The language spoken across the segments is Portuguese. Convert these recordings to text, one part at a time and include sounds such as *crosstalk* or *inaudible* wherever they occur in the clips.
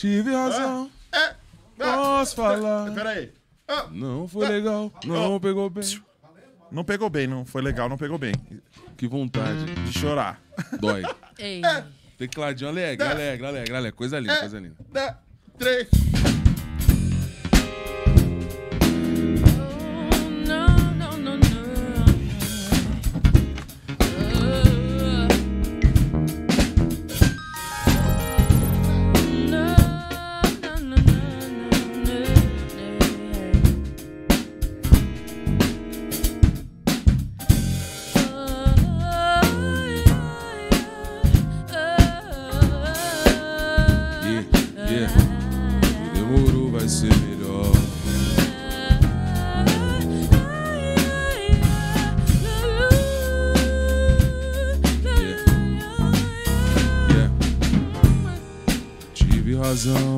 Tive razão. É. Posso falar. Peraí. Ah, Não foi legal. Não pegou bem. Não pegou bem, não. Foi legal, não pegou bem. Que vontade. De chorar. Dói. Ei. Tecladinho alegre, alegre, alegre, alegre. Coisa linda, coisa linda. Da, três. Tive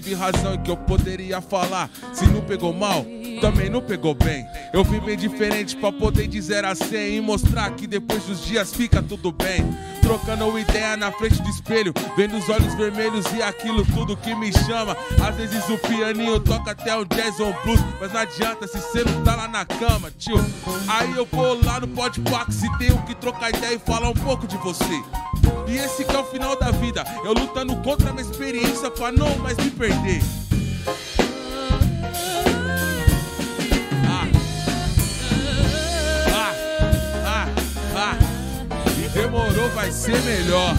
tive razão e que eu poderia falar. Se não pegou mal, também não pegou bem. Eu vim bem diferente pra poder dizer a 100 e mostrar que depois dos dias fica tudo bem. Trocando ideia na frente do espelho, vendo os olhos vermelhos e aquilo tudo que me chama. Às vezes o pianinho toca até um jazz ou blues, mas não adianta se você não tá lá na cama, tio. Aí eu vou lá no podpack se tenho que trocar ideia e falar um pouco de você. E esse que é o final da vida, eu lutando contra a minha experiência pra não mais me perder. Vai ser melhor.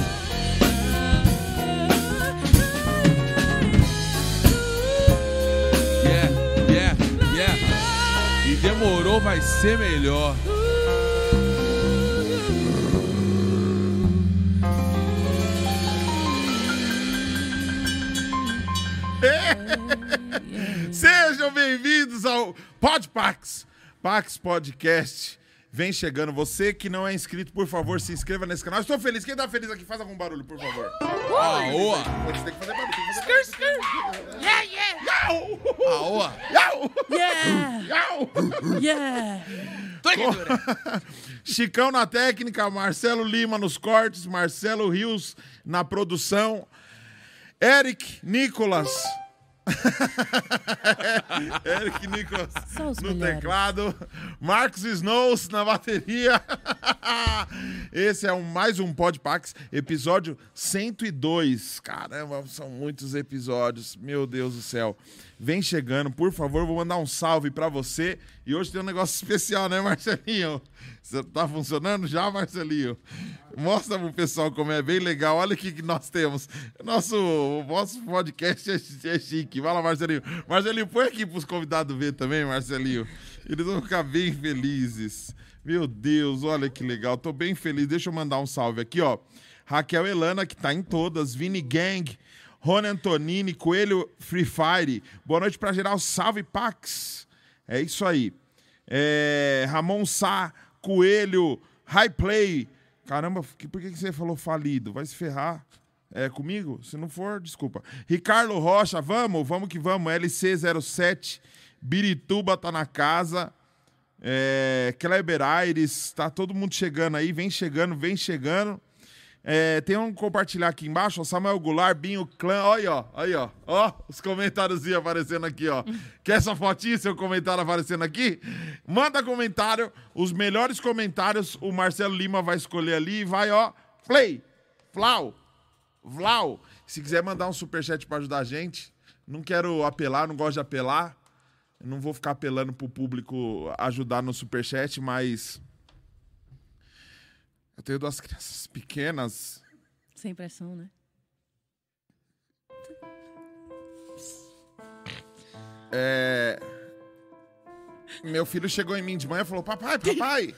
Yeah, yeah, yeah. E demorou, vai ser melhor. *laughs* Sejam bem-vindos ao Podpax, Pax Podcast. Vem chegando. Você que não é inscrito, por favor, se inscreva nesse canal. Estou feliz. Quem tá feliz aqui, faz algum barulho, por favor. Aoa, Você tem que fazer barulho. Yeah, yeah, Yau! aoa. Yau! yeah, Yau! yeah. *laughs* Chicão na técnica, Marcelo Lima nos cortes, Marcelo Rios na produção, Eric Nicolas. *laughs* Eric os no melhores. teclado, Marcos Snows na bateria. *laughs* Esse é um, mais um Podpax, episódio 102. Caramba, são muitos episódios. Meu Deus do céu. Vem chegando, por favor, vou mandar um salve pra você. E hoje tem um negócio *laughs* especial, né, Marcelinho? Você tá funcionando já, Marcelinho? Mostra pro pessoal como é bem legal. Olha o que, nós temos. Nosso, nosso podcast é, é chique. Vai lá, Marcelinho. Marcelinho, põe aqui pros convidados ver também, Marcelinho. Eles vão ficar bem felizes. Meu Deus, olha que legal. Tô bem feliz. Deixa eu mandar um salve aqui, ó. Raquel Elana, que tá em todas. Vini Gang. Rony Antonini, Coelho Free Fire. Boa noite pra geral. Salve, Pax. É isso aí. É, Ramon Sá, Coelho, High Play. Caramba, por que você falou falido? Vai se ferrar. É comigo? Se não for, desculpa. Ricardo Rocha, vamos, vamos que vamos. LC07, Birituba tá na casa. É, Kleber Aires, tá todo mundo chegando aí. Vem chegando, vem chegando. É, tem um compartilhar aqui embaixo, ó, Samuel Goulart, Binho Clã, olha aí, ó, aí, ó, ó, os comentários aparecendo aqui, ó. *laughs* Quer essa fotinha, seu comentário aparecendo aqui? Manda comentário, os melhores comentários o Marcelo Lima vai escolher ali e vai, ó, play, flau, vlau. Se quiser mandar um superchat pra ajudar a gente, não quero apelar, não gosto de apelar, não vou ficar apelando pro público ajudar no superchat, mas... Eu tenho duas crianças pequenas. Sem pressão, né? É... Meu filho chegou em mim de manhã e falou: Papai, papai.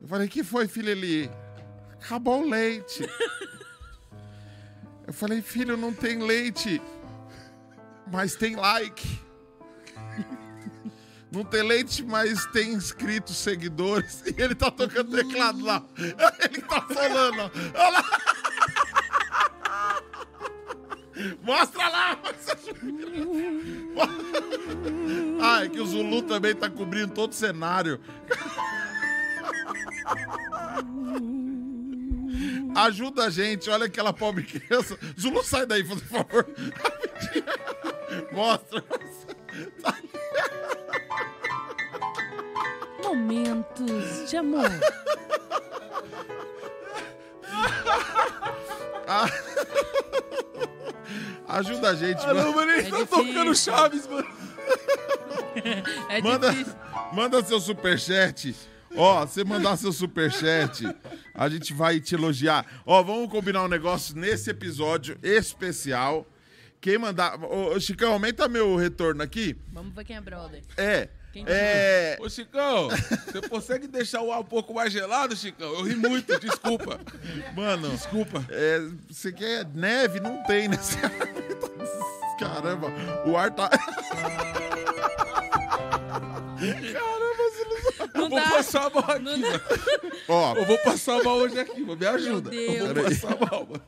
Eu falei: Que foi, filho? Ele. Acabou o leite. Eu falei: Filho, não tem leite, mas tem like. Não tem leite, mas tem inscritos, seguidores. *laughs* E ele tá tocando teclado lá. *laughs* Ele tá falando, ó. Olha lá. *laughs* Mostra lá! Ai, que o Zulu também tá cobrindo todo o cenário. Ajuda a gente, olha aquela pobre criança. Zulu, sai daí, por favor. Mostra. Momentos de amor. Ajuda a gente, Ah, mano. não, mano, ele É tá tocando Chaves, mano. *laughs* É Manda, difícil. manda seu superchat. Ó, você mandar seu superchat, a gente vai te elogiar. Ó, vamos combinar um negócio nesse episódio especial. Quem mandar. Ô, ô, Chicão, aumenta meu retorno aqui. Vamos ver quem é brother. É. Quem É. Ô, Chicão, você consegue deixar o ar um pouco mais gelado, Chicão? Eu ri muito, desculpa. Mano, Desculpa. é, você quer neve? Não tem nesse *laughs* ar. Caramba, o ar tá. Não Vou dá. passar mal aqui, Não mano. Ó, Eu vou passar mal hoje aqui, mano. Me ajuda. Meu Eu vou passar mal, mano.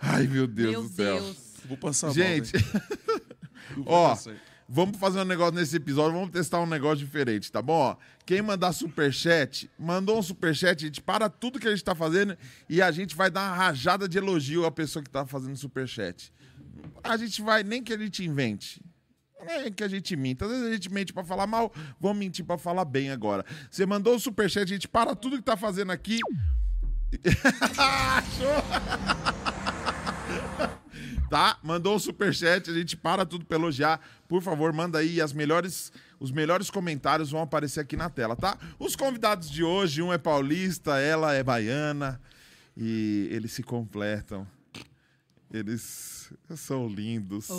ai meu Deus Meu do céu. Deus. Vou passar Gente, mal. velho. ó, vamos fazer um negócio nesse episódio, vamos testar um negócio diferente, tá bom? Ó, quem mandar superchat, mandou um superchat, a gente para tudo que a gente tá fazendo e a gente vai dar uma rajada de elogio à pessoa que tá fazendo superchat. A gente vai, nem que a gente invente. Nem que a gente minta. Às vezes a gente mente pra falar mal, vamos mentir pra falar bem agora. Você mandou o superchat, a gente para tudo que tá fazendo aqui. *laughs* Tá? Mandou o superchat, a gente para tudo pra elogiar. Por favor, manda aí as melhores, os melhores comentários vão aparecer aqui na tela, tá? Os convidados de hoje, um é paulista, ela é baiana e eles se completam. Eles são lindos. *laughs*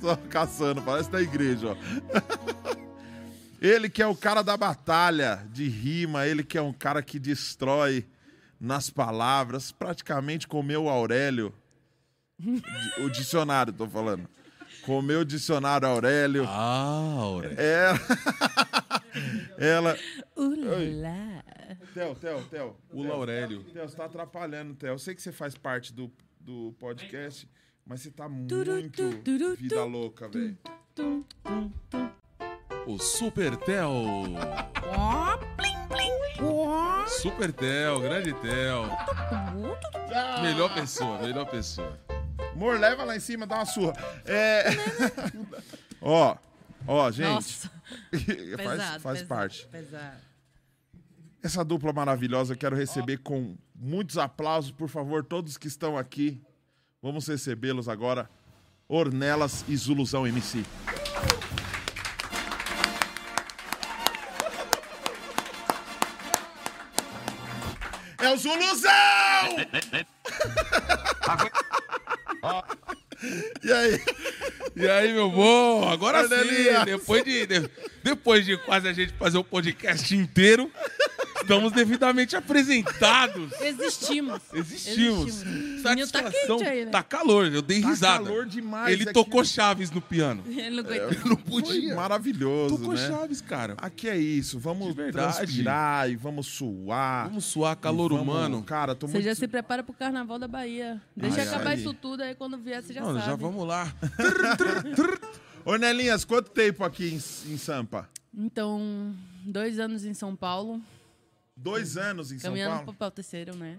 Só caçando, parece da igreja, ó. *laughs* Ele que é o cara da batalha de rima, ele que é um cara que destrói nas palavras, praticamente comeu o Aurélio. O dicionário, tô falando. Comeu o dicionário Aurélio. Ah, Aurélio. *laughs* Ela. Ela. Ulá. Theo, Theo, Theo. O Laurélio. Theo, você tá atrapalhando, Theo. Eu sei que você faz parte do, do podcast, mas você tá muito vida louca, velho. O Super Tel. Ó, plim, plim. Ó. Super Tel, grande Tel. Melhor pessoa, melhor pessoa. Amor, leva lá em cima, dá uma surra. É. *laughs* ó, ó, gente. Nossa. *laughs* faz Pesado, faz pesado, parte. Pesado. Essa dupla maravilhosa eu quero receber com muitos aplausos, por favor, todos que estão aqui. Vamos recebê-los agora. Ornelas e Zuluzão MC. É o Zuluzão! *laughs* e aí? E aí, meu bom? Agora sim, depois de, de- depois de quase a gente fazer o podcast inteiro, estamos devidamente apresentados. Existimos. Existimos. Menino tá Satisfação. quente aí, né? Tá calor, eu dei Tá risada. calor demais Ele aqui. tocou Chaves no piano. *laughs* Ele não aguenta. Não Foi podia. maravilhoso, Tocou né? Chaves, cara. Aqui é isso, vamos transpirar e vamos suar. Vamos suar calor Vamos- humano. Cara, tô Você muito... já se prepara pro carnaval da Bahia. Deixa Ai, acabar ai. isso tudo aí quando vier, você já Não, sabe. já vamos lá. *laughs* Ornelinhas, quanto tempo aqui em, em Sampa? Então, dois anos em São Paulo, Dois anos em São caminhando Paulo. para o terceiro, né?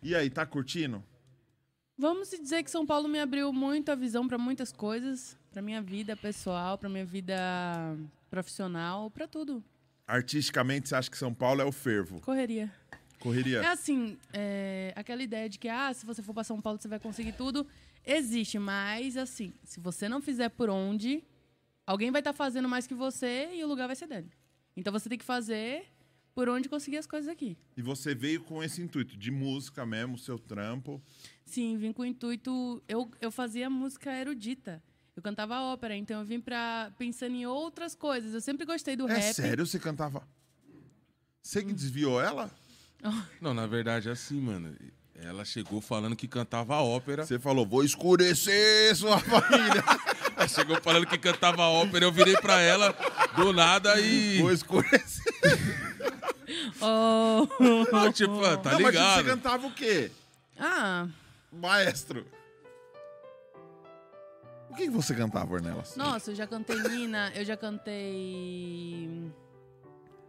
E aí, tá curtindo? Vamos dizer que São Paulo me abriu muito a visão para muitas coisas, para minha vida pessoal, para minha vida profissional, para tudo. Artisticamente, você acha que São Paulo é o fervo? Correria. Correria. É assim, é, aquela ideia de que ah, se você for para São Paulo você vai conseguir tudo, existe, mas assim, se você não fizer por onde, alguém vai estar fazendo mais que você e o lugar vai ser dele. Então você tem que fazer por onde conseguir as coisas aqui. E você veio com esse intuito de música mesmo, seu trampo. Sim, vim com o intuito. Eu, eu fazia música erudita. Eu cantava ópera, então eu vim pra, pensando em outras coisas. Eu sempre gostei do É rap. sério, você cantava. Você que desviou ela? *laughs* Não, na verdade é assim, mano. Ela chegou falando que cantava ópera. Você falou, vou escurecer sua *laughs* família. *laughs* Ela chegou falando que cantava ópera. Eu virei pra ela do nada e. vou escurecer. Oh. Ah, *laughs* tipo, ah, tá Não, mas ligado? você cantava o quê? ah, Maestro. O que que você cantava, Ornelas? nossa, eu já cantei Nina, eu já cantei.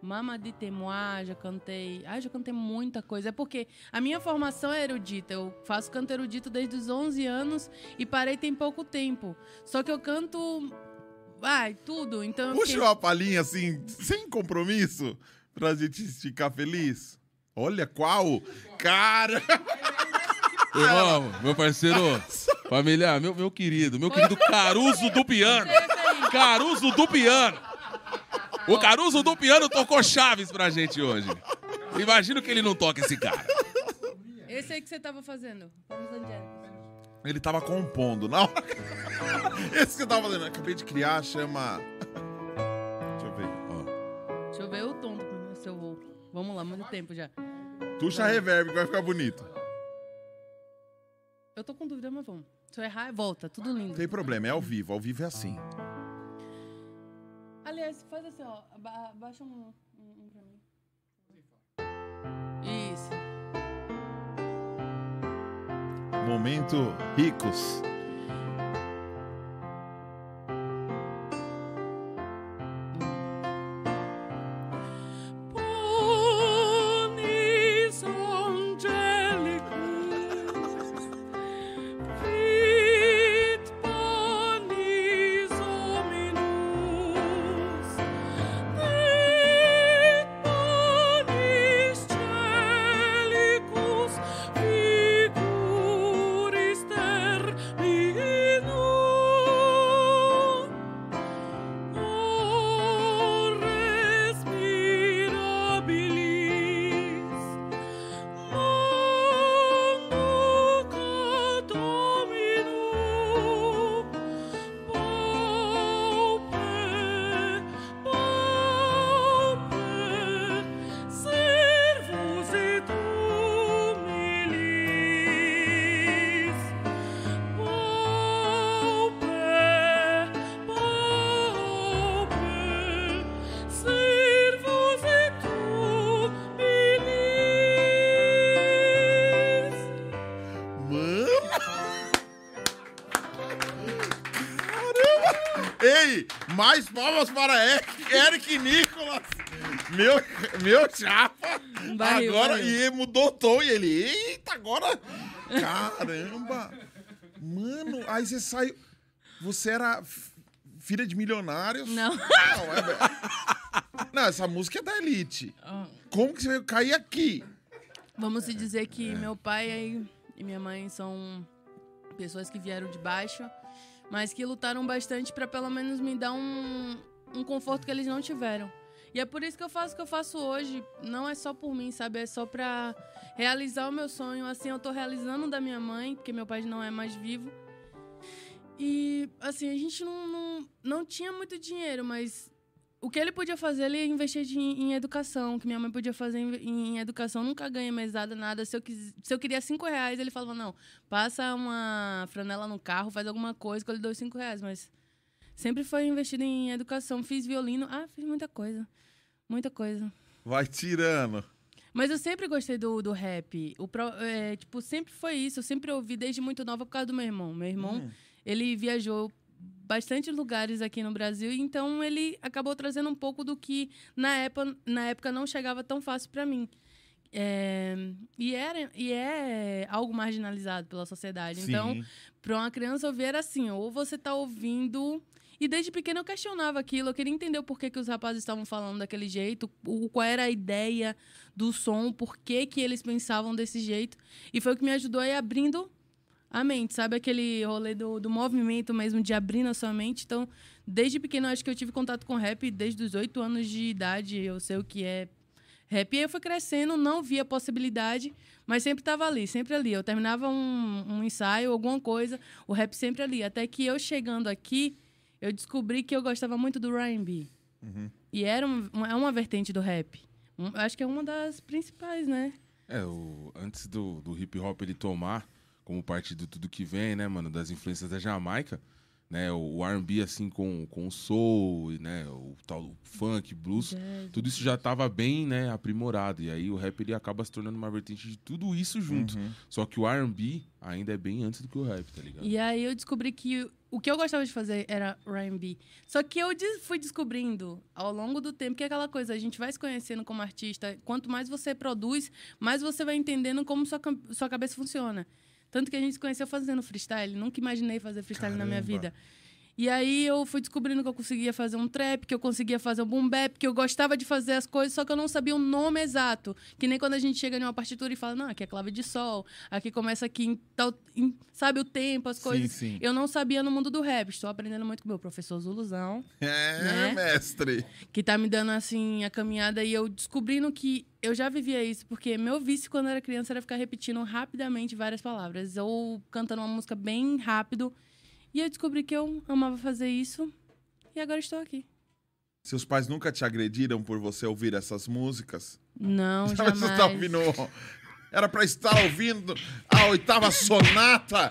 Mama de Temois, já cantei. Ah, já cantei muita coisa. É porque a minha formação é erudita. Eu faço canto erudito desde os 11 anos e parei tem pouco tempo. Só que eu canto. Ai, tudo. Então Puxa fiquei- uma palhinha assim, sem compromisso, pra gente ficar feliz. Olha qual! Cara! Irmão, meu parceiro, familiar, meu, meu querido, meu querido Caruso do piano. Caruso do piano. O Caruso do piano tocou chaves pra gente hoje. Imagina que ele não toca esse cara. Esse aí que você tava fazendo. Ele tava compondo, não? *laughs* Esse que eu tava fazendo, acabei de criar, chama. Deixa eu ver. Ó, Deixa eu ver o Vamos lá, muito tempo já. Tuxa reverb, que vai ficar bonito. Eu tô com dúvida, mas vamos. Se eu errar, volta. Tudo lindo. Não tem problema, é ao vivo. Ao vivo é assim. Aliás, faz assim, ó. Abaixa um, um, um pra mim. Isso. Momento ricos. Aí você saiu. Você era filha de milionários? Não. Não, é- Não, essa música é da Elite. Como que você veio cair aqui? Vamos se dizer que meu pai e minha mãe são pessoas que vieram de baixo, mas que lutaram bastante pra pelo menos me dar um, um conforto que eles não tiveram. E é por isso que eu faço o que eu faço hoje. Não é só por mim, sabe? É só pra realizar o meu sonho. Assim, eu tô realizando o da minha mãe, porque meu pai não é mais vivo. E, assim, a gente não, não, não tinha muito dinheiro, mas o que ele podia fazer, ele investia de- em educação. O que minha mãe podia fazer em, em educação, nunca ganhei mesada, nada. Se eu, quis, se eu queria cinco reais, ele falava, não, passa uma franela no carro, faz alguma coisa que eu lhe dou cinco reais. Mas sempre foi investido em educação. Fiz violino. Ah, fiz muita coisa. Muita coisa. Vai tirando. Mas eu sempre gostei do, do rap. O é, tipo, sempre foi isso. Eu sempre ouvi desde muito nova por causa do meu irmão. Meu irmão, ele viajou bastante lugares aqui no Brasil, então ele acabou trazendo um pouco do que na época, na época não chegava tão fácil para mim. É, e, era, e é algo marginalizado pela sociedade. Então, Sim. para uma criança ouvir era assim, ou você tá ouvindo. E desde pequeno eu questionava aquilo, eu queria entender o porquê que os rapazes estavam falando daquele jeito, o, qual era a ideia do som, por que, que eles pensavam desse jeito. E foi o que me ajudou a ir abrindo a mente, sabe? Aquele rolê do, do movimento mesmo, de abrir na sua mente. Então, desde pequeno, acho que eu tive contato com rap, desde os oito anos de idade, eu sei o que é rap. E aí eu fui crescendo, não via possibilidade, mas sempre estava ali, sempre ali. Eu terminava um, um ensaio, alguma coisa, o rap sempre ali. Até que eu chegando aqui, eu descobri que eu gostava muito do R&B. E era um- uma, é uma vertente do rap. Um- acho que é uma das principais, né? É, o, antes do, do hip hop ele tomar como parte de tudo que vem, né, mano, das influências da Jamaica, né, o, R&B assim com, com o soul, né, o tal o funk, blues, Jazz. tudo isso já tava bem, né, aprimorado. E aí o rap ele acaba se tornando uma vertente de tudo isso junto. Só que o R&B ainda é bem antes do que o rap, tá ligado? E aí eu descobri que o que eu gostava de fazer era R&B. Só que eu fui descobrindo ao longo do tempo que é aquela coisa, a gente vai se conhecendo como artista, quanto mais você produz, mais você vai entendendo como sua, sua cabeça funciona. Tanto que a gente se conheceu fazendo freestyle, nunca imaginei fazer freestyle na minha Caramba. vida. E aí eu fui descobrindo que eu conseguia fazer um trap, que eu conseguia fazer um boom bap, que eu gostava de fazer as coisas, só que eu não sabia o nome exato. Que nem quando a gente chega em uma partitura e fala, não, aqui é clave de sol, aqui começa aqui em tal, em- sabe o tempo, as Sim, coisas. sim. Eu não sabia no mundo do rap. Estou aprendendo muito com o meu professor Zuluzão, É, Né? mestre. que tá me dando assim a caminhada e eu descobrindo que eu já vivia isso, porque meu vício quando era criança era ficar repetindo rapidamente várias palavras ou cantando uma música bem rápido. E eu descobri que eu amava fazer isso e agora estou aqui. Seus pais nunca te agrediram por você ouvir essas músicas? Não, *laughs* Você jamais. tá ouvindo. Era pra estar ouvindo a oitava sonata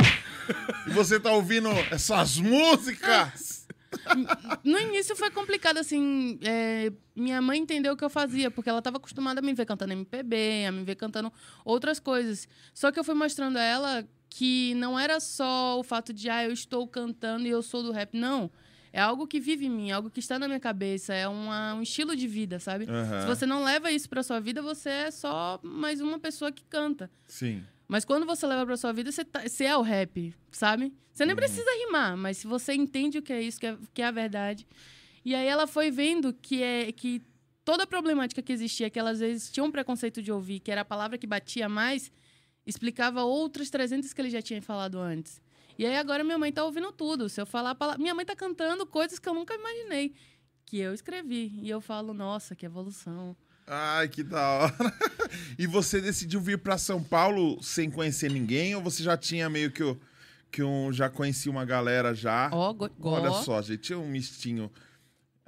e você tá ouvindo essas músicas. *laughs* No início foi complicado, assim. é, minha mãe entendeu o que eu fazia, porque ela estava acostumada a me ver cantando MPB, a me ver cantando outras coisas. Só que eu fui mostrando a ela que não era só o fato de, ah, eu estou cantando e eu sou do rap. Não. É algo que vive em mim, algo que está na minha cabeça, é uma- um estilo de vida, sabe? Aham. Se você não leva isso pra sua vida, você é só mais uma pessoa que canta. Sim. Mas quando você leva pra sua vida, você, tá- você é o rap, sabe? Você nem precisa rimar, mas se você entende o que é isso, que é, que é a verdade. E aí ela foi vendo que é que toda a problemática que existia, que ela às vezes tinha um preconceito de ouvir, que era a palavra que batia mais, explicava outras 300 que ele já tinha falado antes. E aí agora minha mãe tá ouvindo tudo. Se eu falar palavra... Minha mãe tá cantando coisas que eu nunca imaginei. Que eu escrevi. E eu falo, nossa, que evolução. Ai, que da hora. *laughs* E você decidiu vir pra São Paulo sem conhecer ninguém ou você já tinha meio que o que um, já conhecia uma galera já? Ó, go- Olha go- só, gente, tinha um mistinho.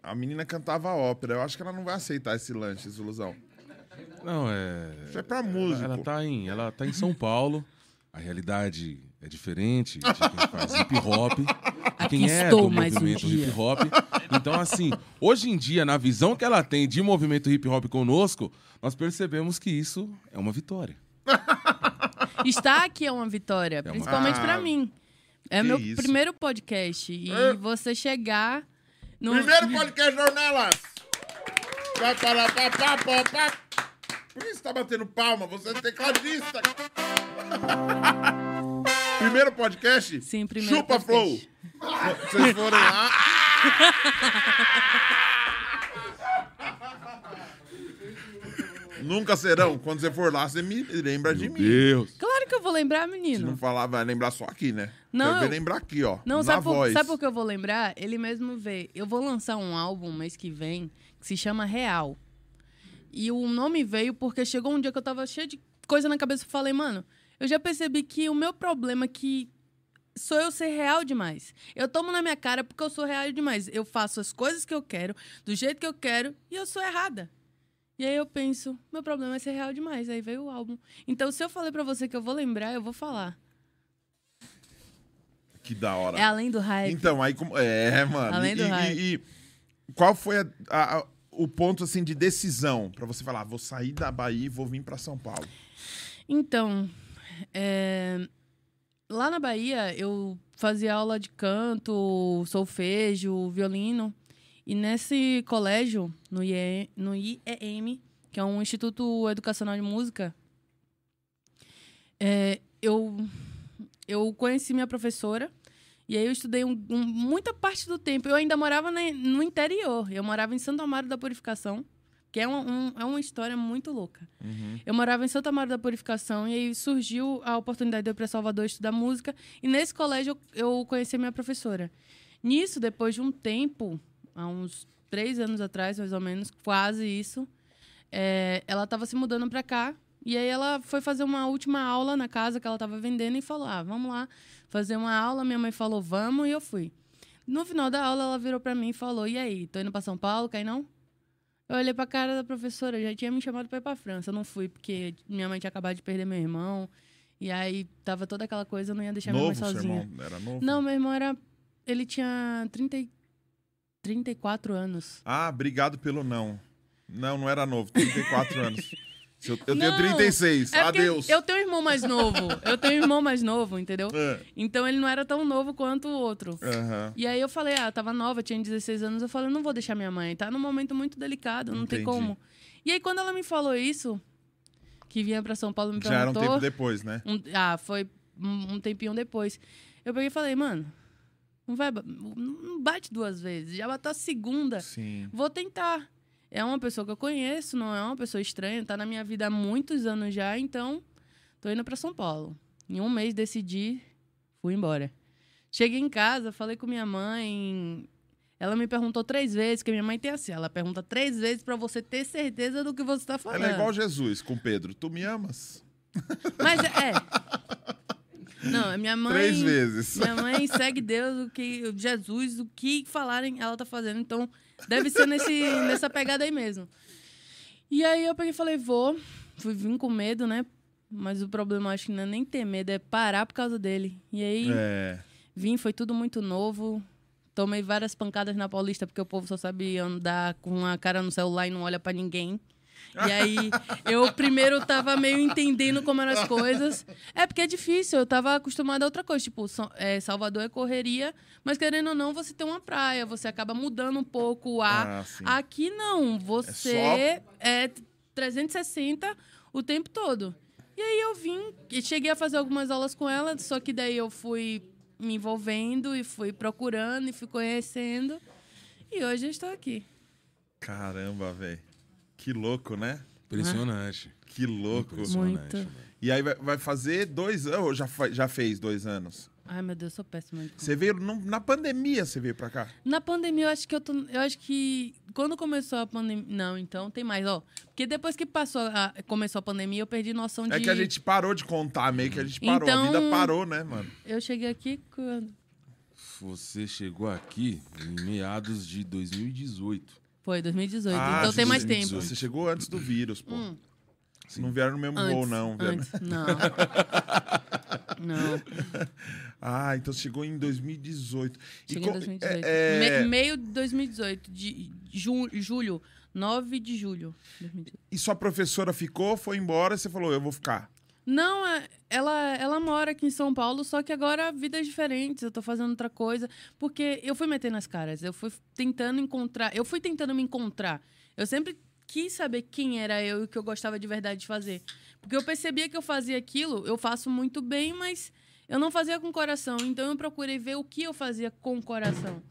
A menina cantava ópera. Eu acho que ela não vai aceitar esse lanche, ilusão. Não, é. Isso é pra Ela, músico. ela tá em, ela tá em São Paulo. A realidade é diferente de quem faz hip hop, de quem é do um movimento dia. hip hop. Então, assim, hoje em dia, na visão que ela tem de movimento hip hop conosco, nós percebemos que isso é uma vitória. *laughs* Estar aqui é uma vitória, uma- principalmente pra Ah, mim. É que meu isso. primeiro podcast. E É. você chegar no. Primeiro podcast Jornelas! Por que você tá batendo palma? Você é tecladista! *laughs* Primeiro podcast? Sim, primeiro Chupa podcast. Flow! Vocês foram lá. *laughs* Nunca serão. Quando você for lá, você me lembra de Meu mim. Deus. Claro que eu vou lembrar, Se não menino. falar, vai lembrar só aqui, né? Não, Você vai eu- lembrar aqui, ó. Não, na sabe por, voz. sabe por que eu vou lembrar? Ele mesmo vê. Eu vou lançar um álbum mês que vem que se chama Real. E o nome veio porque chegou um dia que eu tava cheio de coisa na cabeça e falei, mano, eu já percebi que o meu problema é que sou eu ser real demais. Eu tomo na minha cara porque eu sou real demais. Eu faço as coisas que eu quero, do jeito que eu quero, e eu sou errada. E aí eu penso, meu problema é ser real demais. Aí veio o álbum. Então, se eu falei pra você que eu vou lembrar, eu vou falar. Que da hora. É além do hype. Então, aí como. É, mano. Além e, do e- hype. e qual foi a- a- a- o ponto assim de decisão pra você falar, "Ah, vou sair da Bahia e vou vir pra São Paulo? Então, é, lá na Bahia, eu fazia aula de canto, solfejo, violino. E nesse colégio, no, IE, no IEM, que é um Instituto Educacional de Música, é, eu, eu conheci minha professora. E aí eu estudei um- um- muita parte do tempo. Eu ainda morava na- no interior. Eu morava em Santo Amaro da Purificação, que é, um- é uma história muito louca. Eu morava em Santa Maria da Purificação e aí surgiu a oportunidade de eu ir para Salvador estudar música. E nesse colégio eu, eu conheci a minha professora. Nisso, depois de um tempo, há uns três anos atrás, mais ou menos, quase isso, é, ela estava se mudando para cá. E aí ela foi fazer uma última aula na casa que ela estava vendendo e falou: Ah, vamos lá fazer uma aula. Minha mãe falou: Vamos, e eu fui. No final da aula, ela virou para mim e falou: E aí, tô indo para São Paulo, ir não? Eu olhei pra cara da professora, já tinha me chamado pra ir pra França. Eu não fui, porque minha mãe tinha acabado de perder meu irmão. E aí tava toda aquela coisa, eu não ia deixar minha Novo, mãe seu sozinha. irmão? Era novo? Não, meu irmão era. Ele tinha 30, e- 34 anos. Ah, obrigado pelo não. Não, não era novo. 34 *laughs* anos. Eu, eu tenho Não, 36. É Adeus. Eu tenho um irmão mais novo. Eu tenho um irmão mais novo, entendeu? É. Então ele não era tão novo quanto o outro. Aham. E aí eu falei, ah, eu tava nova, tinha 16 anos, eu falei, não vou deixar minha mãe, tá num momento muito delicado, não tem Entendi. como. E aí quando ela me falou isso, que vinha pra São Paulo, me Já era um perguntou... tempo depois, né? Um- ah, foi um, um tempinho depois. Eu peguei e falei, mano, não vai, não bate duas vezes, já bateu a segunda, Sim. vou tentar. É uma pessoa que eu conheço, não é uma pessoa estranha, tá na minha vida há muitos anos já, então tô indo pra São Paulo. Em um mês decidi, fui embora. Cheguei em casa, falei com minha mãe. Ela me perguntou três vezes, que minha mãe tem assim, ela pergunta três vezes pra você ter certeza do que você tá falando. Ela é igual Jesus com Pedro. Tu me amas? Mas é. Não, a minha mãe. Três vezes. Minha mãe segue Deus, o que Jesus, o que falarem, ela tá fazendo. Então, deve ser nesse, nessa pegada aí mesmo. E aí eu peguei e falei, vou. Fui vim com medo, né? Mas o problema, acho que não é nem ter medo, é parar por causa dele. E aí É. vim, foi tudo muito novo. Tomei várias pancadas na Paulista, porque o povo só sabe andar com a cara no celular e não olha pra ninguém. E aí, eu primeiro tava meio entendendo como eram as coisas. É porque é difícil, eu tava acostumada a outra coisa. Tipo, é, Salvador é correria, mas querendo ou não, você tem uma praia, você acaba mudando um pouco o ar. Ah. Aqui não, você é 360 o tempo todo. E aí eu vim e cheguei a fazer algumas aulas com ela, só que daí eu fui me envolvendo e fui procurando e fui conhecendo. E hoje eu estou aqui. Caramba, velho. Que louco, né? Impressionante. Que louco. Impressionante, Muito. E aí vai, vai fazer dois anos, ou já, já fez dois anos? Ai, meu Deus, sou péssima. Você veio no- na pandemia, você veio pra cá? Na pandemia, eu acho que eu tô. Eu acho que. Quando começou a pandemia. Não, então tem mais, ó. Porque depois que passou a- começou a pandemia, eu perdi noção de. É que a gente parou de contar, meio que a gente parou. A Então- vida parou, né, mano? Eu cheguei aqui quando. Você chegou aqui em meados de 2018. Foi, 2018. Ah, então tem mais 2018. tempo. Você chegou antes do vírus, pô. Hum. Não vieram no mesmo voo, Antes, não. antes. Não. *laughs* não. Ah, então chegou em 2018. E Cheguei em co- 2018. é- é- Me- meio de 2018, de ju- julho. 9 de julho. de 2018. E sua professora ficou, foi embora, e você falou, eu vou ficar. Não, é- ela, ela mora aqui em São Paulo, só que agora vidas diferentes, eu tô fazendo outra coisa. Porque eu fui metendo as caras, eu fui tentando encontrar, eu fui tentando me encontrar. Eu sempre quis saber quem era eu e o que eu gostava de verdade de fazer. Porque eu percebia que eu fazia aquilo, eu faço muito bem, mas eu não fazia com coração. Então eu procurei ver o que eu fazia com o coração.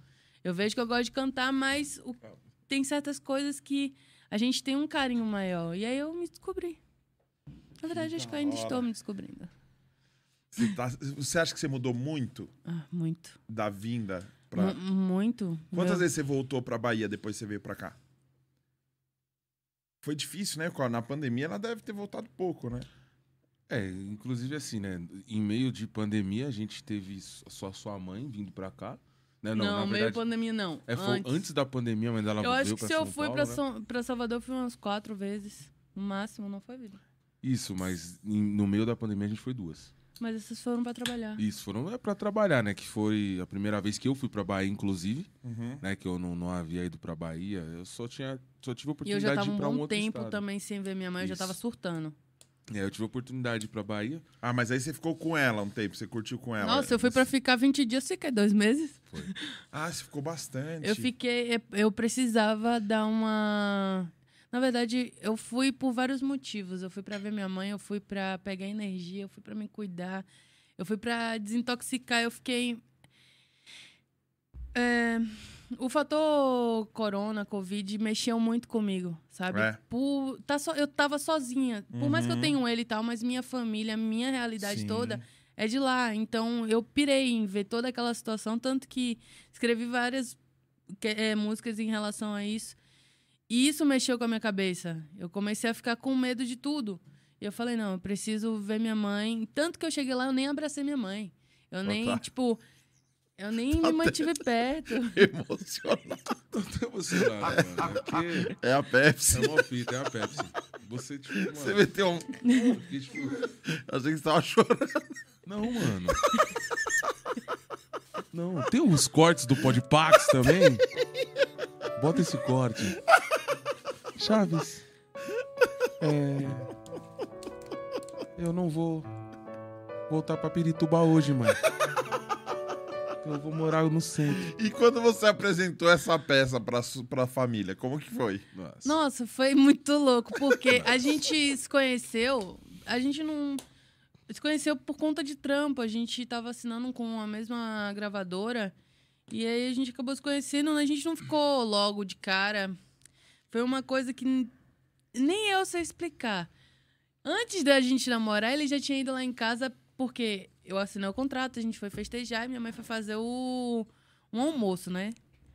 Eu vejo que eu gosto de cantar, mas o- tem certas coisas que a gente tem um carinho maior. E aí eu me descobri. Na verdade, acho que eu ainda da hora. estou me descobrindo. Você, tá- você acha que você mudou muito Ah, muito. da vinda pra... Mu- Muito. Quantas Meu- vezes você voltou pra Bahia depois que você veio pra cá? Foi difícil, né? Na pandemia ela deve ter voltado pouco, né? É, inclusive assim, né? Em meio de pandemia, a gente teve só sua mãe vindo pra cá. Né? Não, Não, na meio verdade, pandemia não. é, foi antes. antes. da pandemia, mas ela Eu veio acho que se eu São fui Paulo, pra, né? São, pra Salvador, eu fui umas quatro vezes. No máximo, não foi vida. Isso, mas em- no meio da pandemia a gente foi duas. Mas essas foram pra trabalhar. Isso, foram é, pra trabalhar, né? Que foi a primeira vez que eu fui pra Bahia, inclusive, Uhum. né? Que eu não, não havia ido pra Bahia. Eu só tinha, só tive a E eu oportunidade já de tava ir um pra um bom outro tempo estado. também sem ver minha mãe, eu já Isso. tava surtando. É, eu tive a oportunidade de ir pra Bahia. Ah, mas aí você ficou com ela um tempo, você curtiu com ela. Nossa, eu fui pra ficar 20 dias, fiquei dois meses. Ah, você ficou bastante. Eu fiquei. Eu precisava dar uma. Na verdade, eu fui por vários motivos. Eu fui pra ver minha mãe, eu fui pra pegar energia, eu fui pra me cuidar, eu fui pra desintoxicar. Eu fiquei. É, o fator corona, covid, mexeu muito comigo, sabe? É. Por, tá so, eu tava sozinha. Por mais que eu Uhum. tenho ele e tal, mas minha família, minha realidade Sim. toda é de lá. Então eu pirei em ver toda aquela situação, tanto que escrevi várias é, músicas em relação a isso. E isso mexeu com a minha cabeça. Eu comecei a ficar com medo de tudo. E eu falei, não, eu preciso ver minha mãe. Tanto que eu cheguei lá, eu nem abracei minha mãe. Eu nem, tá. tipo, eu nem me mantive perto. *laughs* Emocionado. Tô até emocionado, *laughs* mano. Porque É a Pepsi. é uma fita, é a Pepsi. Você, tipo, mano, Você meteu um. fiquei, tipo, Eu *laughs* achei que você tava chorando. Não, mano. Não, tem uns cortes do Podpax também. Bota esse corte. Chaves. É. Eu não vou voltar pra Pirituba hoje, mano. Eu vou morar no centro. E quando você apresentou essa peça pra, pra família, como que foi? Nossa. Nossa, foi muito louco, porque a gente se conheceu, a gente não. Se conheceu por conta de trampo, a gente tava assinando com a mesma gravadora. E aí a gente acabou se conhecendo, a gente não ficou logo de cara. Foi uma coisa que nem eu sei explicar. Antes da gente namorar, ele já tinha ido lá em casa, porque eu assinei o contrato, a gente foi festejar e minha mãe foi fazer o um almoço, né?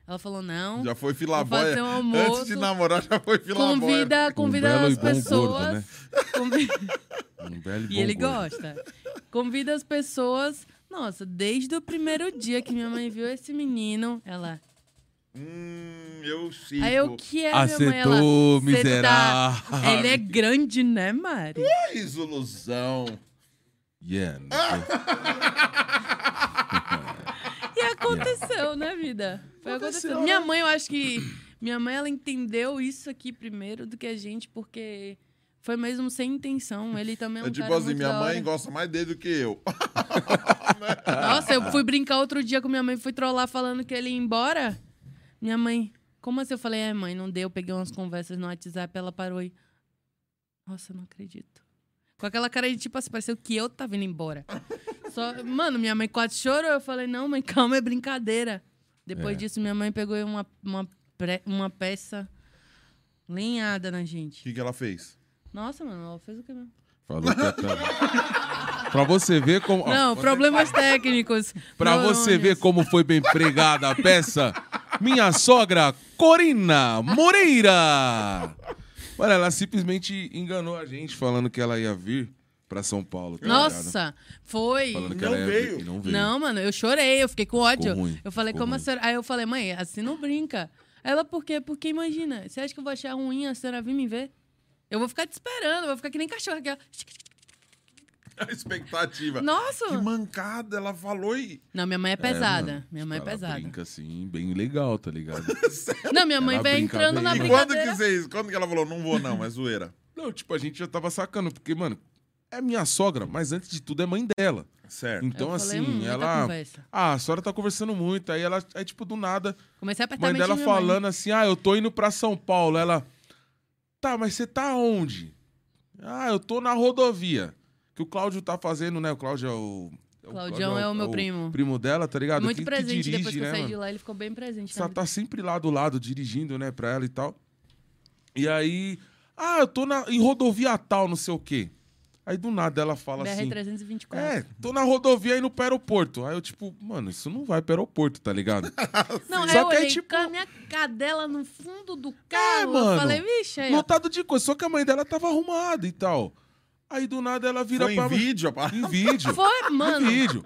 Ela falou: não. Já foi fazer um almoço. Antes de namorar, já foi filaboia. Convida, convida as pessoas. né? convi- *laughs* Um belo E bom ele gordo. gosta. Convida as pessoas. Nossa, desde o primeiro dia que minha mãe viu esse menino, ela. Hum, eu sim. Aí eu que é minha mãe, ela. Acertou, "Cê miserável. tá- Ele é grande, né, Mari? Fez ilusão. Yeah. *laughs* E aconteceu, né, vida? Foi acontecendo. Minha mãe, eu acho que. Minha mãe, ela entendeu isso aqui primeiro do que a gente, porque foi mesmo sem intenção. Ele também é um É tipo cara assim, muito minha mãe gosta mais dele do que eu. *laughs* Nossa, eu fui brincar outro dia com minha mãe, fui trollar falando que ele ia embora. Minha mãe, como assim? Eu falei, é, mãe, não deu. Eu peguei umas conversas no WhatsApp, ela parou e. Nossa, eu não acredito. Com aquela cara de tipo assim, pareceu que eu tava indo embora. Só, mano, minha mãe quase chorou. Eu falei, não, mãe, calma, é brincadeira. Depois É. disso, minha mãe pegou uma, uma, uma peça lenhada na O gente. que, que ela fez? Nossa, mano, ela fez o quê mesmo? Falou que tra- *laughs* Pra você ver como. Não, problemas técnicos. Pra Não, você não, ver como foi bem pregada a peça, minha sogra Corina Moreira. Olha, ela simplesmente enganou a gente falando que ela ia vir pra São Paulo. tá ligado? Nossa, foi. Falando que Não ela ia veio. vir e não veio. Não, mano, eu chorei, eu fiquei com ódio. ruim, eu falei, ficou como a ruim. senhora. Aí eu falei, mãe, assim não brinca. Ela, por quê? Porque imagina, você acha que eu vou achar ruim a senhora vir me ver? Eu vou ficar te esperando, eu vou ficar que nem cachorro. Aqui, ó. *laughs* A expectativa. Nossa! Que mancada, ela falou e. Não, minha mãe é É, pesada. mano, minha mãe é ela pesada. brinca assim, bem legal, tá ligado? *laughs* Não, minha mãe Ela vem entrando bem. na E E quando brincadeira. que vocês. Quando que ela falou, não vou não, é zoeira? *laughs* Não, tipo, a gente já tava sacando, porque, mano, é minha sogra, mas antes de tudo é mãe dela. Certo. Então, Eu falei, assim, hum, ela. conversa. Ah, a senhora tá conversando muito. Aí ela, aí, tipo, do nada, Comecei a apertar mãe dela de minha mãe. falando assim: ah, eu tô indo pra São Paulo. Ela, tá, mas você tá onde? Ah, eu tô na rodovia. Que o Cláudio tá fazendo, né? O Cláudio é o. o Claudião Cláudio é o meu primo. primo dela, tá ligado? Muito que, que presente dirige, depois que né, eu saí mano? de lá, ele ficou bem presente. Só tá sempre lá do lado, dirigindo, né, pra ela e tal. E aí, ah, eu tô na, em rodovia tal, não sei o quê. Aí do nada ela fala assim. BR-324. É, tô na rodovia indo pro aeroporto. Aí eu, tipo, mano, isso não vai pro aeroporto, tá ligado? *laughs* Não, aí Só eu que aí, tipo- com a minha cadela no fundo do carro. Eu mano. falei, vixe, aí, ó. Lotado de coisa. Só que a mãe dela tava arrumada e tal. Aí do nada ela vira Foi pra. em vídeo, rapaz. Em vídeo. Foi, mano. Em vídeo.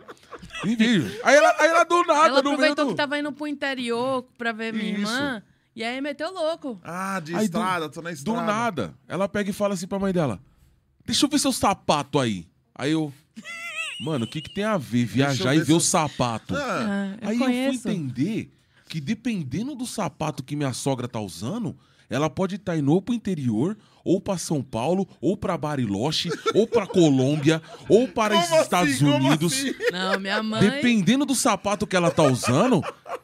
Em vídeo. Aí ela, aí ela do nada, Ela no meio aproveitou do... que tava indo pro interior pra ver minha Isso. irmã. E aí meteu louco. Ah, de Aí do- estrada, tô na Do estrada. nada. Ela pega e fala assim pra mãe dela: Deixa eu ver seu sapato aí. Aí eu. Mano, o que, que tem a ver viajar ver e ver o seu- sapato? Ah, eu aí conheço. eu fui entender que dependendo do sapato que minha sogra tá usando, ela pode estar indo ou pro interior, ou pra São Paulo, ou pra Bariloche, *laughs* ou pra Colômbia, ou para os Como Estados assim? Como Unidos. assim? Não, minha mãe. Dependendo do sapato que ela tá usando,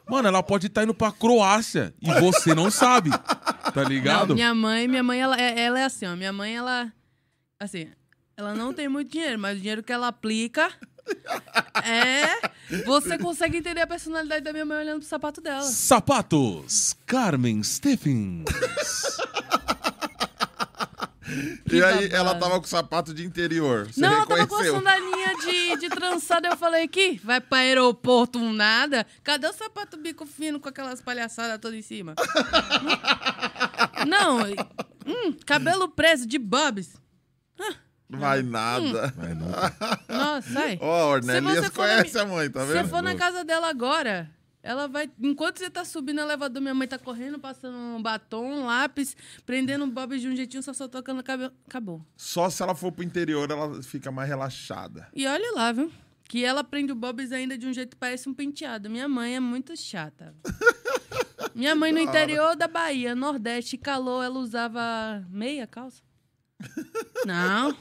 mano, ela pode estar indo pra Croácia e você não sabe. Tá Não, ligado? minha mãe, minha mãe, ela, é- ela é assim, ó. Minha mãe, ela. Assim, ela não tem muito dinheiro, mas o dinheiro que ela aplica. *laughs* É. Você consegue entender a personalidade da minha mãe olhando pro sapato dela. Sapatos, Carmen Stephens. E aí babado. ela tava com sapato de interior. Você não, ela tava com a reconheceu? sandalinha de, de trançada. Eu falei, que vai pra aeroporto um nada? Cadê o sapato bico fino com aquelas palhaçadas todas em cima? *laughs* não, hum, cabelo preso de bobs. Vai nada. Vai não. Nossa, sai. Ó, a Ornelias Se na conhece mi- a mãe, tá Se vendo? você for na casa dela agora, ela vai. Enquanto você tá subindo no elevador, minha mãe tá correndo, passando um batom, um lápis, prendendo um bob de um jeitinho, só só tocando cabelo. Acabou. Só se ela for pro interior, ela fica mais relaxada. E olha lá, viu? Que ela prende o bobs ainda de um jeito que parece um penteado. Minha mãe é muito chata. *laughs* Minha mãe no interior da Bahia, Nordeste, calor, ela usava meia calça? Não. *laughs*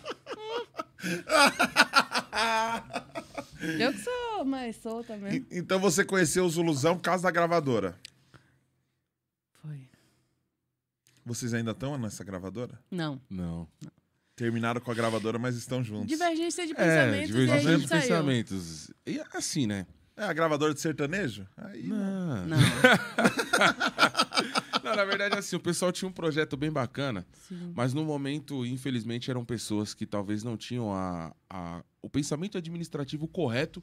Eu que sou mais solta mesmo. E- Então você conheceu o Zuluzão por causa da gravadora. Foi. Vocês ainda estão nessa gravadora? Não. Não. Terminaram com a gravadora, mas estão juntos. Divergência de É, pensamentos e aí divergência de saiu. pensamentos. E assim, né? É a gravadora de sertanejo? Aí, Não. Não. *laughs* Não, na verdade, assim, o pessoal tinha um projeto bem bacana, Sim. mas no momento, infelizmente, eram pessoas que talvez não tinham a, a- o pensamento administrativo correto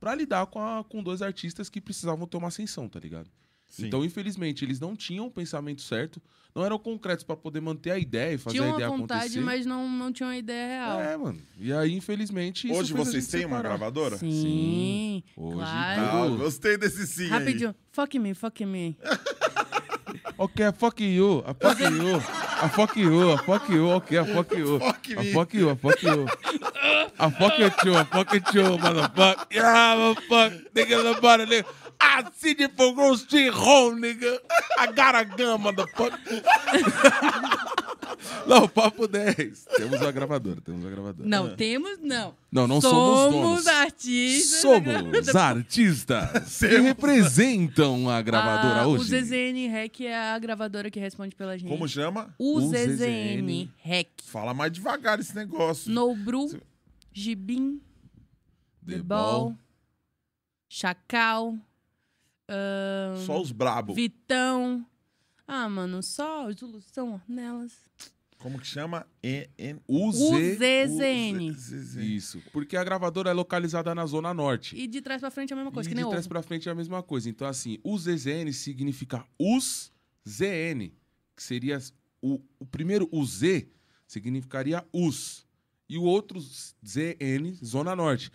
pra lidar com, a- com dois artistas que precisavam ter uma ascensão, tá ligado? Sim. Então, infelizmente, eles não tinham o pensamento certo, não eram concretos pra poder manter a ideia e fazer Tinha a uma ideia vontade, acontecer. mas não, não tinha uma ideia real. É, mano. E aí, infelizmente, isso Hoje a vocês têm uma gravadora? Sim. Hoje, claro. Ah, gostei desse sim aí. Rapidinho. Fuck me, fuck me. Ok, fuck you, I fuck you, I fuck you, I fuck you, ok, I fuck you, *laughs* Fuck I fuck you, I fuck you, I fuck you. I fuck you too, motherfucker, yeah, motherfucker, nigga, the body, nigga, I see you for Grove Street home, nigga, I got a gun, motherfucker. *laughs* *laughs* Não, papo 10. Temos uma gravadora, temos uma gravadora. Não, temos, não. Não, não somos donos. artistas. Somos *laughs* artistas *laughs* que representam a gravadora Ah, hoje. O ZZN Rec é a gravadora que responde pela gente. Como chama? O ZZN. Rec. Fala mais devagar esse negócio. Nobru, Gibim, The Ball, Chacal, ahn, Só os brabo. Vitão. Ah, mano, só Solução Ornelas. Como que chama? E, N, O O Z. ZZN. Z- Z- Isso. Porque a gravadora é localizada na Zona Norte. E de trás pra frente é a mesma coisa, e que nem de trás ovo. pra frente é a mesma coisa. Então, assim, o ZZN significa US ZN, que seria o, o primeiro o Z significaria US e o outro ZN, Zona Norte.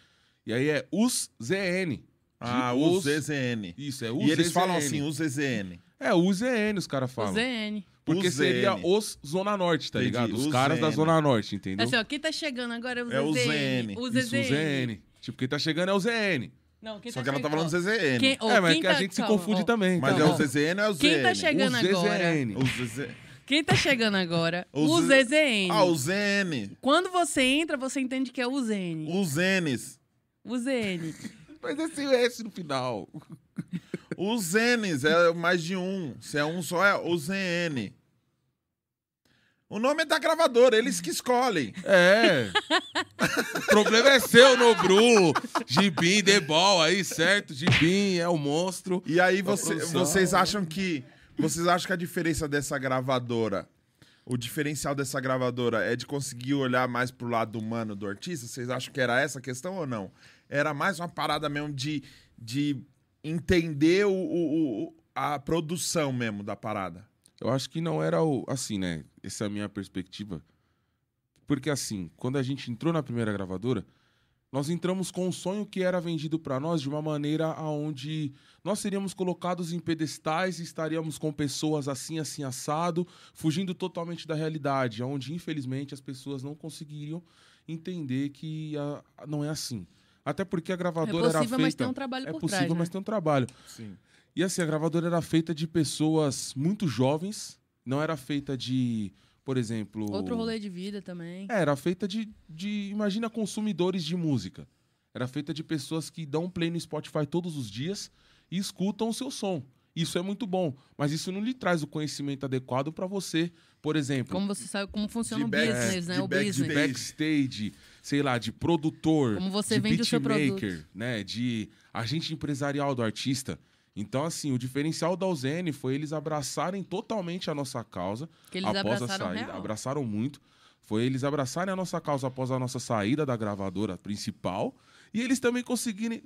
E aí é US ZN. Ah, o os- ZZN. Isso, é o E eles falam assim, o ZZN. É, o ZN os caras O falam. ZN. Porque O seria ZN. os Zona Norte, tá Entendi, ligado? Os o caras da ZN. Zona Norte, entendeu? Assim, ó, quem tá chegando agora é o É o ZZN. ZN. O Isso, o ZZN. ZN. Tipo, quem tá chegando é o ZN. Não, quem Só tá que ela tá falando ZZN. Quem- ó, é, mas que a tá- gente se confunde ó. também. Mas então. é o ZZN ou é o ZN? Quem tá chegando o agora? ZZN. O ZZ... Quem tá chegando agora? O O, Z- ZZN. Ah, o ZN. Quando você entra, você entende que é o ZN. Os Zns. O ZN. Mas esse S no final. Os Zns é mais de um. Se é um só, é o ZN. O nome é da gravadora, eles que escolhem. É. o problema é seu, Nobru. Gibim, The Ball aí, certo? Gibim é o monstro. E aí você- vocês acham que. Vocês acham que a diferença dessa gravadora. O diferencial dessa gravadora é de conseguir olhar mais pro lado humano do artista? Vocês acham que era essa a questão ou não? Era mais uma parada mesmo de, de entender o, o- a produção mesmo da parada. Eu acho que não era o. Assim, né? Essa é a minha perspectiva. Porque, assim, quando a gente entrou na primeira gravadora, nós entramos com um sonho que era vendido para nós de uma maneira aonde nós seríamos colocados em pedestais e estaríamos com pessoas assim, assim, assado, fugindo totalmente da realidade, onde, infelizmente, as pessoas não conseguiriam entender que ah, não é assim. Até porque a É gravadora era possível, feita. mas tem um trabalho é por possível, trás, mas né? tem um trabalho. Sim. E assim, a gravadora era feita de pessoas muito jovens, não era feita de, por exemplo. Outro rolê de vida também. É, era feita de, de. Imagina consumidores de música. Era feita de pessoas que dão play no Spotify todos os dias e escutam o seu som. Isso é muito bom, mas isso não lhe traz o conhecimento adequado para você, por exemplo, Como você sabe como funciona De o business, né? de O back- de business. back- backstage, sei lá, de produtor, Como você de vende o seu beatmaker, né, de agente empresarial do artista. Então, assim, o diferencial da UZN foi eles abraçarem totalmente a nossa causa após a saída. real. Abraçaram muito. Foi eles abraçarem a nossa causa após a nossa saída da gravadora principal. E eles também conseguirem.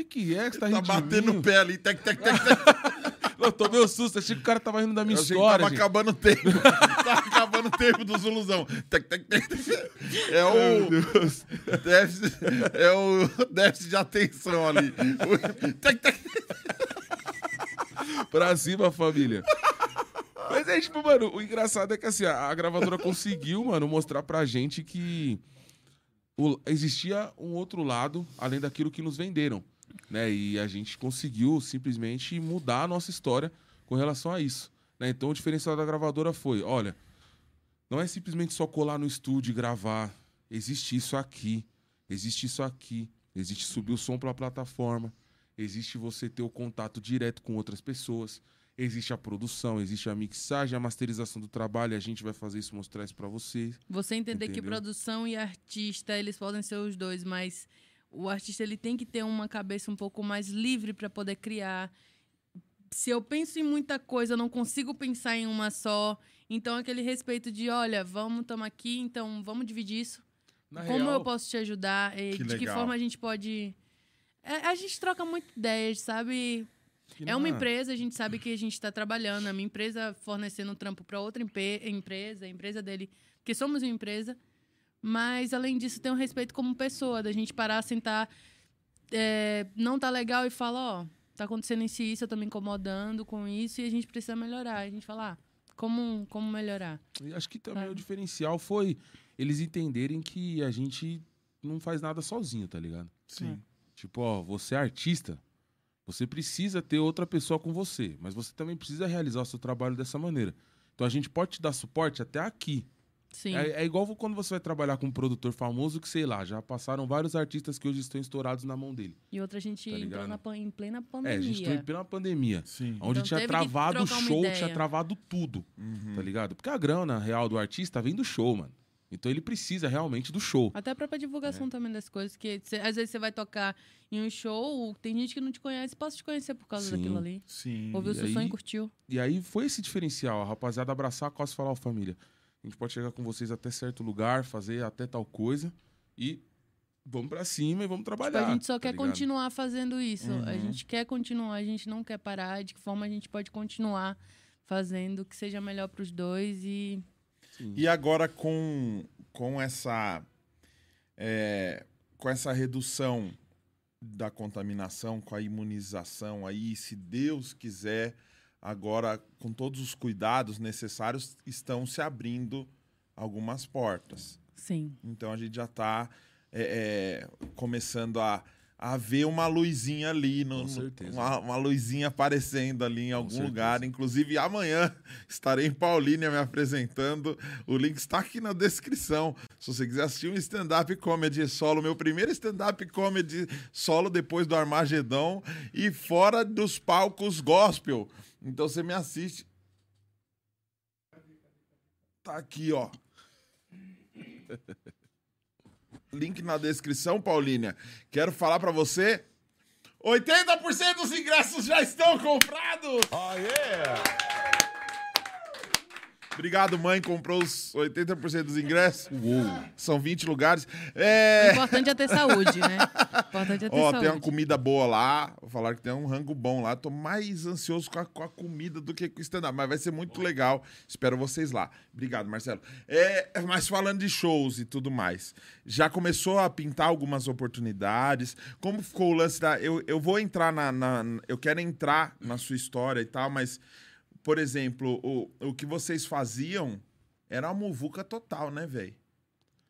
O que, que é que você tá Tá rindo de batendo o pé ali. Tec, tec, tec, tec. *laughs* Eu tomei um susto, achei que o cara tava rindo da minha Eu história. tava gente. acabando o tempo. *laughs* tava acabando o tempo do Zuluzão. Tec, tec, tec, tec. É o. Déficit, é o déficit de atenção ali. Tec, tec. Pra cima, família. Mas é tipo, mano, o engraçado é que assim, a, a gravadora conseguiu, mano, mostrar pra gente que o- existia um outro lado além daquilo que nos venderam, né? E a gente conseguiu simplesmente mudar a nossa história com relação a isso, né? Então o diferencial da gravadora foi, olha, não é simplesmente só colar no estúdio e gravar. Existe isso aqui, existe isso aqui, existe subir o som pra plataforma, existe você ter o contato direto com outras pessoas, existe a produção, existe a mixagem, a masterização do trabalho, e a gente vai fazer isso, mostrar isso pra vocês. Você entender que Entendeu? produção e artista, eles podem ser os dois, mas o artista ele tem que ter uma cabeça um pouco mais livre para poder criar. Se eu penso em muita coisa, eu não consigo pensar em uma só. Então, aquele respeito de, olha, vamos, estamos aqui, então vamos dividir isso. Na Como real, eu posso te ajudar? E Que de que legal. forma a gente pode. É, a gente troca muito ideias, sabe? que É uma na- empresa, a gente sabe que a gente está trabalhando. A minha empresa fornecendo trampo para outra empresa, a empresa dele, porque somos uma empresa. Mas, além disso, tem um respeito como pessoa, da gente parar, sentar, é, não tá legal e falar: ó, tá acontecendo isso e isso, eu tô me incomodando com isso e a gente precisa melhorar. A gente fala: ah, como, como melhorar? E acho que também Sabe? o diferencial foi eles entenderem que a gente não faz nada sozinho, tá ligado? Sim. Tipo, ó, você é artista, você precisa ter outra pessoa com você, mas você também precisa realizar o seu trabalho dessa maneira. Então a gente pode te dar suporte até aqui. Sim. É, é igual quando você vai trabalhar com um produtor famoso que, sei lá, já passaram vários artistas que hoje estão estourados na mão dele. E outra, a gente Tá entrou na, em plena É, pandemia. a gente entrou em plena pandemia. Sim. Onde Então tinha travado o show, tinha travado tudo. Uhum. Tá ligado? Porque a grana real do artista vem do show, mano. Então ele precisa realmente do show. Até a própria É. divulgação também das coisas. Que cê- às vezes você vai tocar em um show, tem gente que não te conhece, posso te conhecer por causa Sim. daquilo ali. Sim. Ouviu o E seu som aí- e curtiu. E aí foi esse diferencial, a rapaziada abraçar a costa e falar, ó, família, a gente pode chegar com vocês até certo lugar, fazer até tal coisa e vamos pra cima e vamos trabalhar. Tipo, a gente só tá quer ligado? continuar fazendo isso. A Uhum. gente quer continuar, a gente não quer parar. De que forma a gente pode continuar fazendo que seja melhor pros dois e Sim. E agora com, com essa é, com essa redução da contaminação, com a imunização aí, se Deus quiser, agora com todos os cuidados necessários, estão se abrindo algumas portas. sim. Então a gente já está começando a, a ver uma luzinha ali, no, Com no- certeza. uma, uma luzinha aparecendo ali em algum lugar. Inclusive amanhã *laughs* estarei em Paulínia me apresentando. O link está aqui na descrição. Se você quiser assistir um stand-up comedy solo, meu primeiro stand-up comedy solo depois do Armagedon e fora dos palcos gospel. Então você me assiste. Tá aqui, ó. *laughs* Link na descrição, Paulínia. Quero falar pra você. 80% dos ingressos já estão comprados! Oh, yeah! Obrigado, mãe. Comprou os 80% dos ingressos. Uou. São 20 lugares. O É. importante é ter saúde, né? O importante é ter Ó, saúde. tem uma comida boa lá. Falaram que tem um rango bom lá. Tô mais ansioso com a, com a comida do que com o stand-up. Mas vai ser muito legal. Espero vocês lá. Obrigado, Marcelo. É, mas falando de shows e tudo mais. Já começou a pintar algumas oportunidades. Como ficou o lance da. Eu, eu vou entrar na, na- Eu quero entrar na sua história e tal, mas. Por exemplo, o, o que vocês faziam era uma muvuca total, né, velho?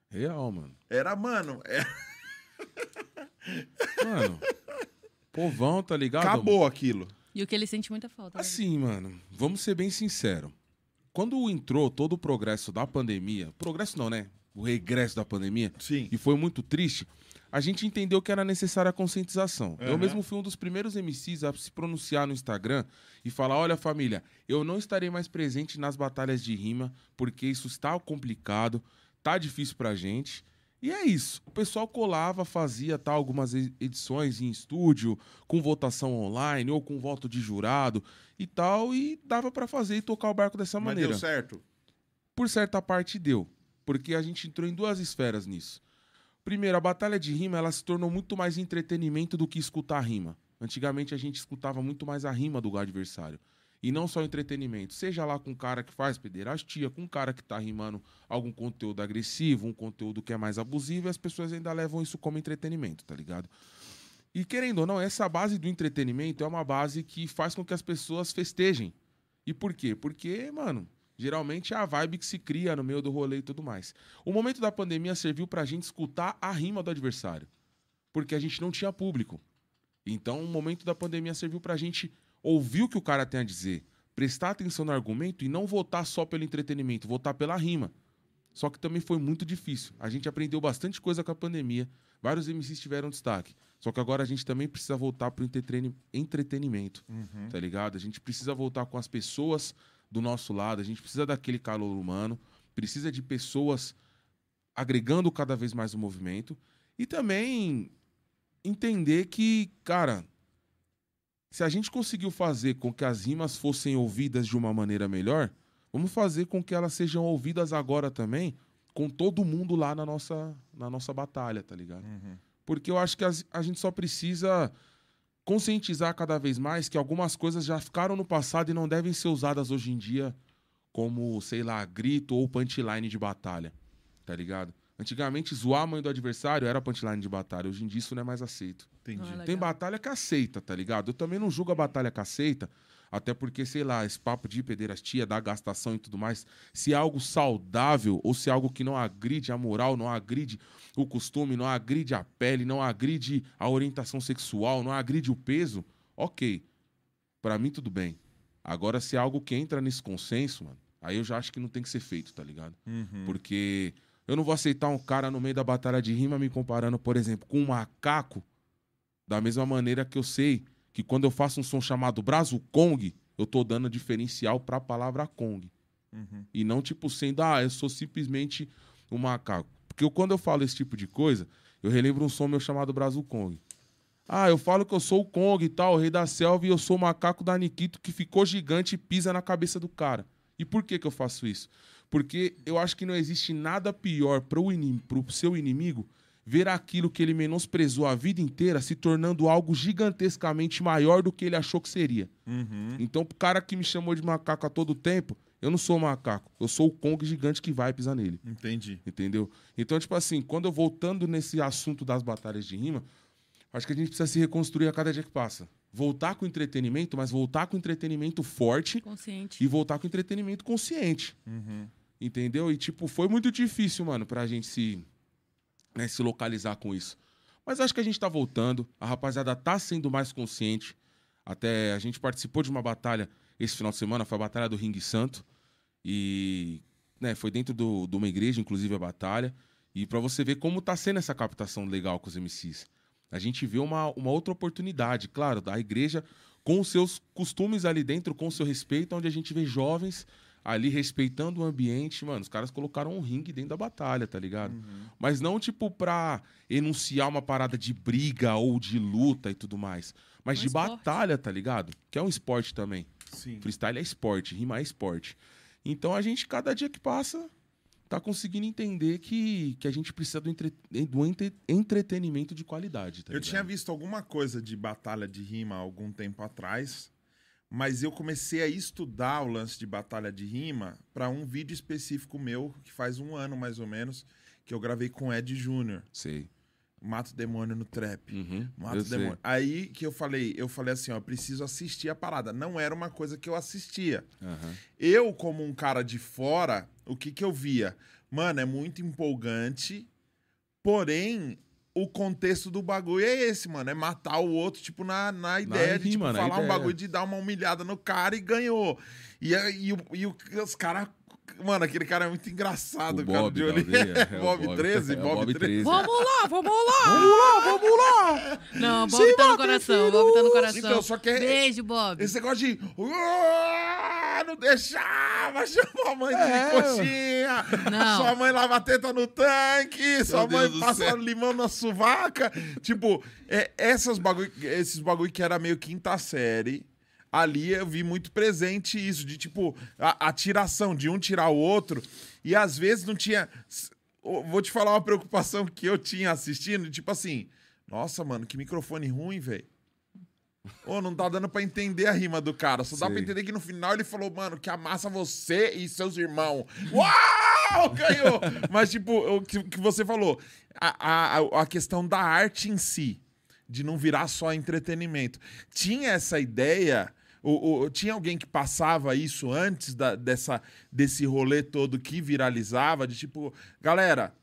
Real, mano. Era, mano, é- *laughs* Mano, povão, tá ligado? acabou aquilo. E o que ele sente muita falta. né? Assim, mano, vamos ser bem sinceros. quando entrou todo o progresso da pandemia, progresso não, né? O regresso da pandemia, Sim. e foi muito triste, a gente entendeu que era necessária a conscientização. Eu Aham. mesmo fui um dos primeiros MCs a se pronunciar no Instagram e falar: olha, família, eu não estarei mais presente nas batalhas de rima, porque isso está complicado, tá difícil pra gente. E é isso. O pessoal colava, fazia tá, algumas edições em estúdio, com votação online ou com voto de jurado e tal, e dava pra fazer e tocar o barco dessa Mas maneira deu certo. por certa parte deu, porque a gente entrou em duas esferas nisso. Primeiro, a batalha de rima ela se tornou muito mais entretenimento do que escutar a rima. Antigamente a gente escutava muito mais a rima do adversário. E não só entretenimento. Seja lá com um cara que faz pederastia, com um cara que tá rimando algum conteúdo agressivo, um conteúdo que é mais abusivo, e as pessoas ainda levam isso como entretenimento, tá ligado? E querendo ou não, essa base do entretenimento é uma base que faz com que as pessoas festejem. E por quê? Porque, mano, geralmente é a vibe que se cria no meio do rolê e tudo mais. O momento da pandemia serviu pra gente escutar a rima do adversário. Porque a gente não tinha público. Então, o momento da pandemia serviu pra gente ouvir o que o cara tem a dizer, prestar atenção no argumento e não votar só pelo entretenimento, votar pela rima. Só que também foi muito difícil. A gente aprendeu bastante coisa com a pandemia. Vários MCs tiveram destaque. Só que agora a gente também precisa voltar pro entretenimento, tá ligado? A gente precisa voltar com as pessoas do nosso lado, a gente precisa daquele calor humano, precisa de pessoas agregando cada vez mais o movimento e também entender que, cara, se a gente conseguiu fazer com que as rimas fossem ouvidas de uma maneira melhor, vamos fazer com que elas sejam ouvidas agora também com todo mundo lá na nossa, na nossa batalha, tá ligado? Porque eu acho que as- a gente só precisa conscientizar cada vez mais que algumas coisas já ficaram no passado e não devem ser usadas hoje em dia como, sei lá, grito ou punchline de batalha, tá ligado? Antigamente, zoar a mãe do adversário era punchline de batalha. Hoje em dia, isso não é mais aceito. Entendi. É Tem batalha que aceita, tá ligado? Eu também não julgo a batalha que aceita, até porque, sei lá, esse papo de pederastia, da gastação e tudo mais, se é algo saudável ou se é algo que não agride a moral, não agride o costume, não agride a pele, não agride a orientação sexual, não agride o peso, ok. Pra mim, tudo bem. Agora, se é algo que entra nesse consenso, mano, aí eu já acho que não tem que ser feito, tá ligado? Uhum. Porque eu não vou aceitar um cara no meio da batalha de rima me comparando, por exemplo, com um macaco, da mesma maneira que eu sei que quando eu faço um som chamado Brasil Kong, eu tô dando diferencial pra palavra Kong. Uhum. E não tipo sendo, ah, eu sou simplesmente um macaco. Porque eu- quando eu falo esse tipo de coisa, eu relembro um som meu chamado Brasil Kong. Ah, eu falo que eu sou o Kong e tal, o rei da selva, e eu sou o macaco da Nikito que ficou gigante e pisa na cabeça do cara. E por que, que eu faço isso? Porque eu acho que não existe nada pior inim pro seu inimigo ver aquilo que ele menosprezou a vida inteira se tornando algo gigantescamente maior do que ele achou que seria. Uhum. Então, o cara que me chamou de macaco a todo tempo, eu não sou macaco. Eu sou o Kong gigante que vai pisar nele. Entendi. Entendeu? Então, tipo assim, quando eu voltando nesse assunto das batalhas de rima, acho que a gente precisa se reconstruir a cada dia que passa. Voltar com entretenimento, mas voltar com entretenimento forte Consciente. e voltar com entretenimento consciente. Uhum. Entendeu? E, tipo, foi muito difícil, mano, pra gente se, né, se localizar com isso. Mas acho que a gente tá voltando. A rapaziada tá sendo mais consciente. Até a gente participou de uma batalha esse final de semana, foi a Batalha do Ringue Santo. E né, foi dentro do- de uma igreja, inclusive, a batalha. E pra você ver como tá sendo essa captação legal com os MCs. A gente vê uma, uma outra oportunidade, claro, da igreja com os seus costumes ali dentro, com o seu respeito, onde a gente vê jovens ali respeitando o ambiente, mano, os caras colocaram um ringue dentro da batalha, tá ligado? Mas não tipo pra enunciar uma parada de briga ou de luta e tudo mais, mas Um de esporte. batalha, tá ligado? Que é um esporte também. Sim. Freestyle é esporte, rima é esporte. Então a gente, cada dia que passa, tá conseguindo entender que, que a gente precisa do, entre- do entre- entretenimento de qualidade, tá Eu ligado? tinha visto alguma coisa de batalha de rima há algum tempo atrás, mas eu comecei a estudar o lance de batalha de rima para um vídeo específico meu, que faz um ano mais ou menos, que eu gravei com Ed Júnior, Sei. Mato Demônio no Trap. Uhum, Mato eu sei. Demônio. Aí que eu falei, eu falei assim, ó, preciso assistir a parada. Não era uma coisa que eu assistia. Aham. Eu, como um cara de fora, o que que eu via? Mano, é muito empolgante, porém, o contexto do bagulho é esse, mano. É matar o outro, tipo, na, na ideia de tipo, rima, na falar um ideia. bagulho de dar uma humilhada no cara e ganhou. E, e, e o- os caras. Mano, aquele cara é muito engraçado, O cara. Bob de olho. *laughs* é o Bob, Bob. 13, É Bob, Bob 13. 13. Vamos lá, vamos lá! Vamos lá, vamos lá! Não, o Sim, Bob tá no Bob, coração, o Bob tá no coração. Então, só que é- Beijo, Bob. Esse negócio de. "Ah, Não deixava, chamou a mãe de É. coxinha. Não. Sua mãe lava a teta no tanque. Sua Deus mãe passa céu. limão na sovaca. Tipo, é, essas bagulho, esses bagulho que era meio quinta série. Ali eu vi muito presente isso, de tipo, a, a tiração, de um tirar o outro. E às vezes não tinha. Vou te falar uma preocupação que eu tinha assistindo, tipo assim, nossa, mano, que microfone ruim, velho. Ô, não tá dando pra entender a rima do cara. Só dá Sei. pra entender que no final ele falou, mano, que amassa você e seus irmãos. Uau! *laughs* Ganhou! Mas, tipo, o que, que você falou, a, a, a questão da arte em si, de não virar só entretenimento. Tinha essa ideia. O, o- tinha alguém que passava isso antes da- dessa, desse rolê todo que viralizava, de tipo, galera,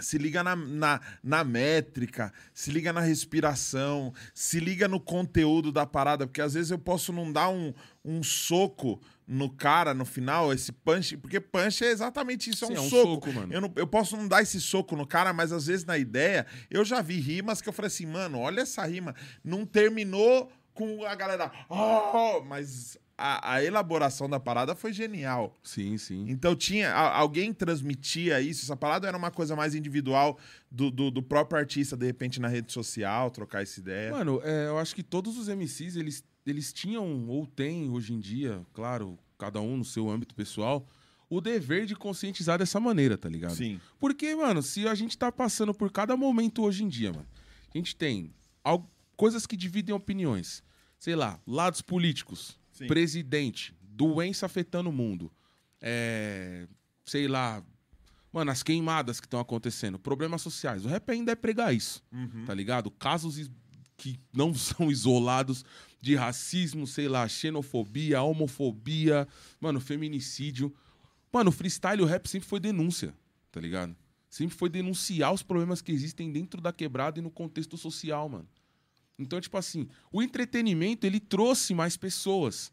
se liga na, na, na métrica, se liga na respiração, se liga no conteúdo da parada, porque às vezes eu posso não dar um, um soco no cara no final, esse punch, porque punch é exatamente isso, é Sim, um é um soco. soco, mano. Eu, não- eu posso não dar esse soco no cara, mas às vezes na ideia, eu já vi rimas que eu falei assim, mano, olha essa rima, não terminou com a galera, "Oh", mas a, a elaboração da parada foi genial. Sim, sim. Então tinha. a- alguém transmitia isso, essa parada era uma coisa mais individual do, do, do próprio artista, de repente, na rede social, trocar essa ideia. Mano, é, eu acho que todos os MCs, eles, eles tinham, ou têm hoje em dia, claro, cada um no seu âmbito pessoal, o dever de conscientizar dessa maneira, tá ligado? Sim. Porque, mano, se a gente tá passando por cada momento hoje em dia, mano, a gente tem al- coisas que dividem opiniões. Sei lá, lados políticos, Sim. presidente, doença afetando o mundo. É, sei lá, mano, as queimadas que estão acontecendo, problemas sociais. O rap ainda é pregar isso, Uhum. tá ligado? Casos que não *laughs* são isolados de racismo, sei lá, xenofobia, homofobia, mano, feminicídio. Mano, o freestyle e o rap sempre foi denúncia, tá ligado? Sempre foi denunciar os problemas que existem dentro da quebrada e no contexto social, mano. Então, tipo assim, o entretenimento, ele trouxe mais pessoas.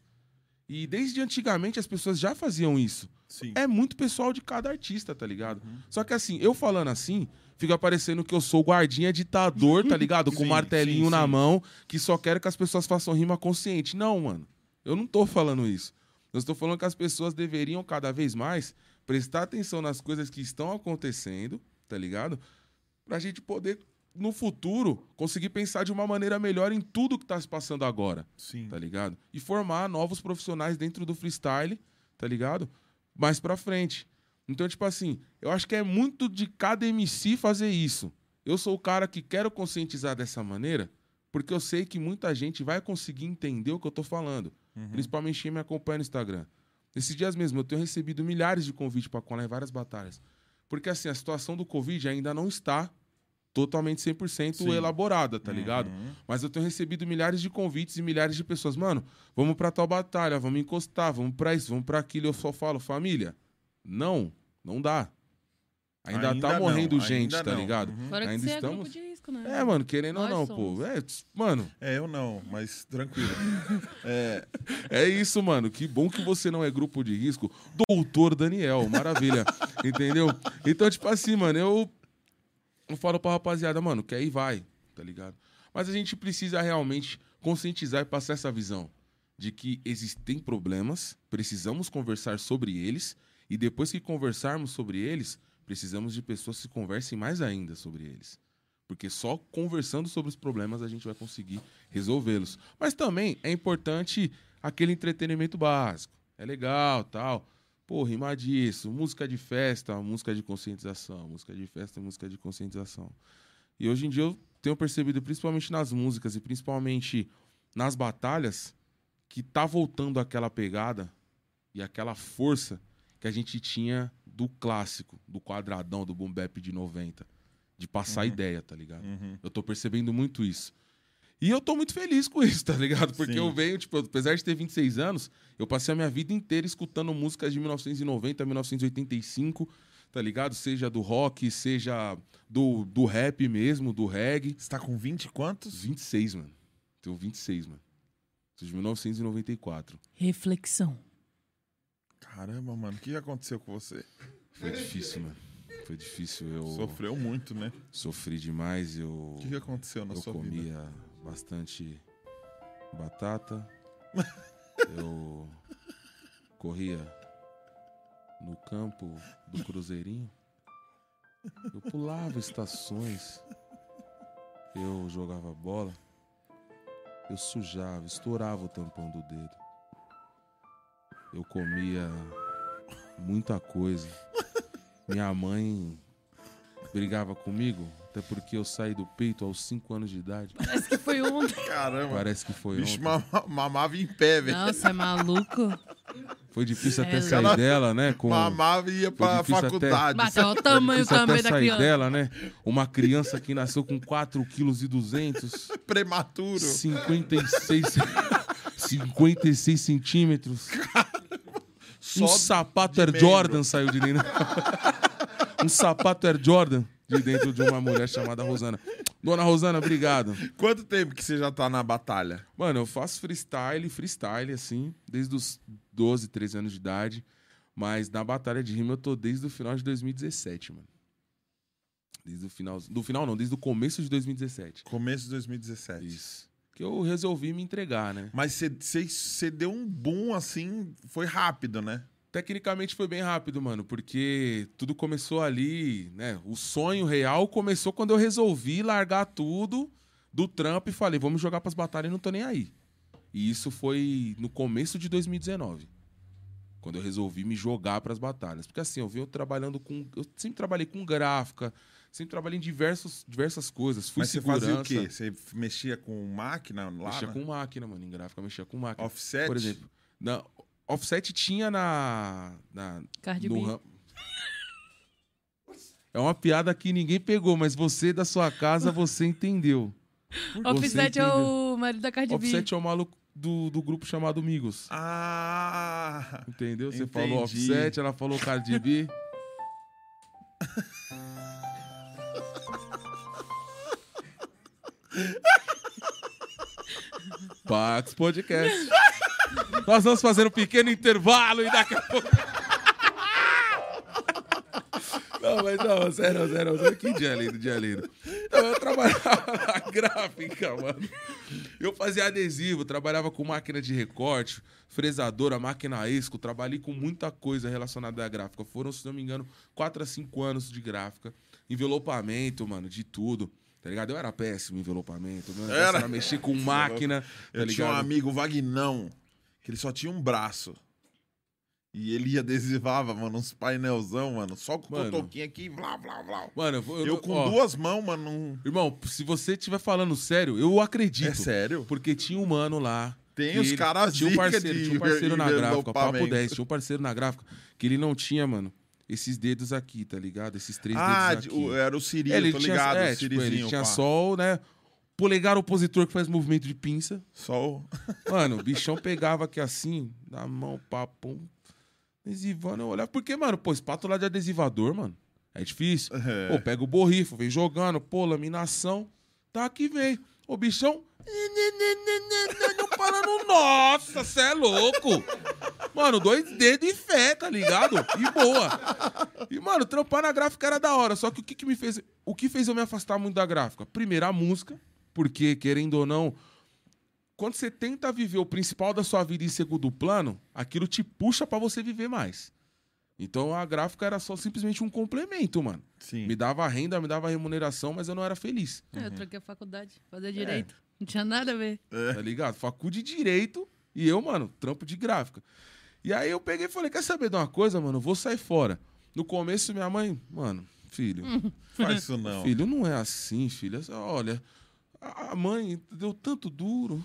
E desde antigamente as pessoas já faziam isso. Sim. É muito pessoal de cada artista, tá ligado? Só que assim, eu falando assim, fica parecendo que eu sou guardinha ditador, tá ligado? *laughs* Com Sim, martelinho sim, na mão, que só quero que as pessoas façam rima consciente. Não, mano. Eu não tô falando isso. Eu estou falando que as pessoas deveriam cada vez mais prestar atenção nas coisas que estão acontecendo, tá ligado? Pra gente poder, no futuro, conseguir pensar de uma maneira melhor em tudo que tá se passando agora Sim. tá ligado? E formar novos profissionais dentro do freestyle, tá ligado? Mais pra frente. Então, tipo assim, eu acho que é muito de cada MC fazer isso. Eu sou o cara que quero conscientizar dessa maneira, porque eu sei que muita gente vai conseguir entender o que eu tô falando. Principalmente quem me acompanha no Instagram. Esses dias mesmo, eu tenho recebido milhares de convites para colar em várias batalhas. Porque, assim, a situação do Covid ainda não está totalmente 100% Sim. elaborada, tá ligado? Uhum. Mas eu tenho recebido milhares de convites e milhares de pessoas. Mano, vamos pra tal batalha, vamos encostar, vamos pra isso, vamos pra aquilo. Eu só falo, família, não, não dá. Ainda, Ainda tá não, morrendo ainda gente, tá não. ligado? Uhum. Fora que Ainda você é estamos. grupo de risco, né? É, mano, querendo ou Nós não, somos. pô. É, mano, É, eu não, mas tranquilo. *laughs* É, é isso, mano. Que bom que você não é grupo de risco. Doutor Daniel, maravilha. *laughs* entendeu? Então, tipo assim, mano, eu, eu falo pra rapaziada, mano, que aí vai, tá ligado? Mas a gente precisa realmente conscientizar e passar essa visão de que existem problemas, precisamos conversar sobre eles, e depois que conversarmos sobre eles, precisamos de pessoas que conversem mais ainda sobre eles. Porque só conversando sobre os problemas a gente vai conseguir resolvê-los. Mas também é importante aquele entretenimento básico. É legal, tal. Pô, rimar disso, música de festa, música de conscientização, música de festa, música de conscientização. E hoje em dia eu tenho percebido, principalmente nas músicas e principalmente nas batalhas, que tá voltando aquela pegada e aquela força que a gente tinha do clássico, do quadradão, do boom bap de 90. De passar ideia, tá ligado? uhum. Eu tô percebendo muito isso. E eu tô muito feliz com isso, tá ligado? Porque Sim. eu venho, tipo, apesar de ter 26 anos, eu passei a minha vida inteira escutando músicas de 1990, 1985, tá ligado? Seja do rock, seja do, do rap mesmo, do reggae. Você tá com 20 e quantos? 26, mano. Tenho 26, mano. Sou de 1994. Reflexão. Caramba, mano, o que aconteceu com você? Foi difícil, mano. Foi difícil. Eu Sofreu muito, né? sofri demais. Eu, O que que aconteceu na eu sua comia vida? Bastante batata. *laughs* eu corria no campo do Cruzeirinho. Eu pulava estações. Eu jogava bola. Eu sujava, estourava o tampão do dedo. Eu comia muita coisa. Minha mãe brigava comigo, até porque eu saí do peito aos 5 anos de idade. Parece que foi ontem. Caramba, Parece que foi bicho ontem. mama- mamava em pé, velho. Nossa, é maluco? Foi difícil até É, sair ela- dela, né? Com... Mamava e ia pra difícil até- faculdade. Bateu o tamanho até também da sair criança. dela, né? Uma criança que nasceu com 4 quilos e 200, *laughs* Prematuro. 56, 56 *laughs* centímetros. Só um sapato Air membro. Jordan saiu de dentro. *laughs* um sapato Air Jordan de dentro de uma mulher chamada Rosana. Dona Rosana, obrigado. Quanto tempo que você já tá na batalha? Mano, eu faço freestyle, freestyle, assim, desde os 12, 13 anos de idade. Mas na batalha de rima eu tô desde o final de 2017, mano. Desde o final. Do final não, desde o começo de 2017. Começo de 2017. Isso. Que eu resolvi me entregar, né? Mas você- deu um boom assim, foi rápido, né? Tecnicamente foi bem rápido, mano, porque tudo começou ali, né? O sonho real começou quando eu resolvi largar tudo do trampo e falei, vamos jogar pras batalhas e não tô nem aí. E isso foi no começo de 2019. Quando eu resolvi me jogar pras batalhas. Porque assim, eu venho trabalhando com. Eu sempre trabalhei com gráfica, sempre trabalhei em diversos, diversas coisas. Fui Mas você segurança. fazia o quê? Você mexia com máquina lá? Mexia né? com máquina, mano. Em gráfica, mexia com máquina. offset? Por exemplo, na, offset tinha na. na Cardi no B. ram- É uma piada que ninguém pegou, mas você da sua casa você entendeu. *laughs* Offset é o marido da Cardi B. Offset é o maluco do, do grupo chamado Migos. Ah! Entendeu? Você Entendi. falou Offset, ela falou Cardi B. *laughs* Pax Podcast. Nós vamos fazer um pequeno intervalo e daqui a pouco. Não, mas não, zero, zero, zero. Que dia lindo, dia lindo. Então, eu trabalhava na gráfica, mano. Eu fazia adesivo, trabalhava com máquina de recorte, fresadora, máquina esco, trabalhei com muita coisa relacionada à gráfica. Foram, se não me engano, 4 a 5 anos de gráfica. Envelopamento, mano, de tudo. Tá ligado? Eu era péssimo em envelopamento. Negócio Era? era mexer com máquina, tá Eu tinha um ligado? amigo, Vagnão, que ele só tinha um braço. E ele adesivava, mano, uns painelzão, mano, só com o Mano. cotoquinho aqui, blá, blá, blá. Mano, eu, eu, Eu com ó, duas mãos, mano, não... Irmão, se você estiver falando sério, eu acredito. É sério? Porque tinha um mano lá. Tem os caras Tinha um parceiro, de tinha um parceiro na gráfica, papo envelopamento. 10. Tinha um parceiro na gráfica que ele não tinha, mano, esses dedos aqui, tá ligado? Esses três Ah, dedos de- aqui. o- era o Siri, É, ele tô tinha, ligado, é, o tipo, ele tinha pá. só, o, né? Polegar opositor que faz movimento de pinça. Só o... Mano, o bichão pegava aqui assim, na mão, papum, adesivando, eu olhava. Porque, mano, pô, espátula de adesivador, mano, é difícil. É. Pô, pega o borrifo, vem jogando, pô, laminação, tá aqui, vem. O bichão, não parando, nossa, cê é louco. Mano, dois dedos e fé, tá ligado? E boa. E, mano, trampar na gráfica era da hora. Só que o que, que me fez. O que fez eu me afastar muito da gráfica? Primeiro, a música. Porque, querendo ou não, quando você tenta viver o principal da sua vida em segundo plano, aquilo te puxa pra você viver mais. Então a gráfica era só simplesmente um complemento, mano. Sim. Me dava renda, me dava remuneração, mas eu não era feliz. É, Eu troquei a faculdade, fazer direito. Não tinha nada a ver. Tá ligado? Facu de direito e eu, mano, trampo de gráfica. E aí eu peguei e falei: quer saber de uma coisa, mano? Eu vou sair fora. No começo, minha mãe, mano, filho, *laughs* Faz isso não. filho, não é assim, filho. Olha, a mãe deu tanto duro,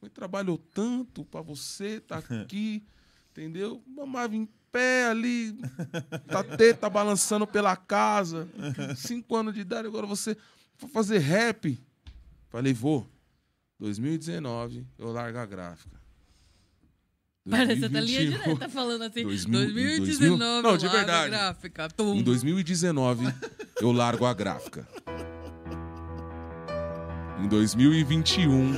a mãe trabalhou tanto pra você tá *laughs* aqui, entendeu? Mamava em pé ali, tá teta balançando pela casa, *laughs* cinco anos de idade, agora você vai fazer rap. Falei, vou. 2019, eu largo a gráfica. Parece até linha 2021. direta falando assim. 2000, 2019, não, de largo a verdade. gráfica. Tum. Em 2019, eu largo a gráfica. *laughs* Em 2021,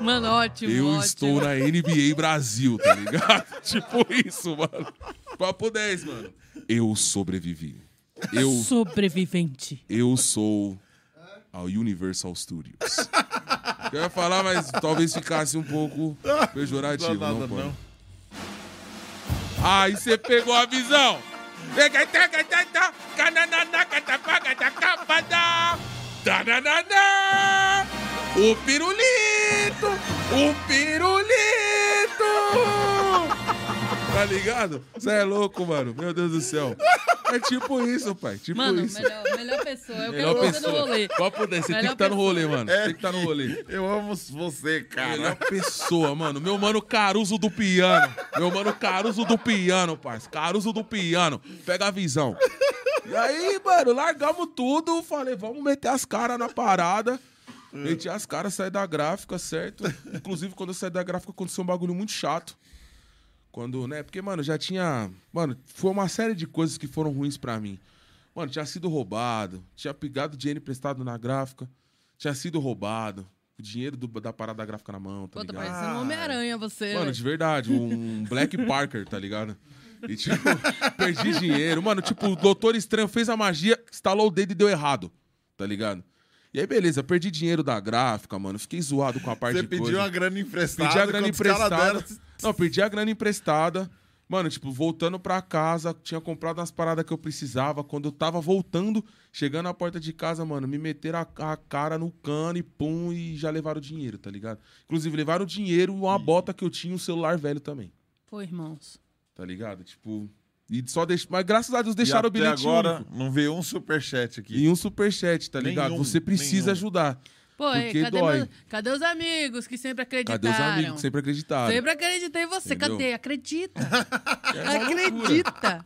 Mano, ótimo, eu ótimo. estou na NBA Brasil, tá ligado? tipo isso, mano. Papo 10, mano. Eu sobrevivi. Eu, Sobrevivente. eu sou a Universal Studios. Eu ia falar, mas talvez ficasse um pouco pejorativo. Não, nada, não, pode. não. Aí você pegou a visão. Tananana. O pirulito! O pirulito! Tá ligado? Você é louco, mano. Meu Deus do céu. É tipo isso, pai. Tipo Mano, isso. melhor, melhor pessoa. Eu Melhor quero você no pessoa. rolê. Poder, você tem que estar no rolê, pessoa. mano. Tem que estar no rolê. Eu amo você, cara. Melhor pessoa, mano. Meu mano Caruso do piano. Meu mano Caruso do piano, parça. Caruso do piano. Pega a visão. E aí, mano, largamos tudo. Falei, vamos meter as caras na parada. Meti as caras, saí da gráfica, certo? Inclusive, quando eu saí da gráfica, aconteceu um bagulho muito chato. Quando, né? Porque, mano, já tinha. Mano, foi uma série de coisas que foram ruins pra mim. Mano, tinha sido roubado, tinha pegado dinheiro emprestado na gráfica, tinha sido roubado, o dinheiro do- da parada gráfica na mão, tá Pô, tá ligado? parecendo um Homem-Aranha você. Mano, de verdade, um Black *laughs* Parker, tá ligado? E, tipo, perdi dinheiro. Mano, tipo, o Doutor Estranho fez a magia, estalou o dedo e deu errado, tá ligado? E aí, beleza, perdi dinheiro da gráfica, mano. Fiquei zoado com a parte Você de pediu coisa. uma grana emprestada. Pedi a grana emprestada. deram- Não, perdi a grana emprestada. Mano, tipo, voltando pra casa, tinha comprado umas paradas que eu precisava. Quando eu tava voltando, chegando na porta de casa, mano, me meteram a, a cara no cano e pum, e já levaram o dinheiro, tá ligado? Inclusive, levaram o dinheiro, uma bota que eu tinha, um celular velho também, Pô, irmãos. tá ligado? Tipo, e só deix... Mas graças a Deus E deixaram o até bilhetinho agora único. não veio um superchat aqui. E um superchat, tá ligado? Nenhum, Você precisa nenhum. ajudar. Pô, Porque cadê, dói. meus- cadê os amigos que sempre acreditaram? Cadê os amigos que sempre acreditaram? Sempre acreditei em você. Entendeu? Cadê? Acredita. *laughs* É. Acredita.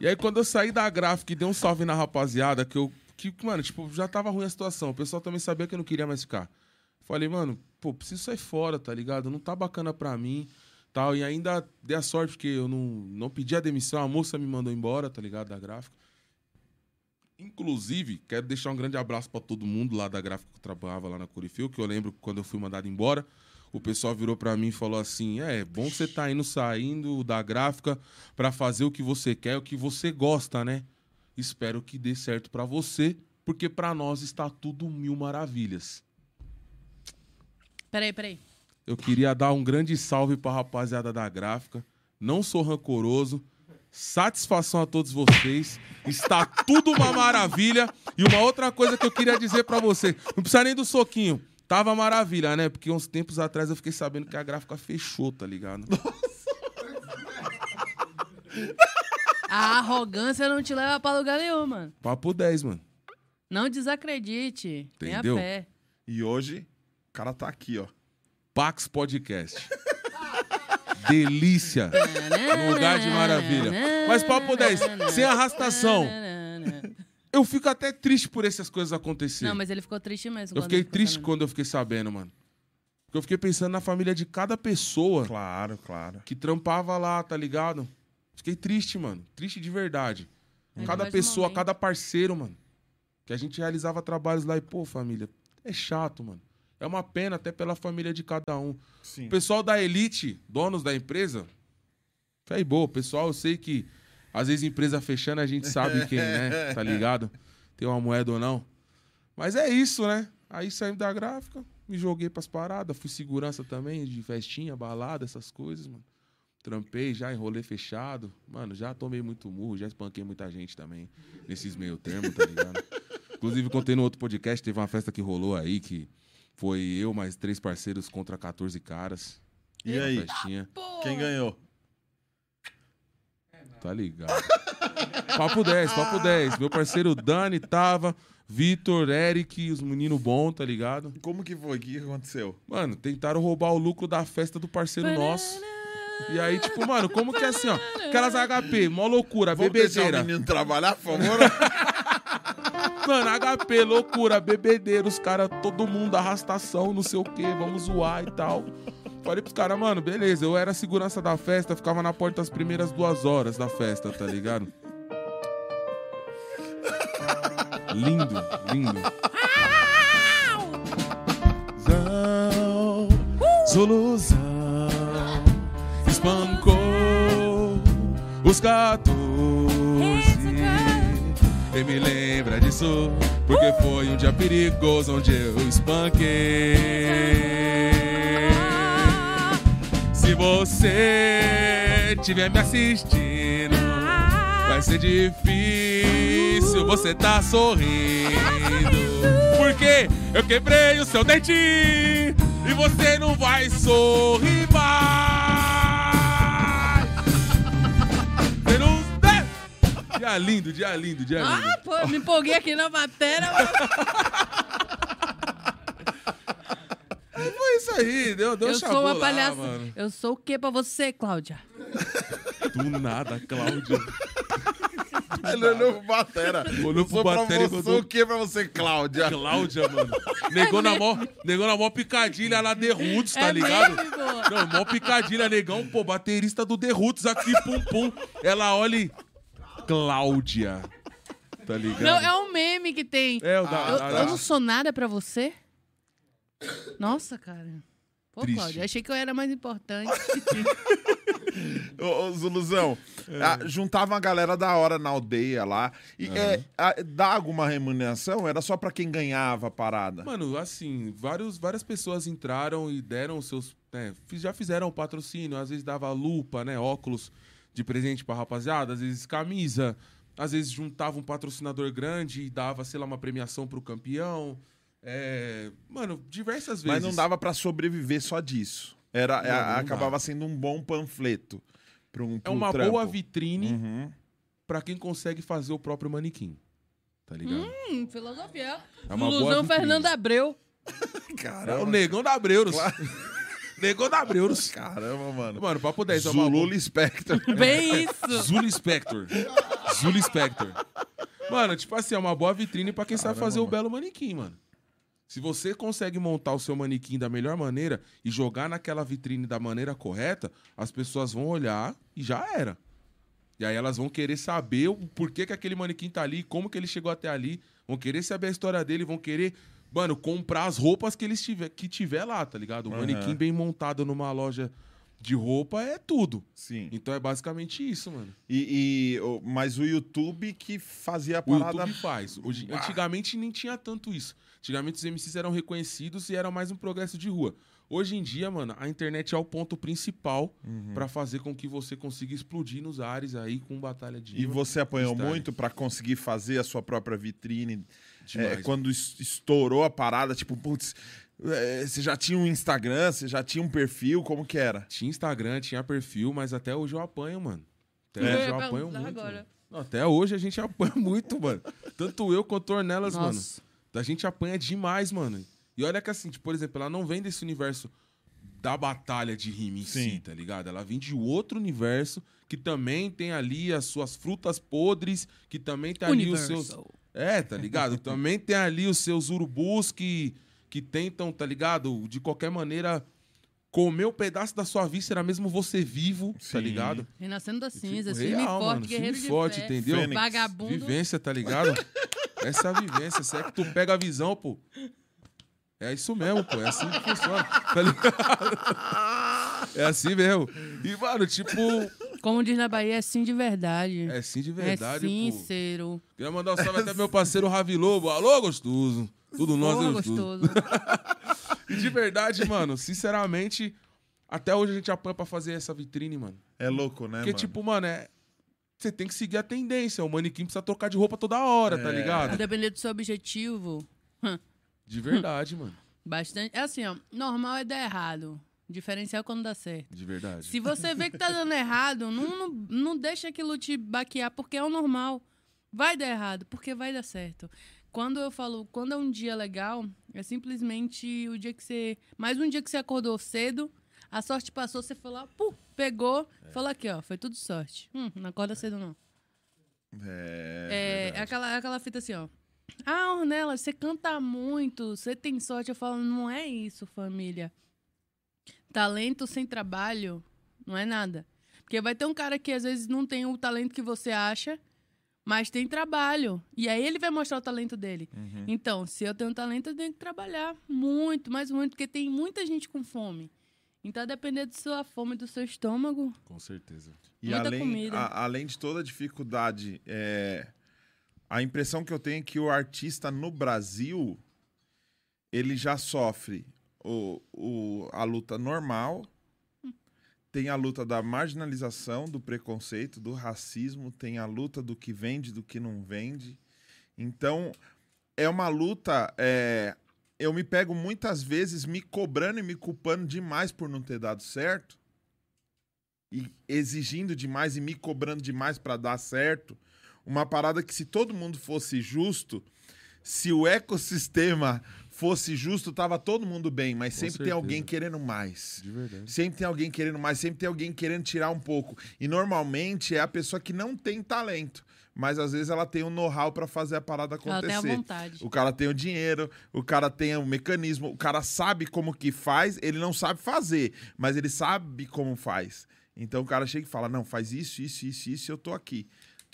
E aí, quando eu saí da gráfica e dei um salve na rapaziada, que eu. Que, mano, tipo, já tava ruim a situação. O pessoal também sabia que eu não queria mais ficar. Falei, mano, pô, preciso sair fora, tá ligado? Não tá bacana pra mim. Tal. E ainda dei a sorte porque eu não, não pedi a demissão, a moça me mandou embora, tá ligado? Da gráfica. Inclusive, quero deixar um grande abraço pra todo mundo lá da gráfica que eu trabalhava lá na Curifil, que eu lembro quando eu fui mandado embora, o pessoal virou pra mim e falou assim: "É, é bom você tá indo saindo da gráfica pra fazer o que você quer, o que você gosta, né? Espero que dê certo pra você, porque pra nós está tudo mil maravilhas." Peraí, peraí. Eu queria dar um grande salve pra rapaziada da gráfica. Não sou rancoroso. Satisfação a todos vocês. Está tudo uma maravilha. E uma outra coisa que eu queria dizer pra você. Não precisa nem do soquinho. Tava maravilha, né? Porque uns tempos atrás eu fiquei sabendo que a gráfica fechou, tá ligado? A arrogância não te leva pra lugar nenhum, mano. Papo 10, mano. Não desacredite. Tenha Entendeu? fé. E hoje, o cara tá aqui, ó. Pax Podcast. Delícia. Um lugar de maravilha. Mas papo 10, sem arrastação. Eu fico até triste por essas coisas acontecerem. Não, mas ele ficou triste mesmo. Eu fiquei triste sabendo. quando eu fiquei sabendo, mano. Porque eu fiquei pensando na família de cada pessoa Claro, claro. que trampava lá, tá ligado? Fiquei triste, mano. Triste de verdade. Mas cada pessoa, cada parceiro, mano. Que a gente realizava trabalhos lá e, pô, família, é chato, mano. É uma pena até pela família de cada um. Sim. O pessoal da elite, donos da empresa, fé e boa. Pessoal, eu sei que às vezes empresa fechando a gente sabe quem, né? *laughs* Tá ligado? Tem uma moeda ou não. Mas é isso, né? Aí saímos da gráfica, me joguei pras paradas, fui segurança também, de festinha, balada, essas coisas, mano. Trampei já em rolê fechado. Mano, já tomei muito murro, já espanquei muita gente também nesses meio termos, tá ligado? *laughs* Inclusive, contei no outro podcast, teve uma festa que rolou aí que foi eu mais três parceiros contra 14 caras. E aí, Festinha. Pô, quem ganhou? Tá ligado. *laughs* papo 10, papo 10. Meu parceiro Dani tava, Vitor, Eric, os meninos bons, tá ligado? Como que foi? O que aconteceu? Mano, tentaram roubar o lucro da festa do parceiro nosso. E aí, tipo, mano, como que é assim, ó? Aquelas HP, mó loucura, Vamos deixar o bebedeira. menino trabalhar, por favor? *laughs* Mano, HP, loucura, bebedeira, os caras, todo mundo, arrastação, não sei o quê, vamos zoar e tal. falei pros caras, mano, beleza, eu era segurança da festa, ficava na porta as primeiras duas horas da festa, tá ligado? lindo, lindo. Zão, Zuluzão espancou os 14. E me lembra disso, porque foi um dia perigoso onde eu espanquei. Se você estiver me assistindo, vai ser difícil você tá sorrindo. Porque eu quebrei o seu dente e você não vai sorrir mais. Dia lindo, dia lindo, dia lindo. Ah, pô, me empolguei aqui na matéria. *laughs* mas Foi isso aí, deu, deu eu sou uma lá, palhaça. mano. Eu sou o que pra você, Cláudia? Do nada, Cláudia. *laughs* Ele olhou pro Batera. Olhou pro Sou pra Batera e mandou- o que pra você, Cláudia? Cláudia, mano. Negou na mó, negou na mó picadilha lá The Roots, tá É ligado? mesmo? Não, mó picadilha, negão, pô, baterista do The Roots aqui, pum pum. Ela olha e. Cláudia. Tá ligado? Não, é um meme que tem. É, o da. Eu, da- eu não sou nada pra você? Nossa, cara. Pô, Triste. Cláudia, achei que eu era mais importante. *laughs* Ô, ô, Zuluzão, ah, juntava uma galera da hora na aldeia lá. E é, ah, dá alguma remuneração? Era só pra quem ganhava a parada? Mano, assim, vários, várias pessoas entraram e deram seus. né, fiz- já fizeram patrocínio, às vezes dava lupa, né? Óculos de presente pra rapaziada, às vezes camisa, às vezes juntava um patrocinador grande e dava, sei lá, uma premiação pro campeão. É, mano, diversas vezes. Mas não dava pra sobreviver só disso. Era, Não, é, não acabava dava. sendo um bom panfleto. Pra um, É pro uma trampo. boa vitrine Uhum. pra quem consegue fazer o próprio manequim. Tá ligado? hum, filosofia. É uma boa Ilusão vitrine. Fernando Abreu. *laughs* É o Caramba, negão da Breuros. *laughs* negão da Breuros. caramba, mano. Mano, papo 10 é uma Zulula Spectre. Bem isso. Zulu Spector. Zulu Spector. Mano, tipo assim, é uma boa vitrine pra quem sabe Caramba, fazer o mano. belo manequim, mano. Se você consegue montar o seu manequim da melhor maneira e jogar naquela vitrine da maneira correta, as pessoas vão olhar e já era. E aí elas vão querer saber o porquê que aquele manequim tá ali, como que ele chegou até ali, vão querer saber a história dele, vão querer, mano, comprar as roupas que eles tiver, que tiver lá, tá ligado? O Aham. manequim bem montado numa loja de roupa é tudo. Sim. Então é basicamente isso, mano. E, e- o- mas o YouTube que fazia a O parada. YouTube faz. Hoje, antigamente nem tinha tanto isso. Antigamente os MCs eram reconhecidos e era mais um progresso de rua. Hoje em dia, mano, a internet é o ponto principal Uhum. pra fazer com que você consiga explodir nos ares aí com batalha de E você apanhou muito pra conseguir fazer a sua própria vitrine. Demais. É, quando es- estourou a parada, tipo, putz, é, você já tinha um Instagram, você já tinha um perfil, como que era? Tinha Instagram, tinha perfil, mas até hoje eu apanho, mano. Até É. hoje Eu apanho perguntar muito. agora. Não, até hoje a gente *laughs* apanha muito, mano. Tanto eu quanto o Ornelas, mano. A gente apanha demais, mano. E olha que assim, tipo, por exemplo, ela não vem desse universo da batalha de rima em Sim. si, tá ligado? Ela vem de outro universo que também tem ali as suas frutas podres, que também tem ali os seus. É, tá ligado? *laughs* também tem ali os seus urubus que, que tentam, tá ligado? De qualquer maneira, comer um pedaço da sua víscera, mesmo você vivo, tá Sim. ligado? Renascendo das Tipo, cinzas, real, firme e forte, mano, guerreiro firme de forte, fé. entendeu? Fênix. Vagabundo. Vivência, tá ligado? *laughs* Essa é a vivência. Se é que tu pega a visão, pô. É isso mesmo, pô. É assim que funciona. Tá ligado? *laughs* É assim mesmo. E, mano, tipo, Como diz na Bahia, é sim de verdade. é sim de É verdade, sim, pô. Cero. Queria mandar um salve até meu parceiro Ravi Lobo. Alô, gostoso. Tudo nós é Pô, gostoso. gostoso. *laughs* E de verdade, mano, sinceramente, até hoje a gente apanha pra fazer essa vitrine, mano. É louco, né, Porque, mano? tipo, mano, é. Você tem que seguir a tendência. O manequim precisa trocar de roupa toda hora, tá É. A ligado? depender do seu objetivo, De verdade, mano. bastante. É assim, ó. Normal é dar errado. Diferencial é quando dá certo. De verdade. Se você vê que tá dando *laughs* errado, não, não, não deixa aquilo te baquear, porque é o normal. Vai dar errado, porque vai dar certo. Quando eu falo, quando é um dia legal, é simplesmente o dia que você. Mais um dia que você acordou cedo, a sorte passou, você foi lá, pum, pegou, falou aqui, ó, foi tudo sorte. Hum, não acorda cedo, não. É, É, verdade. aquela, é aquela fita assim, ó. Ah, Ornella, você canta muito, você tem sorte. Eu falo, não é isso, família. Talento sem trabalho não é nada. Porque vai ter um cara que às vezes não tem o talento que você acha, mas tem trabalho. E aí ele vai mostrar o talento dele. Uhum. Então, se eu tenho talento, eu tenho que trabalhar muito, mais muito, porque tem muita gente com fome. Então, a depender da sua fome do seu estômago, Com certeza. E Muita além, comida. a- além de toda a dificuldade, é, a impressão que eu tenho é que o artista no Brasil ele já sofre o, o- a luta normal, tem a luta da marginalização, do preconceito, do racismo, tem a luta do que vende, do que não vende. Então, é uma luta. é, eu me pego muitas vezes me cobrando e me culpando demais por não ter dado certo e exigindo demais e me cobrando demais para dar certo. Uma parada que se todo mundo fosse justo, se o ecossistema fosse justo, tava todo mundo bem, mas Com sempre tem certeza. alguém querendo mais. De verdade. Sempre tem alguém querendo mais, sempre tem alguém querendo tirar um pouco. E normalmente é a pessoa que não tem talento, mas às vezes ela tem o know-how para fazer a parada ela tem a acontecer. vontade. O cara tem o dinheiro, o cara tem o mecanismo, o cara sabe como que faz, ele não sabe fazer, mas ele sabe como faz. Então o cara chega e fala: Não, faz isso, isso, isso, isso, eu tô aqui.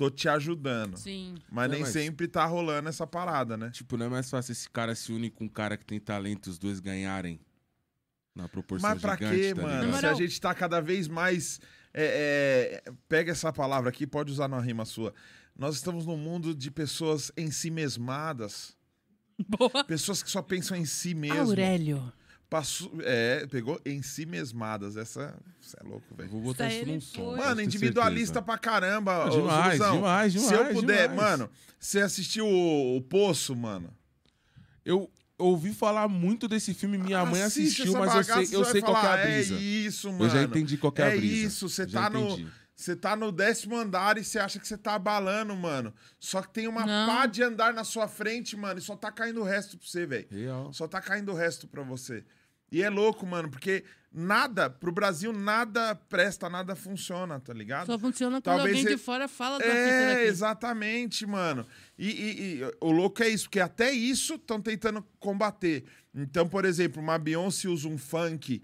Tô te ajudando. Sim. Mas Não, nem mas- sempre tá rolando essa parada, né? Tipo, não é mais fácil esse cara se unir com um cara que tem talento e os dois ganharem na proporção Mas pra gigante, quê, tá mano? ligado? Se a gente tá cada vez mais. é, é, pega essa palavra aqui, pode usar numa rima sua. Nós estamos num mundo de pessoas em si mesmadas. *laughs* Boa. Pessoas que só pensam em si mesmo. Aurélio. Passou, é, pegou em si mesmadas. Essa. Você é louco, Eu velho. Vou botar Isso num som. Mano, individualista certeza. pra caramba. ô, Demais, Zuluzão. demais, Se eu demais, puder, demais. mano, você assistiu o, o Poço, mano? Eu ouvi falar muito desse filme, minha mãe assistiu, mas eu bagaça, sei, eu você sei vai qual é a falar, brisa. É isso, mano. eu já entendi qual que é a É brisa. isso, você tá no. entendi. Você tá no décimo andar e você acha que você tá abalando, mano. Só que tem uma Não. pá de andar na sua frente, mano, e só tá caindo o resto pra você, velho. Real. Só tá caindo o resto pra você. E é louco, mano, porque nada, pro Brasil, nada presta, nada funciona, tá ligado? Só funciona quando Talvez alguém ele- de fora fala do É, daqui. exatamente, mano. E, e- e o louco é isso, porque até isso estão tentando combater. Então, por exemplo, uma Beyoncé usa um funk,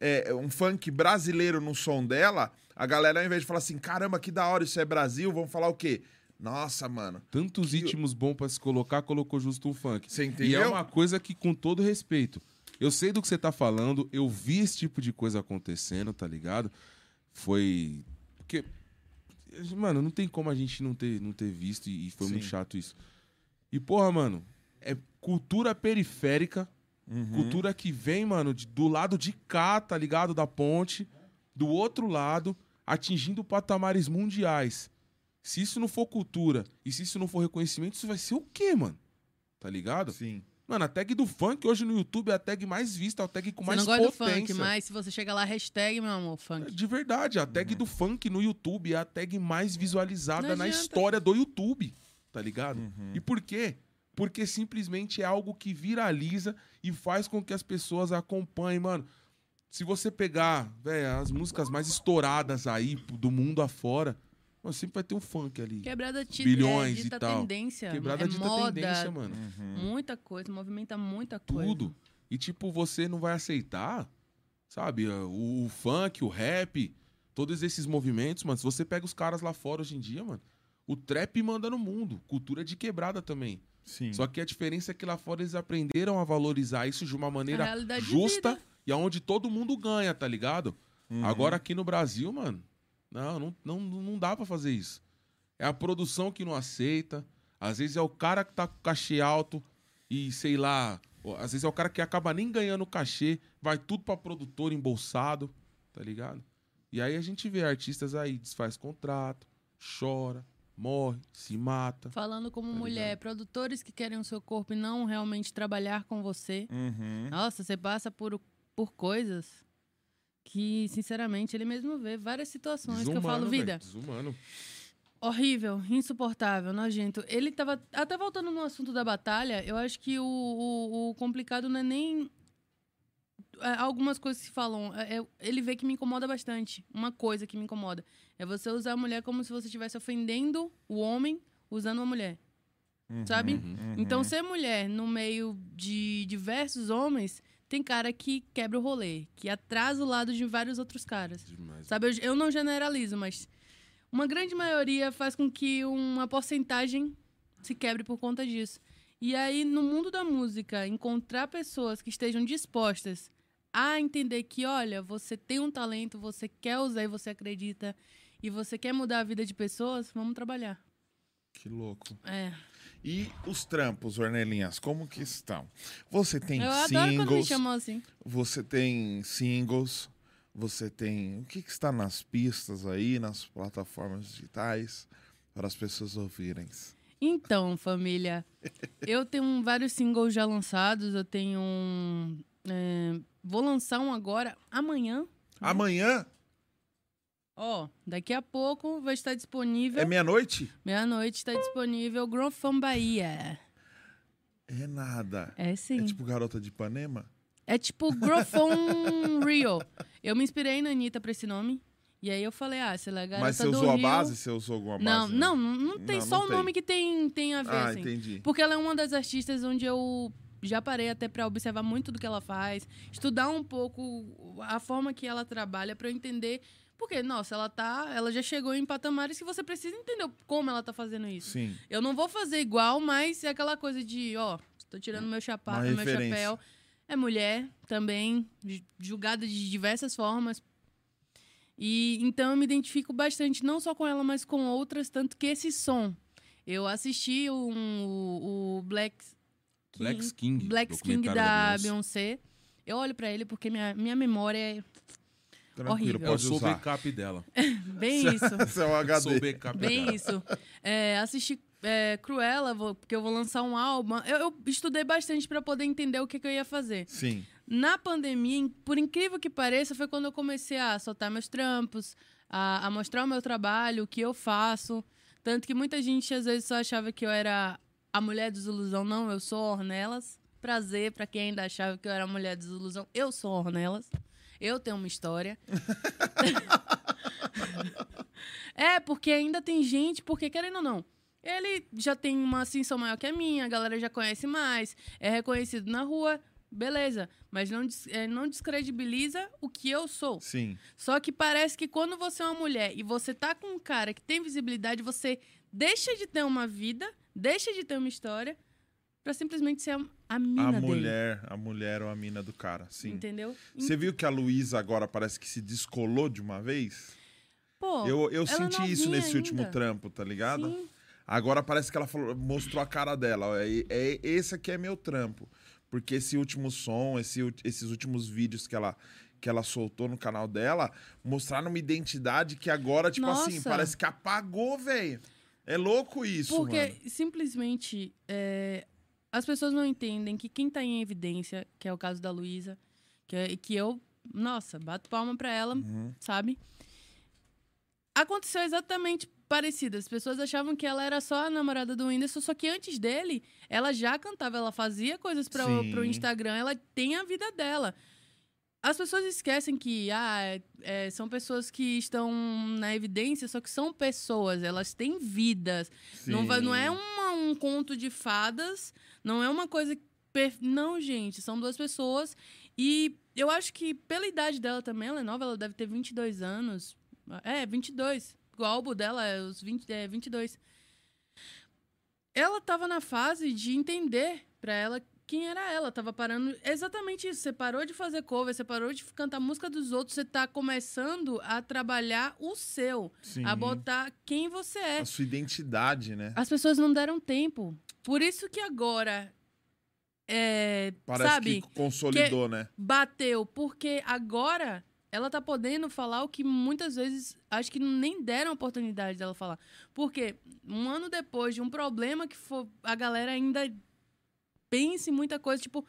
é, um funk brasileiro no som dela, a galera, ao invés de falar assim, caramba, que da hora, isso é Brasil, vão falar o quê? Nossa, mano. Tantos Que- ritmos bons pra se colocar, colocou justo um funk. Você E é entendeu? uma coisa que, com todo respeito, eu sei do que você tá falando, eu vi esse tipo de coisa acontecendo, tá ligado? Foi. Porque. Mano, não tem como a gente não ter, não ter visto e, e foi Sim. muito chato isso. E, porra, mano, é cultura periférica, Uhum. cultura que vem, mano, de- do lado de cá, tá ligado? Da ponte, do outro lado, atingindo patamares mundiais. Se isso não for cultura e se isso não for reconhecimento, isso vai ser o quê, mano? Tá ligado? Sim. Mano, a tag do funk hoje no YouTube é a tag mais vista, a tag com Você mais não gosta do potência. funk, mas se você chega lá, hashtag, meu amor, funk. De verdade, a tag do funk no YouTube é a tag mais visualizada na história do YouTube, tá ligado? Uhum. E por quê? Porque simplesmente é algo que viraliza e faz com que as pessoas acompanhem, mano. Se você pegar, velho, as músicas mais estouradas aí do mundo afora, mano, sempre vai ter um funk ali. Quebrada ti- Bilhões é, e dita tal. tendência. Quebrada é dita moda, tendência, mano. Uhum. Muita coisa, movimenta muita coisa. Tudo. E, tipo, você não vai aceitar, sabe? O, o funk, o rap, todos esses movimentos, mano. Se você pega os caras lá fora hoje em dia, mano, o trap manda no mundo. Cultura de quebrada também. Sim. Só que a diferença é que lá fora eles aprenderam a valorizar isso de uma maneira justa e aonde todo mundo ganha, tá ligado? Uhum. Agora aqui no Brasil, mano, não, não, não, não dá pra fazer isso. É a produção que não aceita. Às vezes é o cara que tá com cachê alto e, sei lá, às vezes é o cara que acaba nem ganhando cachê, vai tudo pra produtor embolsado, tá ligado? E aí a gente vê artistas aí, desfaz contrato, chora, morre, se mata. Falando como Tá mulher, produtores que querem o seu corpo e não realmente trabalhar com você. Uhum. Nossa, você passa por, por coisas que, sinceramente, ele mesmo vê várias situações que eu falo, Desumano, vida, velho, Desumano. horrível, insuportável, nojento. Ele tava. Até voltando no assunto da batalha, eu acho que o, o, o complicado não é nem. é, Algumas coisas que se falam, é- é- ele vê que me incomoda bastante. Uma coisa que me incomoda é você usar a mulher como se você estivesse ofendendo o homem usando uma mulher. Sabe? Uhum. Então, ser mulher no meio de diversos homens tem cara que quebra o rolê, que atrasa o lado de vários outros caras. Demais. Sabe, eu, eu não generalizo, mas uma grande maioria faz com que uma porcentagem se quebre por conta disso. E aí, no mundo da música, encontrar pessoas que estejam dispostas a entender que, olha, você tem um talento, você quer usar e você acredita, e você quer mudar a vida de pessoas, vamos trabalhar. Que louco. É. E os trampos, Ornelinhas, como que estão? Você tem eu adoro quando me singles, chamam assim. você tem singles, você tem... O que, que está nas pistas aí, nas plataformas digitais, para as pessoas ouvirem? Então, família, *laughs* eu tenho vários singles já lançados, eu tenho um. é, vou lançar um agora, amanhã. Amanhã Ó, daqui a pouco vai estar disponível. é meia-noite? Meia-noite está disponível Grofão Bahia. É nada. É sim. É tipo Garota de Ipanema? É tipo Grofão Rio. Eu me inspirei na Anitta pra esse nome. E aí eu falei, ah, se ela é garota Mas você do usou a Rio... base? Você usou alguma base? não, não, não tem Não, só não o tem. nome que tem, tem a ver, Ah, assim. entendi. Porque ela é uma das artistas onde eu já parei até pra observar muito do que ela faz, estudar um pouco a forma que ela trabalha pra eu entender. Porque, nossa, ela tá. Ela já chegou em patamares que você precisa entender como ela tá fazendo isso. Sim. Eu não vou fazer igual, mas é aquela coisa de, ó, tô tirando meu chapa, Uma meu chapéu. É mulher também, ju- julgada de diversas formas. E então eu me identifico bastante, não só com ela, mas com outras, tanto que esse som. Eu assisti um, o, o Black Black King. Black King documentário da Beyoncé. Eu olho pra ele porque minha, minha memória é Tranquilo, Horrível. Eu pode sou o usar. backup dela. *laughs* bem isso. Esse é o HD. Sou backup Bem dela. isso. É, assisti é, Cruella, vou- porque eu vou lançar um álbum. Eu, eu estudei bastante pra poder entender o que, que eu ia fazer. Sim. Na pandemia, por incrível que pareça, foi quando eu comecei a soltar meus trampos, a, a mostrar o meu trabalho, o que eu faço. Tanto que muita gente às vezes só achava que eu era a mulher desilusão. Não, eu sou Ornelas. Prazer pra quem ainda achava que eu era a mulher desilusão. Eu sou Ornelas. Eu tenho uma história. *laughs* é, porque ainda tem gente, porque querendo ou não, ele já tem uma ascensão maior que a minha, a galera já conhece mais, é reconhecido na rua, beleza. Mas não, é, não descredibiliza o que eu sou. Sim. Só que parece que quando você é uma mulher e você tá com um cara que tem visibilidade, você deixa de ter uma vida, deixa de ter uma história, pra simplesmente ser a, mina A dele. mulher, a mulher ou a mina do cara, sim. Entendeu? Você viu que a Luísa agora parece que se descolou de uma vez? Pô, eu eu é senti isso nesse último ainda. trampo, tá ligado? sim. Agora parece que ela falou- mostrou a cara dela. ó, É, é- esse aqui é meu trampo. Porque esse último som, esse esses últimos vídeos que ela, que ela soltou no canal dela, mostraram uma identidade que agora, tipo assim, Nossa. parece que apagou, velho. É louco isso, Porque mano. simplesmente é, as pessoas não entendem que quem tá em evidência, que é o caso da Luísa, que, é- que eu, nossa, bato palma pra ela, Uhum. sabe? Aconteceu exatamente parecido. As pessoas achavam que ela era só a namorada do Whindersson, só que antes dele, ela já cantava, ela fazia coisas para pro Instagram, ela tem a vida dela. As pessoas esquecem que ah, é- é, são pessoas que estão na evidência, só que são pessoas, elas têm vidas. Não, não é Sim. Um conto de fadas, não é uma coisa. per- Não, gente, são duas pessoas. E eu acho que pela idade dela também, ela é nova, ela deve ter 22 anos. É, 22. O álbum dela é os 20, é 22. Ela tava na fase de entender pra ela quem era ela. Tava parando exatamente isso. Você parou de fazer cover, você parou de cantar música dos outros, você tá começando a trabalhar o seu, Sim. a botar quem você é. A sua identidade, né? As pessoas não deram tempo. Por isso que agora. É, Parece sabe? que consolidou, né? Bateu. Porque agora ela tá podendo falar o que muitas vezes acho que nem deram oportunidade dela falar. Porque um ano depois de um problema que for, a galera ainda pensa em muita coisa, tipo.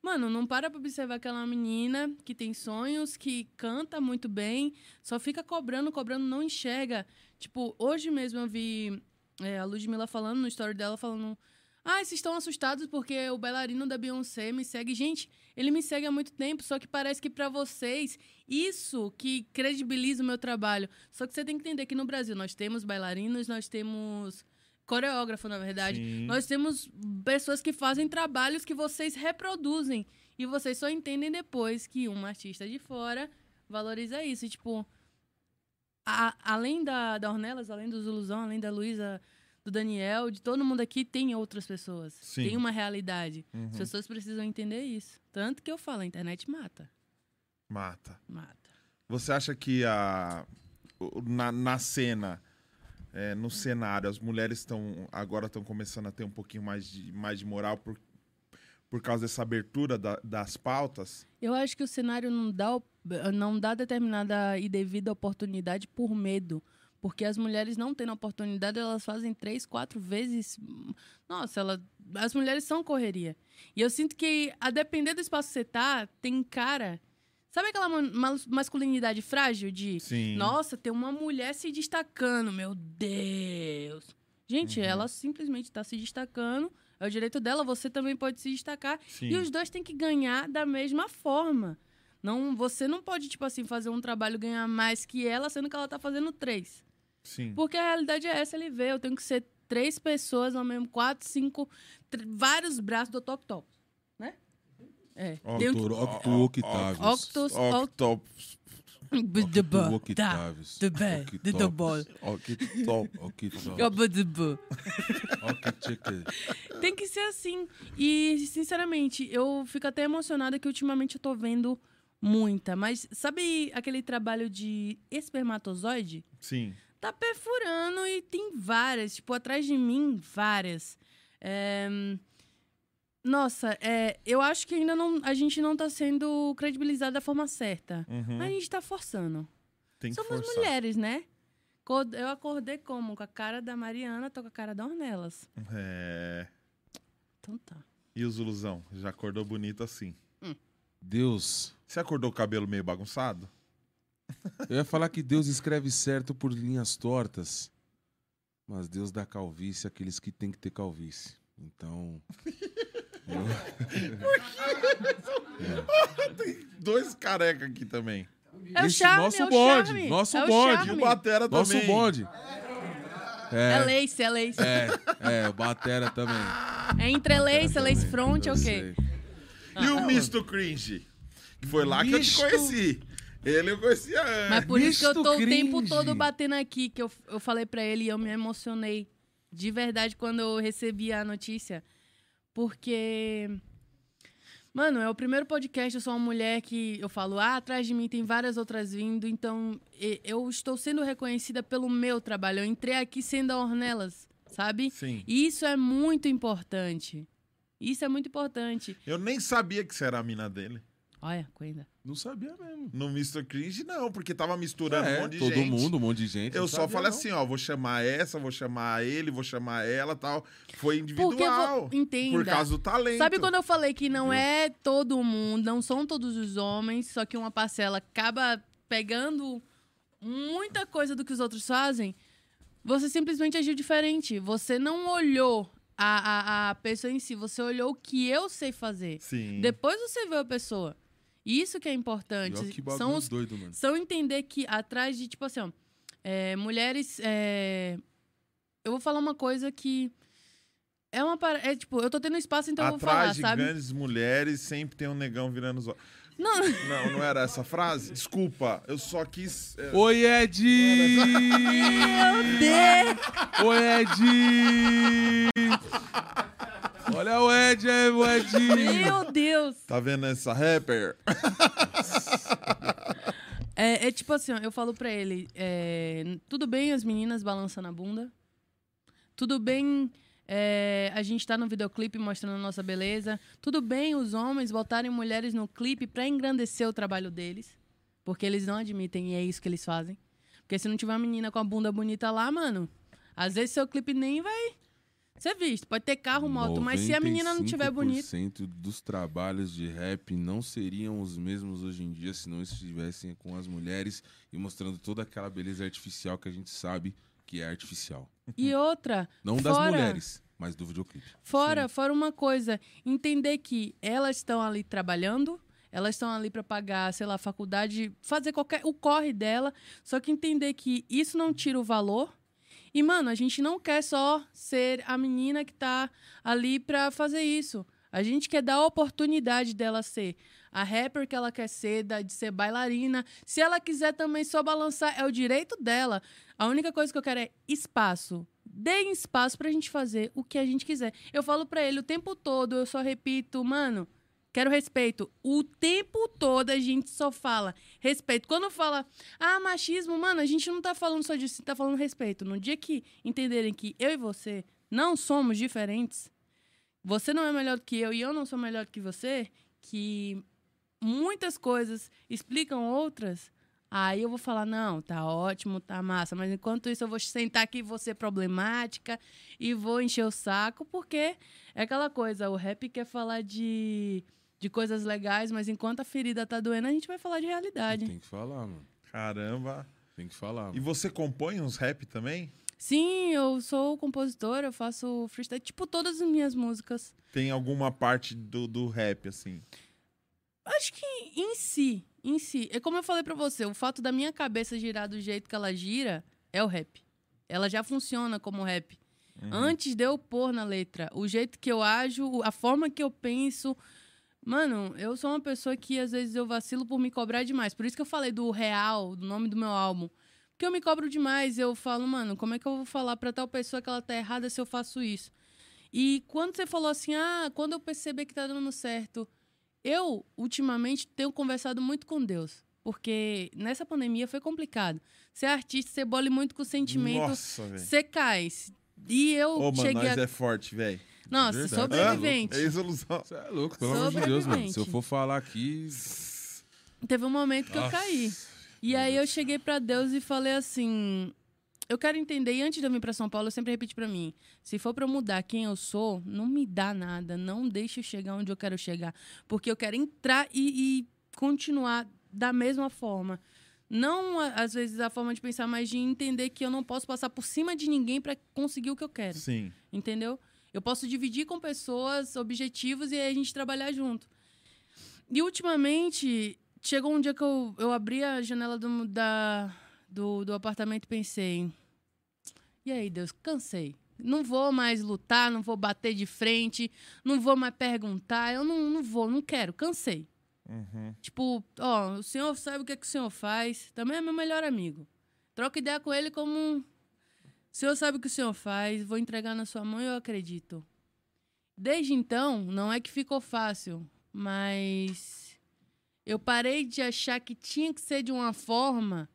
Mano, não para pra observar que ela uma menina que tem sonhos, que canta muito bem, só fica cobrando, cobrando, não enxerga. Tipo, hoje mesmo eu vi é, a Ludmilla falando no story dela, falando. Ah, vocês estão assustados porque o bailarino da Beyoncé me segue. Gente, ele me segue há muito tempo, só que parece que pra vocês, isso que credibiliza o meu trabalho. Só que você tem que entender que no Brasil nós temos bailarinos, nós temos coreógrafo, na verdade. Sim. Nós temos pessoas que fazem trabalhos que vocês reproduzem. E vocês só entendem depois que uma artista de fora valoriza isso. E, tipo, a- além da, da Ornelas, além do Zuluzão, além da Luísa, do Daniel, de todo mundo aqui, tem outras pessoas. Sim. Tem uma realidade. Uhum. As pessoas precisam entender isso. Tanto que eu falo, a internet mata. Mata. Mata. Você acha que a, na, na cena, é, no cenário, as mulheres estão agora estão começando a ter um pouquinho mais de, mais de moral por, por causa dessa abertura da- das pautas? Eu acho que o cenário não dá, não dá determinada e devida oportunidade por medo. Porque as mulheres não tendo oportunidade, elas fazem três, quatro vezes. Nossa, ela, as mulheres são correria. E eu sinto que, a depender do espaço que você tá, tem cara. Sabe aquela ma- mas- masculinidade frágil de. Sim. Nossa, tem uma mulher se destacando, meu Deus. Gente, Uhum. ela simplesmente está se destacando. É o direito dela, você também pode se destacar. Sim. E os dois têm que ganhar da mesma forma. Não, você não pode, tipo assim, fazer um trabalho ganhar mais que ela, sendo que ela tá fazendo três. Sim. Porque a realidade é essa, ele vê. Eu tenho que ser três pessoas ao mesmo, quatro, cinco, vários braços do Top Top. É. Doutor Octo Octavius. Octos, Octopus. Bo- Octavius. The the ball. Octopus. Octopus. Octchicken. Tem que ser assim. E, sinceramente, eu fico até emocionada que ultimamente eu tô vendo muita. Mas sabe aquele trabalho de espermatozoide? Sim. Tá perfurando e tem várias. Tipo, atrás de mim, várias. É, Nossa, é, eu acho que ainda não, a gente não tá sendo credibilizado da forma certa. Uhum. A gente tá forçando. Tem que Somos forçar. mulheres, né? Eu acordei como? Com a cara da Mariana, tô com a cara da Ornelas. É. Então tá. E o Zuluzão? Já acordou bonito assim. Deus. Você acordou o cabelo meio bagunçado? Eu ia falar que Deus escreve certo por linhas tortas, mas Deus dá calvície àqueles que tem que ter calvície. Então. *laughs* *laughs* Dois careca aqui também. É o charme, nosso é o bonde, charme. nosso é o. E charme. o Batera Nosso também. bonde. É É, lace, é lace. é, é, o Batera também. É entre lace, Batera lace também, front, eu ok. sei. E o Misto Cringe? Que foi lá que eu te Misto- conheci. Ele eu conhecia antes. Mas por isso que eu Misto tô o tempo cringe. todo batendo aqui, que eu, eu falei pra ele e eu me emocionei de verdade quando eu recebi a notícia. Porque. Mano, é o primeiro podcast, eu sou uma mulher que eu falo, ah, atrás de mim tem várias outras vindo, então eu estou sendo reconhecida pelo meu trabalho. Eu entrei aqui sendo a Ornelas, sabe? Sim. E Isso é muito importante. Isso é muito importante. Eu nem sabia que você era a mina dele. Olha, Coenda. Não sabia mesmo. No Mr. Cringe, não, porque tava misturando um É, monte de todo gente. mundo, um monte de gente. Eu só falei não. assim, ó, vou chamar essa, vou chamar ele, vou chamar ela tal. Foi Porque eu individual. vou... Entenda. Por causa do talento. Sabe quando eu falei que não é todo mundo, não são todos os homens, só que uma parcela acaba pegando muita coisa do que os outros fazem? Você simplesmente agiu diferente. Você não olhou a, a, a pessoa em si, você olhou o que eu sei fazer. Sim. Depois você vê a pessoa. Isso que é importante. que São os doido, mano. são entender que atrás de, tipo assim, ó, é, mulheres. é, eu vou falar uma coisa que. É uma. É tipo, eu tô tendo espaço, então eu vou falar, Atrás de sabe? grandes mulheres sempre tem um negão virando os olhos. Não, *laughs* Não, não era essa frase? Desculpa, eu só quis. é, Oi, Ed! *laughs* meu Deus! Oi, Ed! *laughs* Olha o Ed, é o Ed! Meu Deus! Tá vendo essa rapper? É, é tipo assim, eu falo pra ele: é, tudo bem as meninas balançando a bunda. Tudo bem é, a gente tá no videoclipe mostrando a nossa beleza. Tudo bem os homens botarem mulheres no clipe pra engrandecer o trabalho deles. Porque eles não admitem e é isso que eles fazem. Porque se não tiver uma menina com a bunda bonita lá, mano, às vezes seu clipe nem vai ser visto. Pode ter carro, moto, mas se a menina não tiver bonita. 95% dos trabalhos de rap não seriam os mesmos hoje em dia se não estivessem com as mulheres e mostrando toda aquela beleza artificial que a gente sabe que é artificial. E outra. Não das fora- mulheres, mas do videoclipe. Fora, fora uma coisa, entender que elas estão ali trabalhando, elas estão ali para pagar, sei lá, faculdade, fazer qualquer o corre dela, só que entender que isso não tira o valor. E mano, a gente não quer só ser a menina que tá ali para fazer isso. A gente quer dar a oportunidade dela ser a rapper que ela quer ser, de ser bailarina. Se ela quiser também só balançar, é o direito dela. A única coisa que eu quero é espaço. Deem espaço pra gente fazer o que a gente quiser. Eu falo pra ele o tempo todo, eu só repito, mano, quero respeito. O tempo todo a gente só fala respeito. Quando fala, ah, machismo, mano, a gente não tá falando só disso, tá falando respeito. No dia que entenderem que eu e você não somos diferentes, você não é melhor do que eu e eu não sou melhor do que você, que muitas coisas explicam outras, aí eu vou falar, não, tá ótimo, tá massa, mas enquanto isso eu vou sentar aqui e vou ser problemática e vou encher o saco, porque é aquela coisa, o rap quer falar de, de coisas legais, mas enquanto a ferida tá doendo, a gente vai falar de realidade. Tem que falar, mano. Caramba. Tem que falar. E Mano. você compõe uns rap também? Sim, eu sou compositora, eu faço freestyle, tipo todas as minhas músicas. Tem alguma parte do, do rap, assim? Acho que em si, em si, é como eu falei pra você, o fato da minha cabeça girar do jeito que ela gira é o rap. Ela já funciona como rap. Antes de eu pôr na letra, o jeito que eu ajo, a forma que eu penso. Mano, eu sou uma pessoa que às vezes eu vacilo por me cobrar demais. Por isso que eu falei do real, do nome do meu álbum. Porque eu me cobro demais. Eu falo, mano, como é que eu vou falar pra tal pessoa que ela tá errada se eu faço isso? E quando você falou assim, ah, quando eu perceber que tá dando certo, eu, ultimamente, tenho conversado muito com Deus. Porque nessa pandemia foi complicado. Ser artista, você bole muito com o sentimento, Nossa, velho. você cai. E eu Ô, mano, cheguei nós a... é forte, velho. Nossa, Verdade. sobrevivente. É resolução. Você é louco, pelo amor de Deus, mano. Se eu for falar aqui. Teve um momento que eu Nossa. caí. E aí eu cheguei pra Deus e falei assim: eu quero entender. E antes de eu vir pra São Paulo, eu sempre repeti pra mim: se for pra eu mudar quem eu sou, não me dá nada. Não deixe eu chegar onde eu quero chegar. Porque eu quero entrar e, e continuar da mesma forma. Não, às vezes, a forma de pensar, mas de entender que eu não posso passar por cima de ninguém pra conseguir o que eu quero. Sim. Entendeu? Eu posso dividir com pessoas objetivos e aí a gente trabalhar junto. E ultimamente, chegou um dia que eu, eu abri a janela do, da, do, do apartamento e pensei: e aí, Deus, cansei. Não vou mais lutar, não vou bater de frente, não vou mais perguntar, eu não, não vou, não quero, cansei. Uhum. Tipo, ó, o senhor sabe o que, é que o senhor faz, também é meu melhor amigo. Troca ideia com ele como. O senhor sabe o que o senhor faz, vou entregar na sua mão e eu acredito. Desde então, não é que ficou fácil, mas eu parei de achar que tinha que ser de uma forma,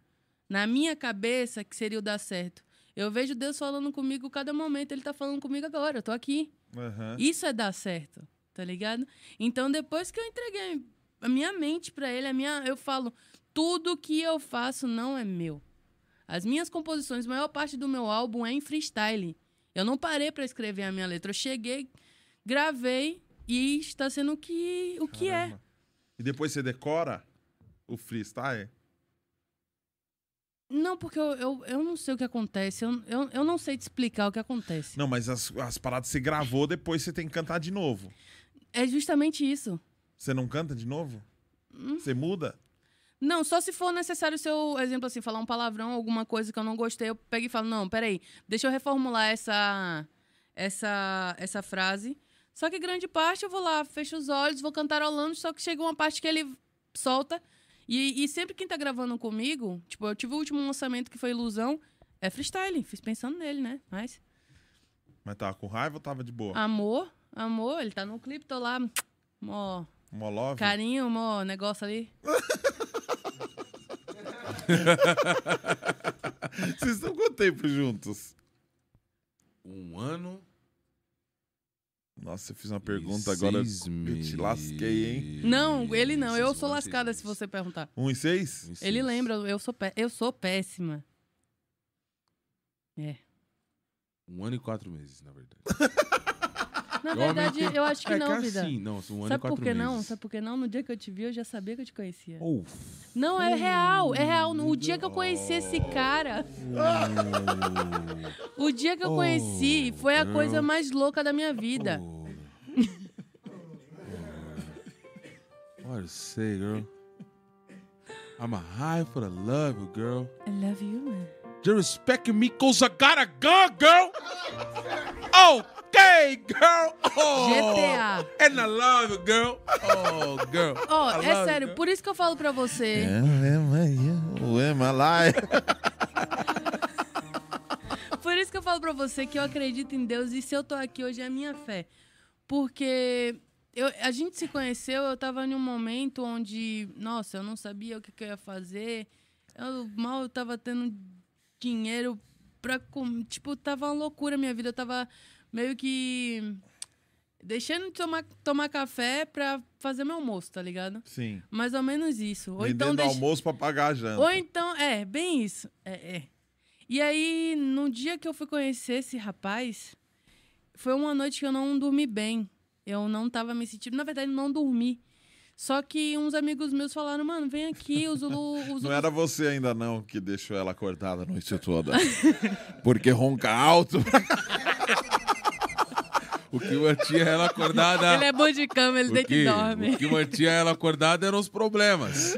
na minha cabeça, que seria o dar certo. Eu vejo Deus falando comigo cada momento, Ele tá falando comigo agora, eu tô aqui. Aham. Isso é dar certo, tá ligado? Então, depois que eu entreguei a minha mente pra ele, a minha, eu falo, tudo que eu faço não é meu. As minhas composições, a maior parte do meu álbum é em freestyle. Eu não parei pra escrever a minha letra. Eu cheguei, gravei e está sendo o que, o que é. E depois você decora o freestyle? Não, porque eu, eu, eu não sei o que acontece. Eu, eu, eu não sei te explicar o que acontece. Não, mas as, as paradas você gravou, depois você tem que cantar de novo. É justamente isso. Você não canta de novo? Hum. Você muda? Não, só se for necessário se eu, exemplo assim, falar um palavrão, alguma coisa que eu não gostei, eu pego e falo, não, peraí, deixa eu reformular essa, essa, essa frase. Só que grande parte eu vou lá, fecho os olhos, vou cantarolando, só que chega uma parte que ele solta. E, e sempre quem tá gravando comigo, tipo, eu tive o último lançamento que foi Ilusão, é freestyle, fiz pensando nele, né? Mas, Mas tava com raiva ou tava de boa? amor, amor, ele tá no clipe, tô lá, mó Molove? carinho, mó negócio ali. *laughs* *laughs* Vocês estão quanto tempo juntos? Um ano. Nossa, eu fiz uma e pergunta agora. seis Eu te lasquei, hein? Não, ele não, eu sou lascada se você perguntar. Um e seis? Ele Seis. lembra, eu sou, pé- eu sou péssima. É. Um ano e quatro meses, na verdade. *laughs* Na verdade, eu acho que é não, que vida. assim, não, são um e Sabe por que não? Sabe por que não? No dia que eu te vi, eu já sabia que eu te conhecia. Oh, Não, é real, é real. No *laughs* dia que eu conheci esse cara, o dia que eu Oh, conheci foi a coisa mais louca da minha vida. oh. oh. What to say, girl? I'm a high for the love, girl. I love you, man. Respect me cause I gotta go, girl. Okay, girl. Oh. GTA. And I love you, girl. Oh, girl. Ó, I é sério, you, por isso que eu falo pra você. O Emalai. *laughs* Por isso que eu falo pra você que eu acredito em Deus e se eu tô aqui hoje é a minha fé. Porque eu- a gente se conheceu, eu tava em um momento onde, nossa, eu não sabia o que, que eu ia fazer. Eu mal tava tendo dinheiro pra. Tipo, tava uma loucura a minha vida. Eu tava meio que deixando de tomar, tomar café pra fazer meu almoço, tá ligado? Sim. Mais ou menos isso. Ou Vendendo então deixa- almoço pra pagar a janta. ou então, é, bem isso. É, é. E aí, no dia que eu fui conhecer esse rapaz, foi uma noite que eu não dormi bem. Eu não tava me sentindo. Na verdade, não dormi. Só que uns amigos meus falaram, mano, vem aqui, o Zulu. O Zulu Não era você ainda não que deixou ela acordada a noite toda. Porque ronca alto. O que mantinha ela acordada. Ele é bom de cama, ele deita que, dorme. o que mantinha ela acordada eram os problemas.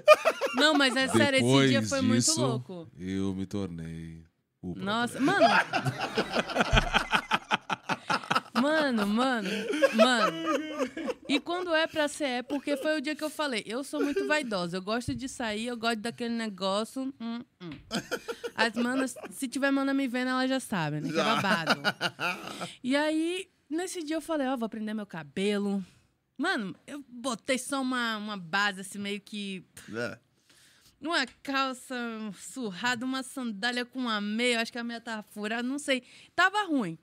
Não, mas é sério, esse Depois dia foi disso, muito louco. Eu me tornei o problema. Nossa, mano. *laughs* Mano, mano, mano. E quando é pra ser, é porque foi o dia que eu falei. Eu sou muito vaidosa. Eu gosto de sair, eu gosto daquele negócio. hum, hum. As manas, se tiver mana me vendo, elas já sabem, né? Que é babado. E aí, nesse dia eu falei, ó, vou prender meu cabelo. Mano, eu botei só uma, uma base assim, meio que É. uma calça surrada, uma sandália com uma meia, acho que a meia tava furada, não sei. Tava ruim.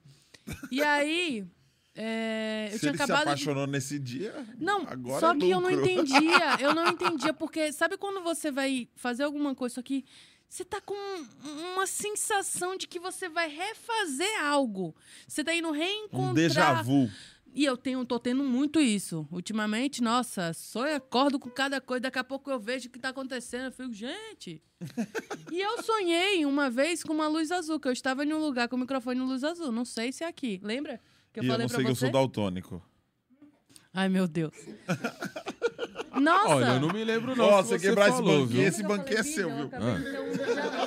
E aí, é, eu Se tinha ele se acabado de... apaixonou nesse dia, Não, agora só é que eu não entendia, *laughs* eu não entendia, porque sabe quando você vai fazer alguma coisa, só que você tá com uma sensação de que você vai refazer algo. Você tá indo reencontrar... Um déjà vu. E eu tenho, tô tendo muito isso. Ultimamente, nossa, sonho, acordo com cada coisa, daqui a pouco eu vejo o que tá acontecendo. Eu fico, gente. *laughs* e eu sonhei uma vez com uma luz azul, que eu estava em um lugar com o microfone luz azul. Não sei se é aqui. Lembra? Que eu e eu falei não pra sei que eu sou daltônico. Ai, meu Deus. *laughs* Nossa! Olha, eu não me lembro não. Se você quebrar esse banquinho, viu? esse banquinho é seu, viu? ter um déjà vu.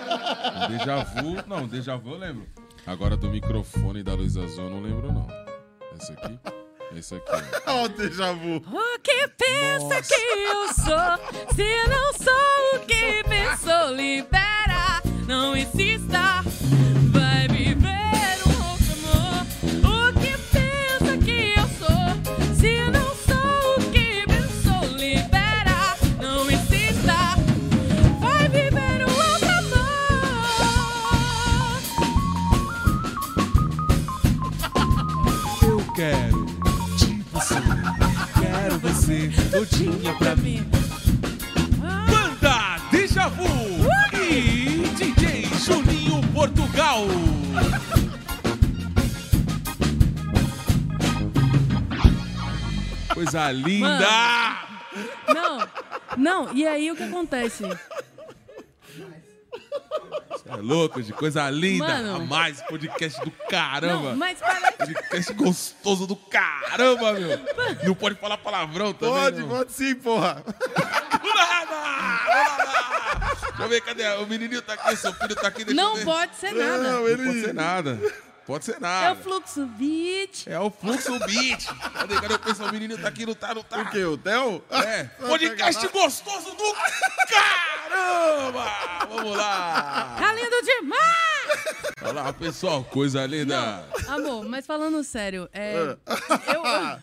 *laughs* Um déjà vu. Não, déjà vu eu lembro. Agora do microfone da luz azul eu não lembro, não. Esse aqui? Esse aqui. ó. *laughs* Ó, o déjà vu. O que pensa que eu sou? Se não sou o que pensou, libera. Não insista, você todinha pra mim. Banda Déjà Vu e DJ Juninho Portugal. Coisa linda! Não, não, e aí o que acontece? É louco, de coisa linda. Mano. A mais podcast do caramba. Não, mas parece. Podcast gostoso do caramba, meu. Não pode falar palavrão também. Pode, não. pode sim, porra. Deixa eu ver, cadê? O menininho tá aqui, seu filho tá aqui. Não ver. pode ser nada. Não, Não ele... pode ser nada. Pode ser É nada. o fluxo beat. É o fluxo beat. Cadê, cadê? Eu penso, o menino tá aqui, não tá, não tá. O quê? O Theo? É. Podcast gostoso do caramba! Vamos lá. Tá lindo demais! Olha lá, pessoal, coisa linda. Amor, mas falando sério, é, eu, eu Ah,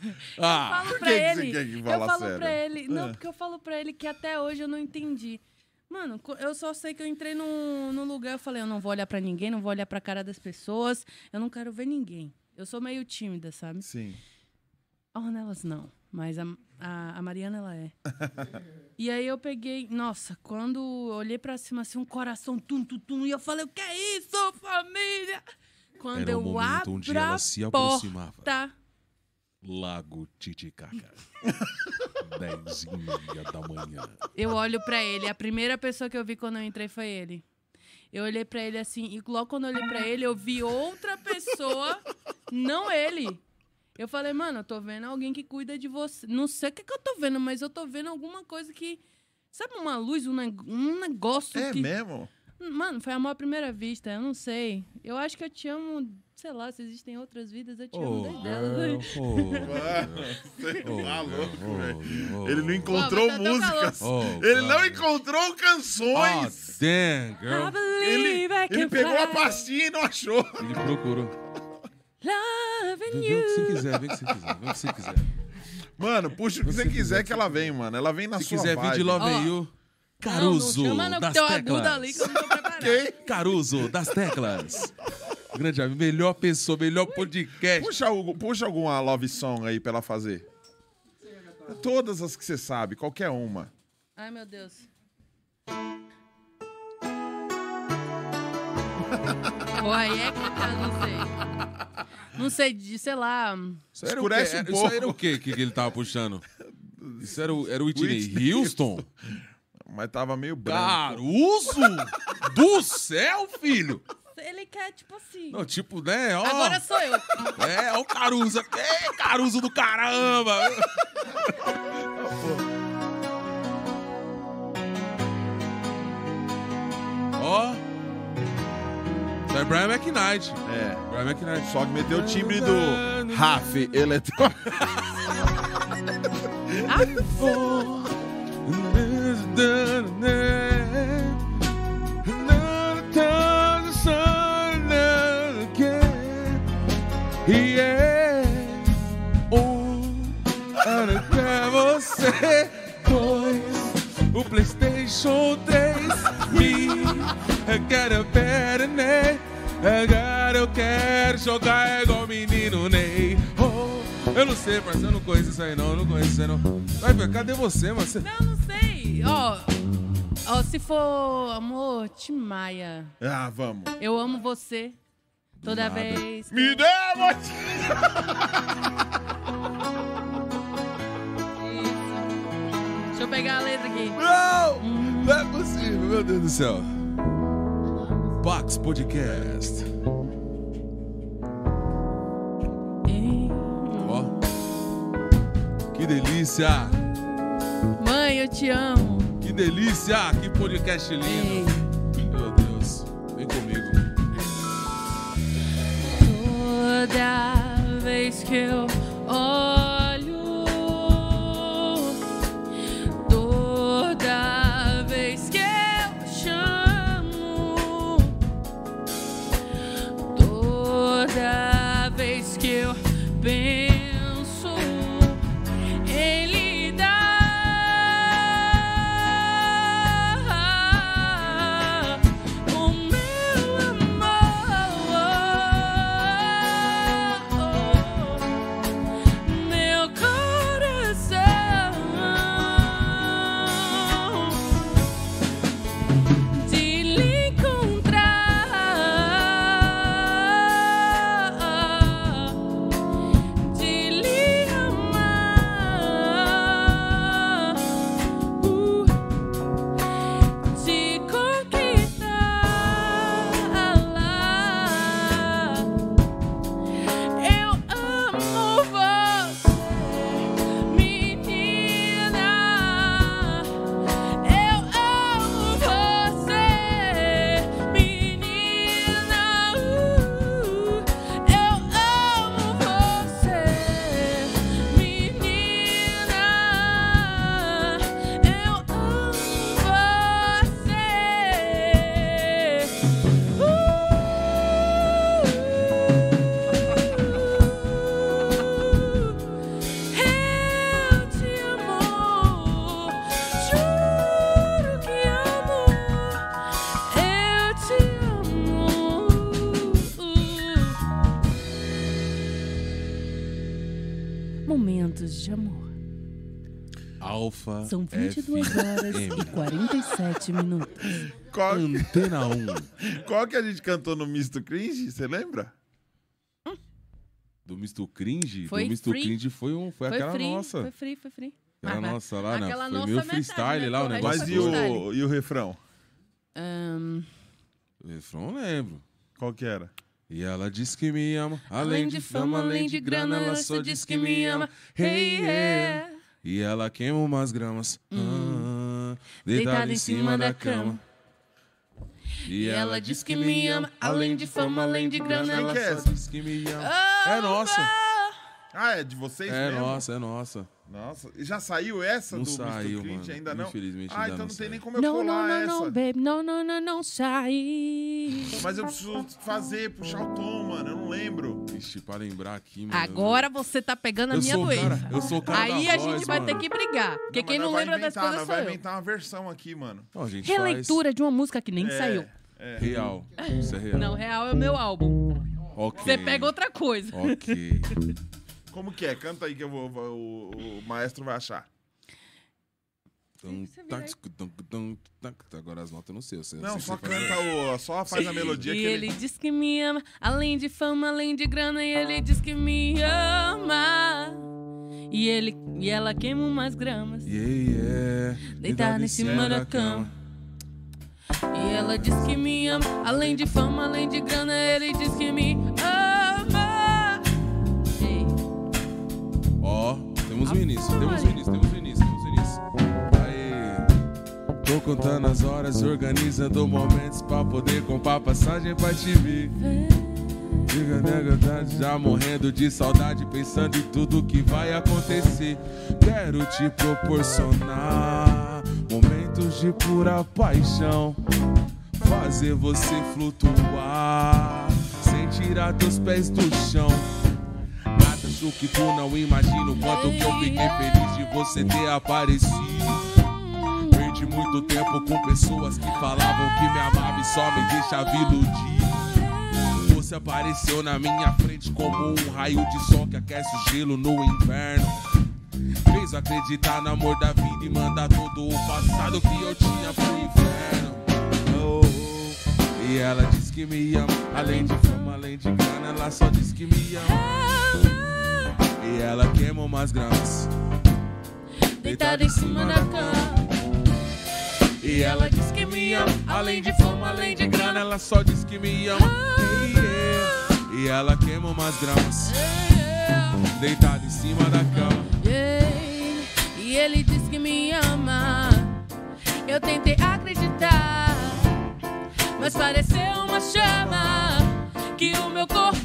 falo por pra que que ele. você quer que eu falo sério? pra ele. Não, Ah. porque eu falo pra ele que até hoje eu não entendi. Mano, eu só sei que eu entrei num, num lugar, eu falei, eu não vou olhar pra ninguém, não vou olhar pra cara das pessoas, eu não quero ver ninguém. Eu sou meio tímida, sabe? Sim. A Ornelas não, mas a, a, a Mariana ela é. *laughs* e aí eu peguei, nossa, quando eu olhei pra cima assim, um coração tum tum tum, e eu falei, o que é isso, família? Quando Era eu momento abro onde ela se aproximava. porta, Lago Titicaca. *laughs* Dez e meia da manhã. eu olho pra ele, a primeira pessoa que eu vi quando eu entrei foi ele. Eu olhei pra ele assim, e logo quando eu olhei pra ele, eu vi outra pessoa, não ele. Eu falei, mano, eu tô vendo alguém que cuida de você. Não sei o que, que eu tô vendo, mas eu tô vendo alguma coisa que. Sabe uma luz, um, neg- um negócio É que. mesmo? Mano, foi amor à primeira vista, eu não sei. Eu acho que eu te amo, sei lá, se existem outras vidas, eu te amo Oh, desde elas. girl, oh, oh, tá louco, velho. oh, Ele não oh. encontrou tá músicas. Oh, Ele não encontrou canções. damn, I girl. ele ele pegou a pastinha e não achou. Ele procurou. Loving Vem, vem o que você you. quiser, vem o que você quiser, vem o que você quiser. Mano, puxa o que você Se quiser que ela vem, mano. Ela vem na Se sua quiser vir vibe. de Love and You, Caruso não, não chama não, que das ali teclas. que eu não tô preparada. Ok? Caruso das teclas. Grande amigo, melhor pessoa, melhor podcast. Puxa, puxa alguma love song aí pra ela fazer. Todas as que você sabe, qualquer uma. Ai, meu Deus. *laughs* Pô, aí é que eu não sei. Não sei, de, sei lá. Isso era, Escurece o um? Isso pouco. era o quê que, que ele tava puxando? Isso era o, era o Whitney, Whitney Houston? Mas tava meio branco. Caruso? Do céu, filho? Ele quer, tipo assim. Não, tipo, né? Ó, Agora sou eu. É, ó o Caruso. É, Caruso do caramba. Ó. Isso é Brian McKnight. É. Brian McKnight. Só que meteu o timbre do Raf eletrônico. Yeah. Um, você. Dois, o PlayStation 3. Me, eu quero better Ney. Agora eu quero jogar igual o menino Ney. Oh, eu não sei, parceiro, eu não conheço isso aí não, eu não conheço isso aí não. Vai, velho, cadê você, mano? Você- Não, não sei. Ó, ó, se for amor, Tim Maia. Ah, vamos. Eu amo você. Toda Nada. vez. que- Me dê. Isso. Deixa eu pegar a letra aqui. Não! Não é possível, meu Deus do céu. Pax Podcast. Ó. Que delícia! Mãe, eu te amo. Que delícia! Que podcast lindo! Ei. Meu Deus, vem comigo. Toda vez que eu olho, Alfa. São 22 horas e 47 minutos. Qual, Antena 1. *laughs* qual que a gente cantou no Misto Cringe? Você lembra? Do Misto Cringe? Foi do Misto free. Cringe foi, um, foi, Foi aquela free, nossa. foi free, foi free. Aquela Mas- nossa lá, né? Foi nossa meio metade, freestyle né? lá, o negócio. Mas e o, e o refrão? Ahn, O refrão eu lembro. Qual que era? E ela diz que me ama, além de fama, além de grana, ela só diz que me ama. Hey, yeah. E ela queima umas gramas. ah, Hum. Deitada em cima da cama. E ela diz que me ama, além de fama, além de grana, ela só diz que me ama. É nossa, Ah, é de vocês é mesmo? nossa, é nossa. Nossa, e já saiu essa Não do saiu, Mr. Clint mano. ainda não? Infelizmente ah, ainda então não não tem nem como eu Não, colar não, não, essa. não, baby. Não, não, não, não sai. Mas eu preciso fazer, puxar o tom, mano. Eu não lembro. Ixi, pra lembrar aqui, mano. Agora você tá pegando a Eu minha doença. cara- eu sou o cara Aí da a voz, gente vai mano. ter que brigar. Porque Não, quem não vai lembra das inventar, coisas nós sou vai eu. inventar uma versão aqui, mano. Não, a gente Releitura de uma música que nem É, saiu. É. faz real. Isso é real. Não, real é o meu álbum. Ok. Você pega outra coisa. Ok. *laughs* Como que é? Canta aí que eu vou, vou- o, o maestro vai achar. Agora as notas eu não sei. Eu sei eu Não, sei só canta o. Só faz a melodia E que ele ele. diz que me ama, além de fama, além de grana, e ele diz que me ama. E ele e ela queima umas gramas. Yeah, yeah. Deitada em cima da cama. E ela diz que me ama, além de fama, além de grana, ele diz que me ama. O início, temos o início, temos o início, temos o início. Aí, tô contando as horas, organizando momentos pra poder comprar passagem pra te ver. Diga nega, tá já morrendo de saudade, pensando em tudo que vai acontecer. Quero te proporcionar momentos de pura paixão. Fazer você flutuar sem tirar teus pés do chão. Acho que tu não imagina o quanto que eu fiquei feliz de você ter aparecido. Perdi muito tempo com pessoas que falavam que me amavam e só me deixavam iludido. Você apareceu na minha frente como um raio de sol que aquece o gelo no inverno. Fez acreditar no amor da vida e mandar todo o passado que eu tinha pro inferno. Oh, oh. E ela diz que me ama, além de fama, além de grana, ela só diz que me ama. E ela queima umas gramas. deitada em cima da cama. E ela diz que me ama, além de fama, além de grana, ela só diz que me ama. Yeah. E ela queima umas gramas, deitada em cima da cama. Yeah. E ele diz que me ama. Eu tentei acreditar, mas pareceu uma chama que o meu corpo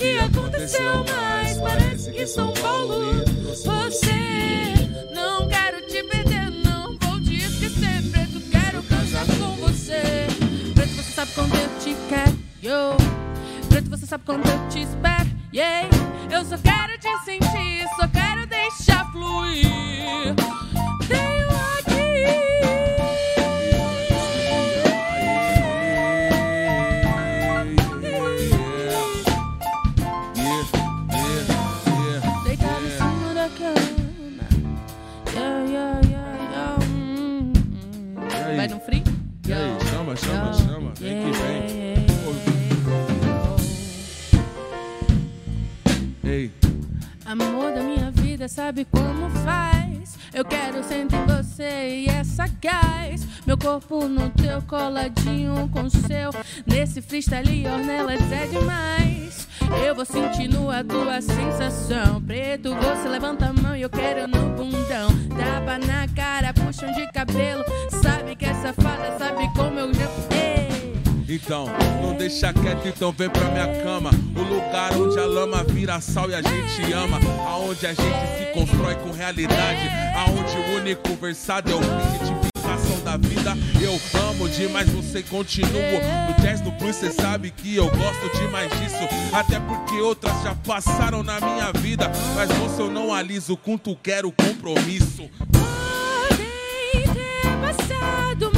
que aconteceu, mas parece que São Paulo. Você, não quero te perder, não vou te esquecer. Preto, quero casar com você. Preto, você sabe quando eu te quero. Yo. Preto, você sabe quando eu te espero. Yeah. Eu só quero te sentir, só quero deixar fluir. Vida, sabe como faz? Eu quero sentir você e essa gás. Meu corpo no teu, coladinho com o seu. Nesse freestyle, ornelas é demais. Eu vou sentindo a tua sensação. Preto, você levanta a mão e eu quero no bundão. Tapa na cara, puxão de cabelo. Sabe que essa fada sabe como eu já. Então, não deixa quieto, então vem pra minha cama. O lugar onde a lama vira sal e a gente ama. Aonde a gente se constrói com realidade. Aonde o único versado é o identificação da vida. Eu amo demais, você continua. No jazz, no blues, cê sabe que eu gosto demais disso. Até porque outras já passaram na minha vida. Mas você eu não aliso, com tu quero compromisso. Podem ter passado,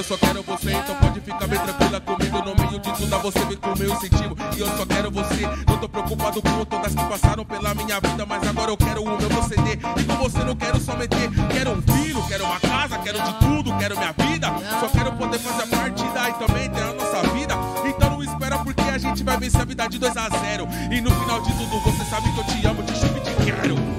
quero, só quero você. Então pode ficar bem tranquila comigo. No meio de tudo, a você vem com o meu incentivo. E eu só quero você. Não tô preocupado com todas que passaram pela minha vida. Mas agora eu quero o meu proceder. E com você não quero só meter. Quero um filho, quero uma casa, quero de tudo, quero minha vida. Só quero poder fazer parte daí também ter a nossa vida. Então não espera porque a gente vai vencer a vida de 2 a 0 E no final de tudo, você sabe que eu te amo, te chupo e te quero.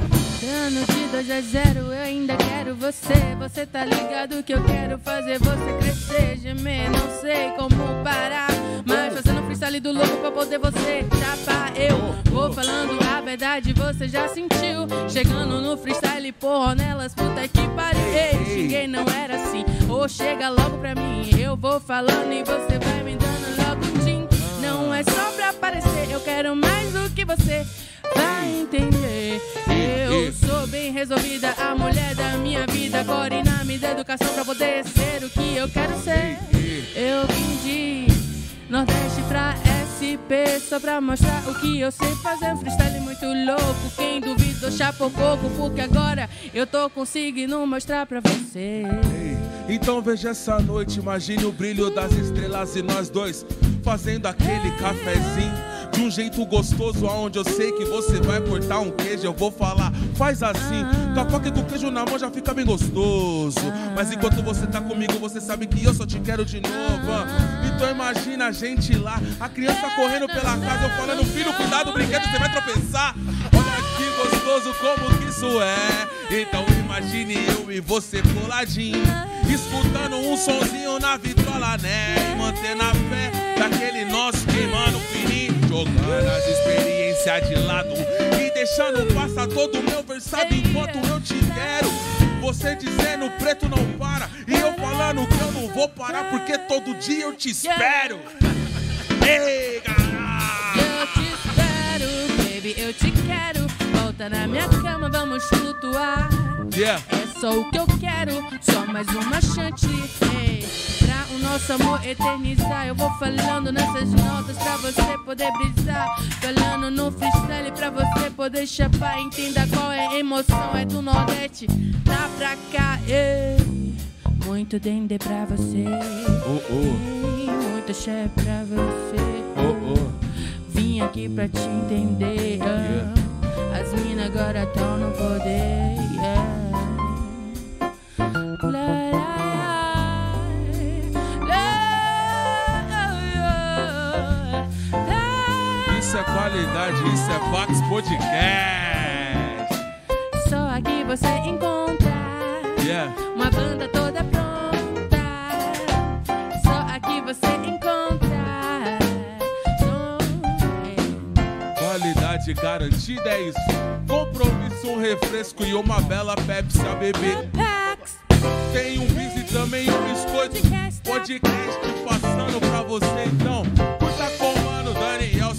2 é 0, eu ainda quero você. Você tá ligado que eu quero fazer você crescer, gemer, não sei como parar. Mas fazendo freestyle do louco pra poder você chapar. Eu vou falando a verdade, você já sentiu. Chegando no freestyle, porra, nelas, puta que pariu. Ei, xinguei, não era assim. Ou chega logo pra mim, eu vou falando e você vai me dando logo um din. Não é só pra aparecer, eu quero mais do que você vai entender. Eu sou bem resolvida, a mulher da minha vida. Corina me dá educação pra poder ser o que eu quero ser. Eu vim de Nordeste pra SP só pra mostrar o que eu sei fazer. Um freestyle muito louco. Quem duvidou, chapa um pouco, porque agora eu tô conseguindo mostrar pra você. Então veja essa noite, imagine o brilho das estrelas e nós dois fazendo aquele cafezinho de um jeito gostoso, aonde eu sei que você vai cortar um queijo, eu vou falar, faz assim, com a e com o queijo na mão já fica bem gostoso. Mas enquanto você tá comigo, você sabe que eu só te quero de novo. Então imagina a gente lá, a criança correndo pela casa, eu falando, filho, cuidado, brinquedo, você vai tropeçar. Olha que gostoso como que isso é. Então imagine eu e você coladinho, escutando um sonzinho na vitrola, né? E mantendo a fé daquele nosso queimando fininho, jogando as experiências de lado e deixando passar todo o meu versado enquanto eu te quero. Você dizendo preto não para e eu falando que eu não vou parar porque todo dia eu te espero. Ei, galera! Eu te espero, baby, eu te quero. Volta na minha cama, vamos flutuar. Yeah. É só o que eu quero, só mais uma chance. Ei, o nosso amor eternizar, eu vou falando nessas notas pra você poder brisar. Falando no freestyle pra você poder chapar. Entenda qual é a emoção, é do Nordeste. Tá pra cá, ei. Muito dendê pra você. Oh, oh, muito axé pra você. oh, oh. Vim aqui pra te entender. ah. As minas agora tão no poder. yeah. Qualidade, isso é Vax Podcast. Só aqui você encontra Yeah. uma banda toda pronta. Só aqui você encontra. Som-. Qualidade garantida é isso. Compromisso, um refresco e uma bela Pepsi a beber. Tem um bis e também um biscoito. Podcast passando pra você então.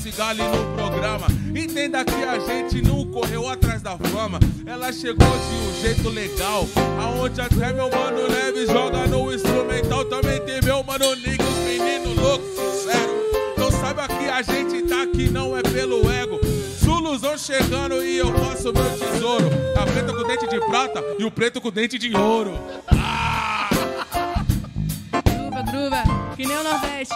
Cigali no programa. Entenda que a gente não correu atrás da fama. Ela chegou de um jeito legal. Aonde até meu mano Neves joga no instrumental. Também tem meu mano Nick, os meninos loucos, sincero. Então saiba que a gente tá aqui não é pelo ego. Zuluzão chegando e eu faço meu tesouro. A preta com dente de prata e o preto com dente de ouro. Gruva, gruva, que nem o Nordeste.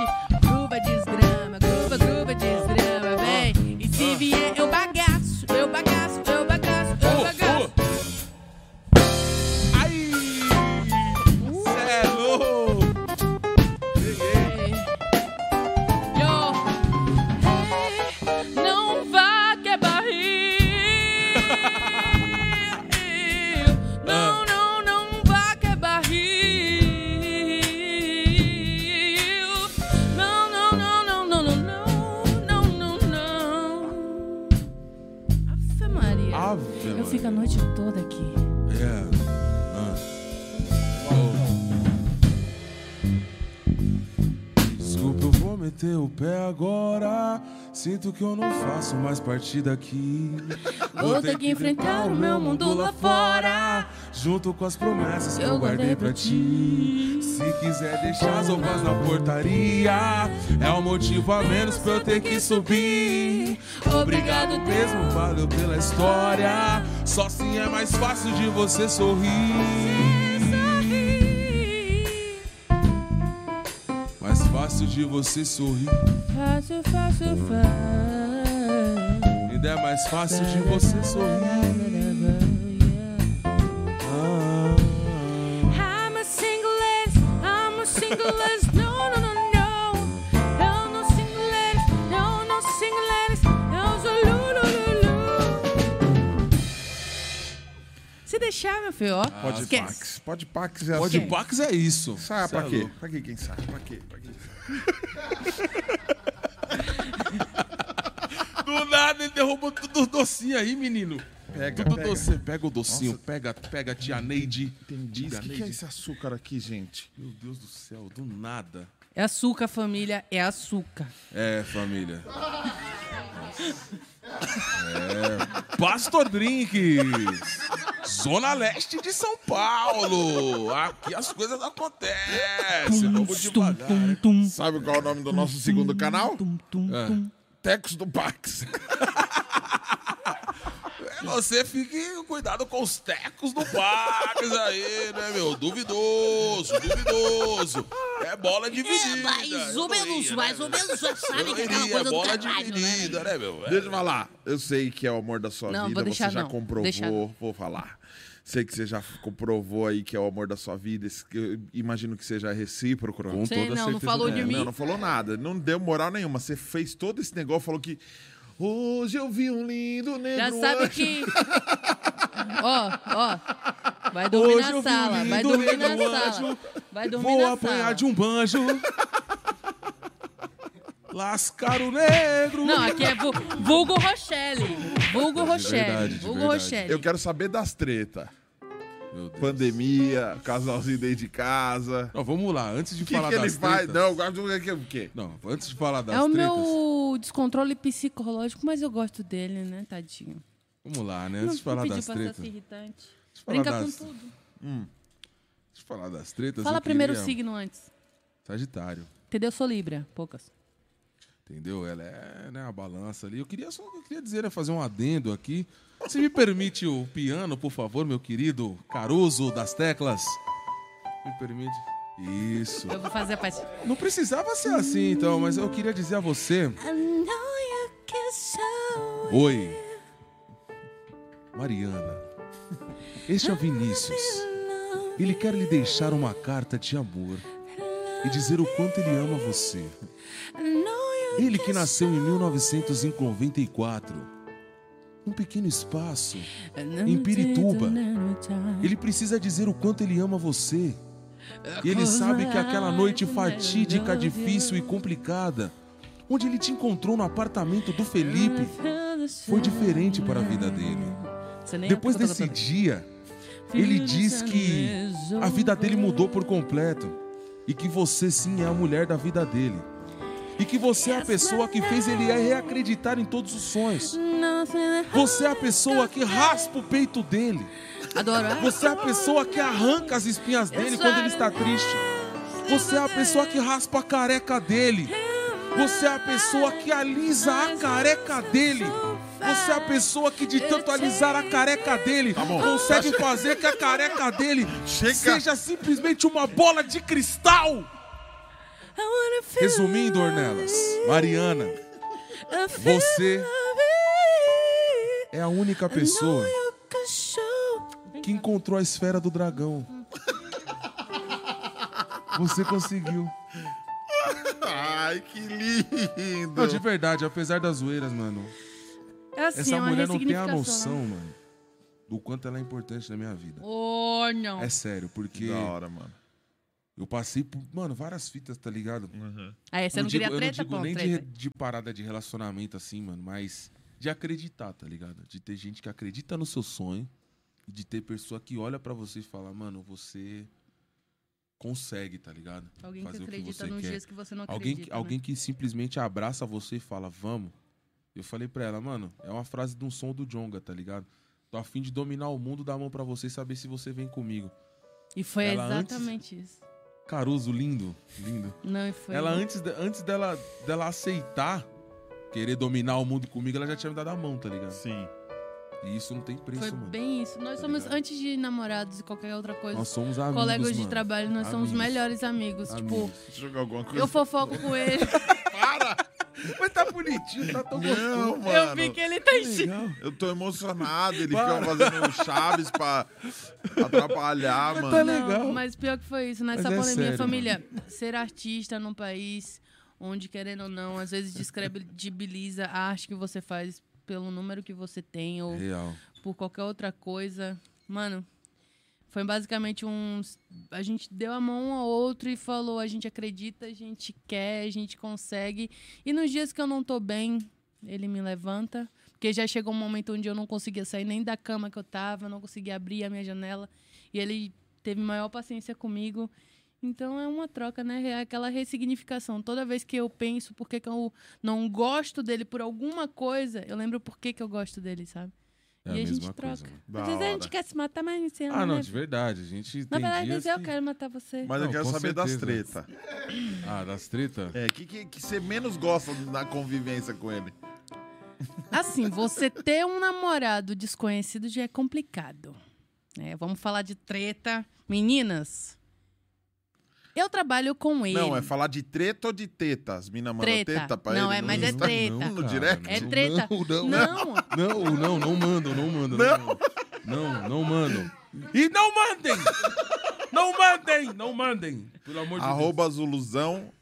Vier, eu bagaço, eu bagaço, eu vou meter o pé agora. Sinto que eu não faço mais parte daqui. Vou ter que enfrentar o meu mundo lá fora. Junto com as promessas que Eu guardei pra ti. Se quiser deixar as roupas na portaria, é um motivo a menos pra eu ter que subir. Obrigado mesmo, valeu pela história. Só assim é mais fácil de você sorrir. fácil de você sorrir. Fácil, fácil, fácil. Ainda é mais fácil de você sorrir. deixar, meu filho. Ó. Ah, pode Esquece. pax. Pode pax é Pode assim. pax é isso. Sabe é pra quê? Pra quê, quem sabe? Pra quê? Pra quê? *laughs* Do nada ele derrubou tudo docinho aí, menino. Pega, Tudo pega. doce. Pega o docinho, Nossa. pega, pega a tia Neide. Entendi. O que, que é esse açúcar aqui, gente? Meu Deus do céu, do nada. É açúcar, família, é açúcar. É, família. *laughs* É. Pastor Drinks. Zona Leste de São Paulo. Aqui as coisas acontecem. Vamos devagar. né? Sabe qual é o nome do nosso segundo canal? É. Tecos do Pax. Você fique cuidado com os tecos do Pax aí, né, meu? Duvidoso, duvidoso. É bola dividida. É, mais ou não menos, ia, mais né, ou menos, já sabe não que é aquela iria, coisa do bola trabalho, né? dividida, né, meu? É. Deixa eu falar. Eu sei que é o amor da sua Não, vida. vou deixar você já não. comprovou. Deixa não. Vou falar. Sei que você já comprovou aí que é o amor da sua vida. Eu imagino que seja recíproco. Com Sei, toda não, não certeza falou do de mundo. mim. Não, não falou nada. Não deu moral nenhuma. Você fez todo esse negócio, falou que. Hoje eu vi um lindo negro. Já sabe anjo." que. *laughs* Ó, ó. Vai dormir Hoje na sala, vai dormir na sala. anjo. Vai dormir Vou na apanhar sala. de um banjo. Lascar o negro. Não, aqui é vu- vulgo Rochelle. Vulgo Rochelle. verdade, de vulgo verdade. Rochelle. Eu quero saber das tretas. Pandemia, casalzinho dentro de casa. Não, vamos lá, antes de que, falar que ele das faz? tretas... Não, guarda o que- o quê? Não, antes de falar das É o tretas... meu descontrole psicológico, mas eu gosto dele, né, tadinho. Vamos lá, né? Não, Antes de falar não das pediu pra ser tretas... assim irritante. Brinca das- com tudo. Deixa eu falar das tretas. Fala primeiro o signo antes. Sagitário. Entendeu? Eu sou Libra. Poucas. Entendeu? Ela é né, a balança ali. Eu queria só eu queria dizer, né, fazer um adendo aqui. Se me permite o piano, por favor, meu querido Caruso das teclas. Me permite? Isso. Eu vou fazer a parte. Não precisava ser assim, então, mas eu queria dizer a você. Oi. Mariana. Este é o Vinícius. Ele quer lhe deixar uma carta de amor e dizer o quanto ele ama você. Ele que nasceu em 1994. Um pequeno espaço. Em Pirituba. Ele precisa dizer o quanto ele ama você. Ele sabe que aquela noite fatídica, difícil e complicada, onde ele te encontrou no apartamento do Felipe, foi diferente para a vida dele. Depois desse dia, ele diz que a vida dele mudou por completo e que você sim é a mulher da vida dele. E que você é a pessoa que fez ele reacreditar em todos os sonhos. Você é a pessoa que raspa o peito dele. Você é a pessoa que arranca as espinhas dele quando ele está triste. Você é a pessoa que raspa a careca dele. Você é a pessoa que alisa a careca dele. Você é a pessoa que, de tanto alisar a careca dele, bom. consegue fazer que a careca dele Chega. seja simplesmente uma bola de cristal. Resumindo, Ornelas, Mariana, você é a única pessoa que encontrou a esfera do dragão. Você conseguiu. Ai, que lindo. Não, de verdade, apesar das zoeiras, mano. É assim, Essa é mulher não tem a ressignificação, noção, né? mano, do quanto ela é importante na minha vida. Oh, não. É sério, porque Da hora, mano. eu passei por, mano, várias fitas, tá ligado? Aí, você não, digo, queria eu treta, não digo pô, nem de, de parada de relacionamento assim, mano, mas de acreditar, tá ligado? De ter gente que acredita no seu sonho e de ter pessoa que olha pra você e fala, mano, você consegue, tá ligado? Alguém que Fazer o acredita nos quer. dias que você não Alguém, acredita. que- né? alguém que simplesmente abraça você e fala, vamos. Eu falei pra ela, mano, é uma frase de um som do Jonga, tá ligado? Tô a fim de dominar o mundo, dar a mão pra você e saber se você vem comigo. E foi Ela exatamente isso. Caruso, lindo, lindo. Não, e foi. Ela, antes, de- antes dela, dela aceitar querer dominar o mundo comigo, ela já tinha me dado a mão, tá ligado? Sim. E isso não tem preço, Foi mano. bem isso. Nós Tá somos, ligado? antes de namorados e qualquer outra coisa, Nós somos amigos, colegas de mano. trabalho, nós somos Amigos. melhores amigos. Tipo, Amigos. Coisa. eu fofoco com ele. *laughs* Mas tá bonitinho, tá tão Não, mano. eu vi que ele tá enchendo. Eu tô emocionado. Ele fica fazendo chaves pra atrapalhar, Mas mano. tá Não, legal. mas pior que foi isso. Nessa Mas é pandemia, sério, família, ser artista num país onde, querendo ou não, às vezes descredibiliza a arte que você faz pelo número que você tem ou Real. por qualquer outra coisa. Mano, Foi basicamente um. A gente deu a mão um ao outro e falou: a gente acredita, a gente quer, a gente consegue. E nos dias que eu não tô bem, ele me levanta. Porque já chegou um momento onde eu não conseguia sair nem da cama que eu tava, não conseguia abrir a minha janela. E ele teve maior paciência comigo. Então é uma troca, né? É aquela ressignificação. Toda vez que eu penso por que, que eu não gosto dele por alguma coisa, eu lembro por que, que eu gosto dele, sabe? É a e a, gente mesma coisa, troca. Da Às vezes a gente quer se matar, mas você ama, Ah, não, né? de verdade. A gente Na tem verdade, dias eu que- quero matar você. Mas Não, eu quero saber das certeza. treta. Ah, das treta? É, o que, que, que você menos gosta da convivência com ele? Assim, você ter um namorado desconhecido já é complicado. né? Vamos falar de treta. Meninas, eu trabalho com ele. Não, é falar de treta ou de teta? As mina mandam Treta. teta pra Não, ele é- no mas é treta. No cara, direct? É não, treta. Não, não, Não, não, não, não mandam, não mandam. Não, não, não mandam. E não mandem! Não mandem! Não mandem! Pelo amor de Deus. Arroba Zuluzão.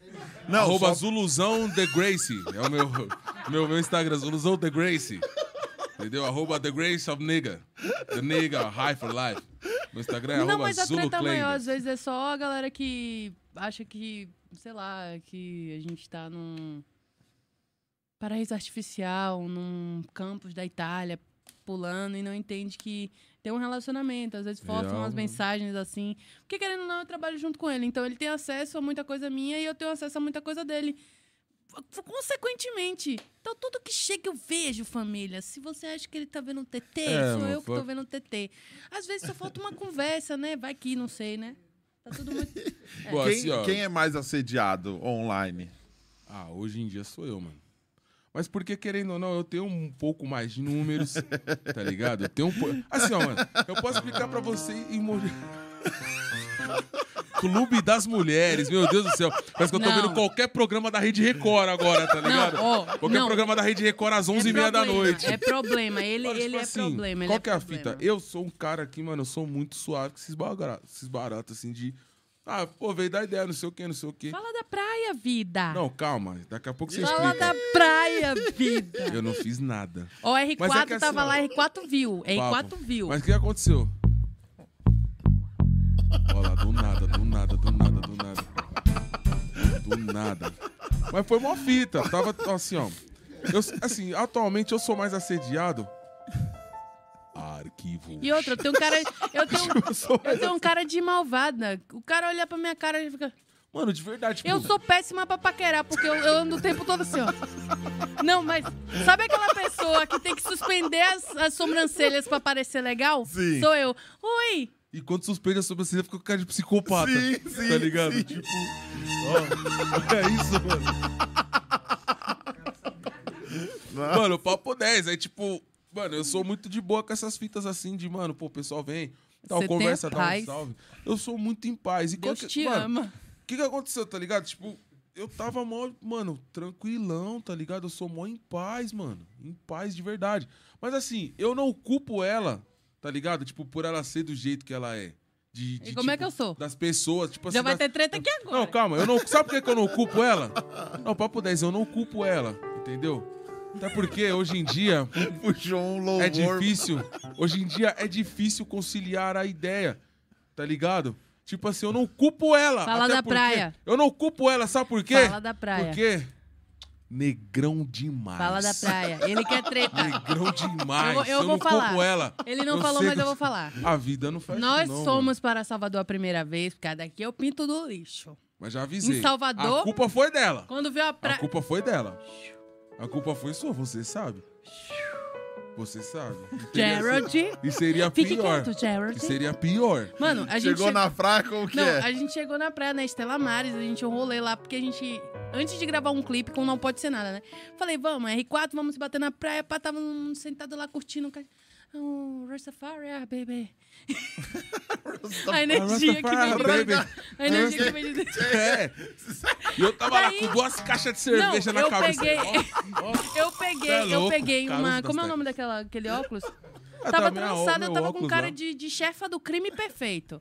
Não, Arroba só- Zuluzão The Gracie. É o meu, meu, meu Instagram, Zuluzão The Gracie. Entendeu? Arroba The Grace of Nigga. The Nigga, High for Life. Meu Instagram é não, mas a treta maior às vezes é só a galera que acha que, sei lá, que a gente tá num paraíso artificial, num campus da Itália, pulando e não entende que tem um relacionamento. Às vezes Real, umas mensagens assim. Porque querendo ou não, eu trabalho junto com ele. Então ele tem acesso a muita coisa minha e eu tenho acesso a muita coisa dele. Consequentemente, então tudo que chega eu vejo, família. Se você acha que ele tá vendo TT, É, sou eu que tô vendo TT. Às vezes só falta uma conversa, né? Vai que, não sei, né? Tá tudo muito. *laughs* Pô, Quem, assim, quem é mais assediado online? Ah, hoje em dia sou eu, mano. Mas porque, querendo ou não, eu tenho um pouco mais de números, *laughs* tá ligado? Eu tenho um pouco... Assim, ó, mano, eu posso explicar pra você em... *laughs* Clube das Mulheres, meu Deus do céu. Parece que eu tô Não. vendo qualquer programa da Rede Record agora, tá ligado? ó, qualquer não. programa da Rede Record às 11h30 da problema, noite. É problema. Ele, Mano, ele tipo é assim, problema. Ele Qual é que é a problema. fita? Eu sou um cara aqui, mano, eu sou muito suave com esses baratos, esses baratos assim, de... Ah, pô, veio da ideia, não sei o quê, não sei o quê. Fala da praia, vida. Não, calma, daqui a pouco você Fala explica. da praia, vida. Eu não fiz nada. Ó, R4 Mas é que assim, tava lá, R4 viu. R4 Papo. viu. Mas o que aconteceu? Olha lá, do nada, do nada, do nada, do nada. Do nada. Mas foi uma fita. Tava assim, ó. Eu, assim, atualmente eu sou mais assediado. Arquivo. E outra, eu tenho um cara. Eu tenho, *laughs* eu tenho um cara de malvada. O cara olha pra minha cara e fica. Mano, de verdade. Tipo, Eu sou péssima pra paquerar, porque eu, eu ando o tempo todo assim, ó. Não, mas sabe aquela pessoa que tem que suspender as, as sobrancelhas pra parecer legal? Sim. Sou eu. Oi! E quando suspende a sobrancelha, fica com cara de psicopata. Sim, sim, Tá ligado? sim. Tipo. Ó, *laughs* é isso, mano. Mano, papo 10. Aí, tipo, mano, eu sou muito de boa com essas fitas assim, de, mano, pô, o pessoal vem, tal, Você conversa, dá um salve. Eu sou muito em paz. E Deus que- te mano, ama. O que que aconteceu, tá ligado? Tipo, eu tava mó, mano, tranquilão, tá ligado? Eu sou mó em paz, mano. Em paz de verdade. Mas assim, eu não culpo ela, tá ligado? Tipo, por ela ser do jeito que ela é. De, de, E como é tipo, que eu sou? Das pessoas, tipo Já assim. vai das- ter treta aqui agora. Não, calma, eu não. Sabe por que que eu não culpo *laughs* ela? Não, papo 10, eu não culpo ela, entendeu? Até porque hoje em dia *laughs* Puxou um louvor. é difícil. Hoje em dia é difícil conciliar a ideia, tá ligado? Tipo assim, eu não culpo ela. Fala até da porque- praia. Eu não culpo ela, sabe por quê? Fala da praia. Por quê? Negrão demais. Fala da praia. Ele quer treta. Negrão demais. Eu vou- eu vou falar. ela. Ele não Eu falou, mas que- eu vou falar. A vida não faz Nós não, somos mano. para Salvador a primeira vez, porque daqui eu pinto do lixo. Mas já avisei. Em Salvador- A culpa foi dela. Quando viu a A praia. culpa foi dela. A culpa foi sua, você sabe. Você sabe. Teria Gerald. E seria Fique pior. quieto, Gerald. E seria pior. Mano, a gente. Chegou na praia como que Não, é? a gente chegou na praia, na Estela Mares, a gente rolê lá, porque a gente. Antes de gravar um clipe com Não Pode Ser Nada, né? Falei, vamos, R4, vamos se bater na praia, pá, tava sentado lá curtindo. Oh, Rastafari, ah, baby. a *laughs* energia que vem de baby. A energia que vem de dentro. É. E eu tava Daí- lá com duas caixas de cerveja Não, na eu cabeça. peguei- Ó, ó. *laughs* Eu peguei, é eu louco, peguei Carlos uma. Como é o nome daquela, aquele óculos? Ah, tava também, ó, trançada, eu tava com cara de, de chefa do crime perfeito.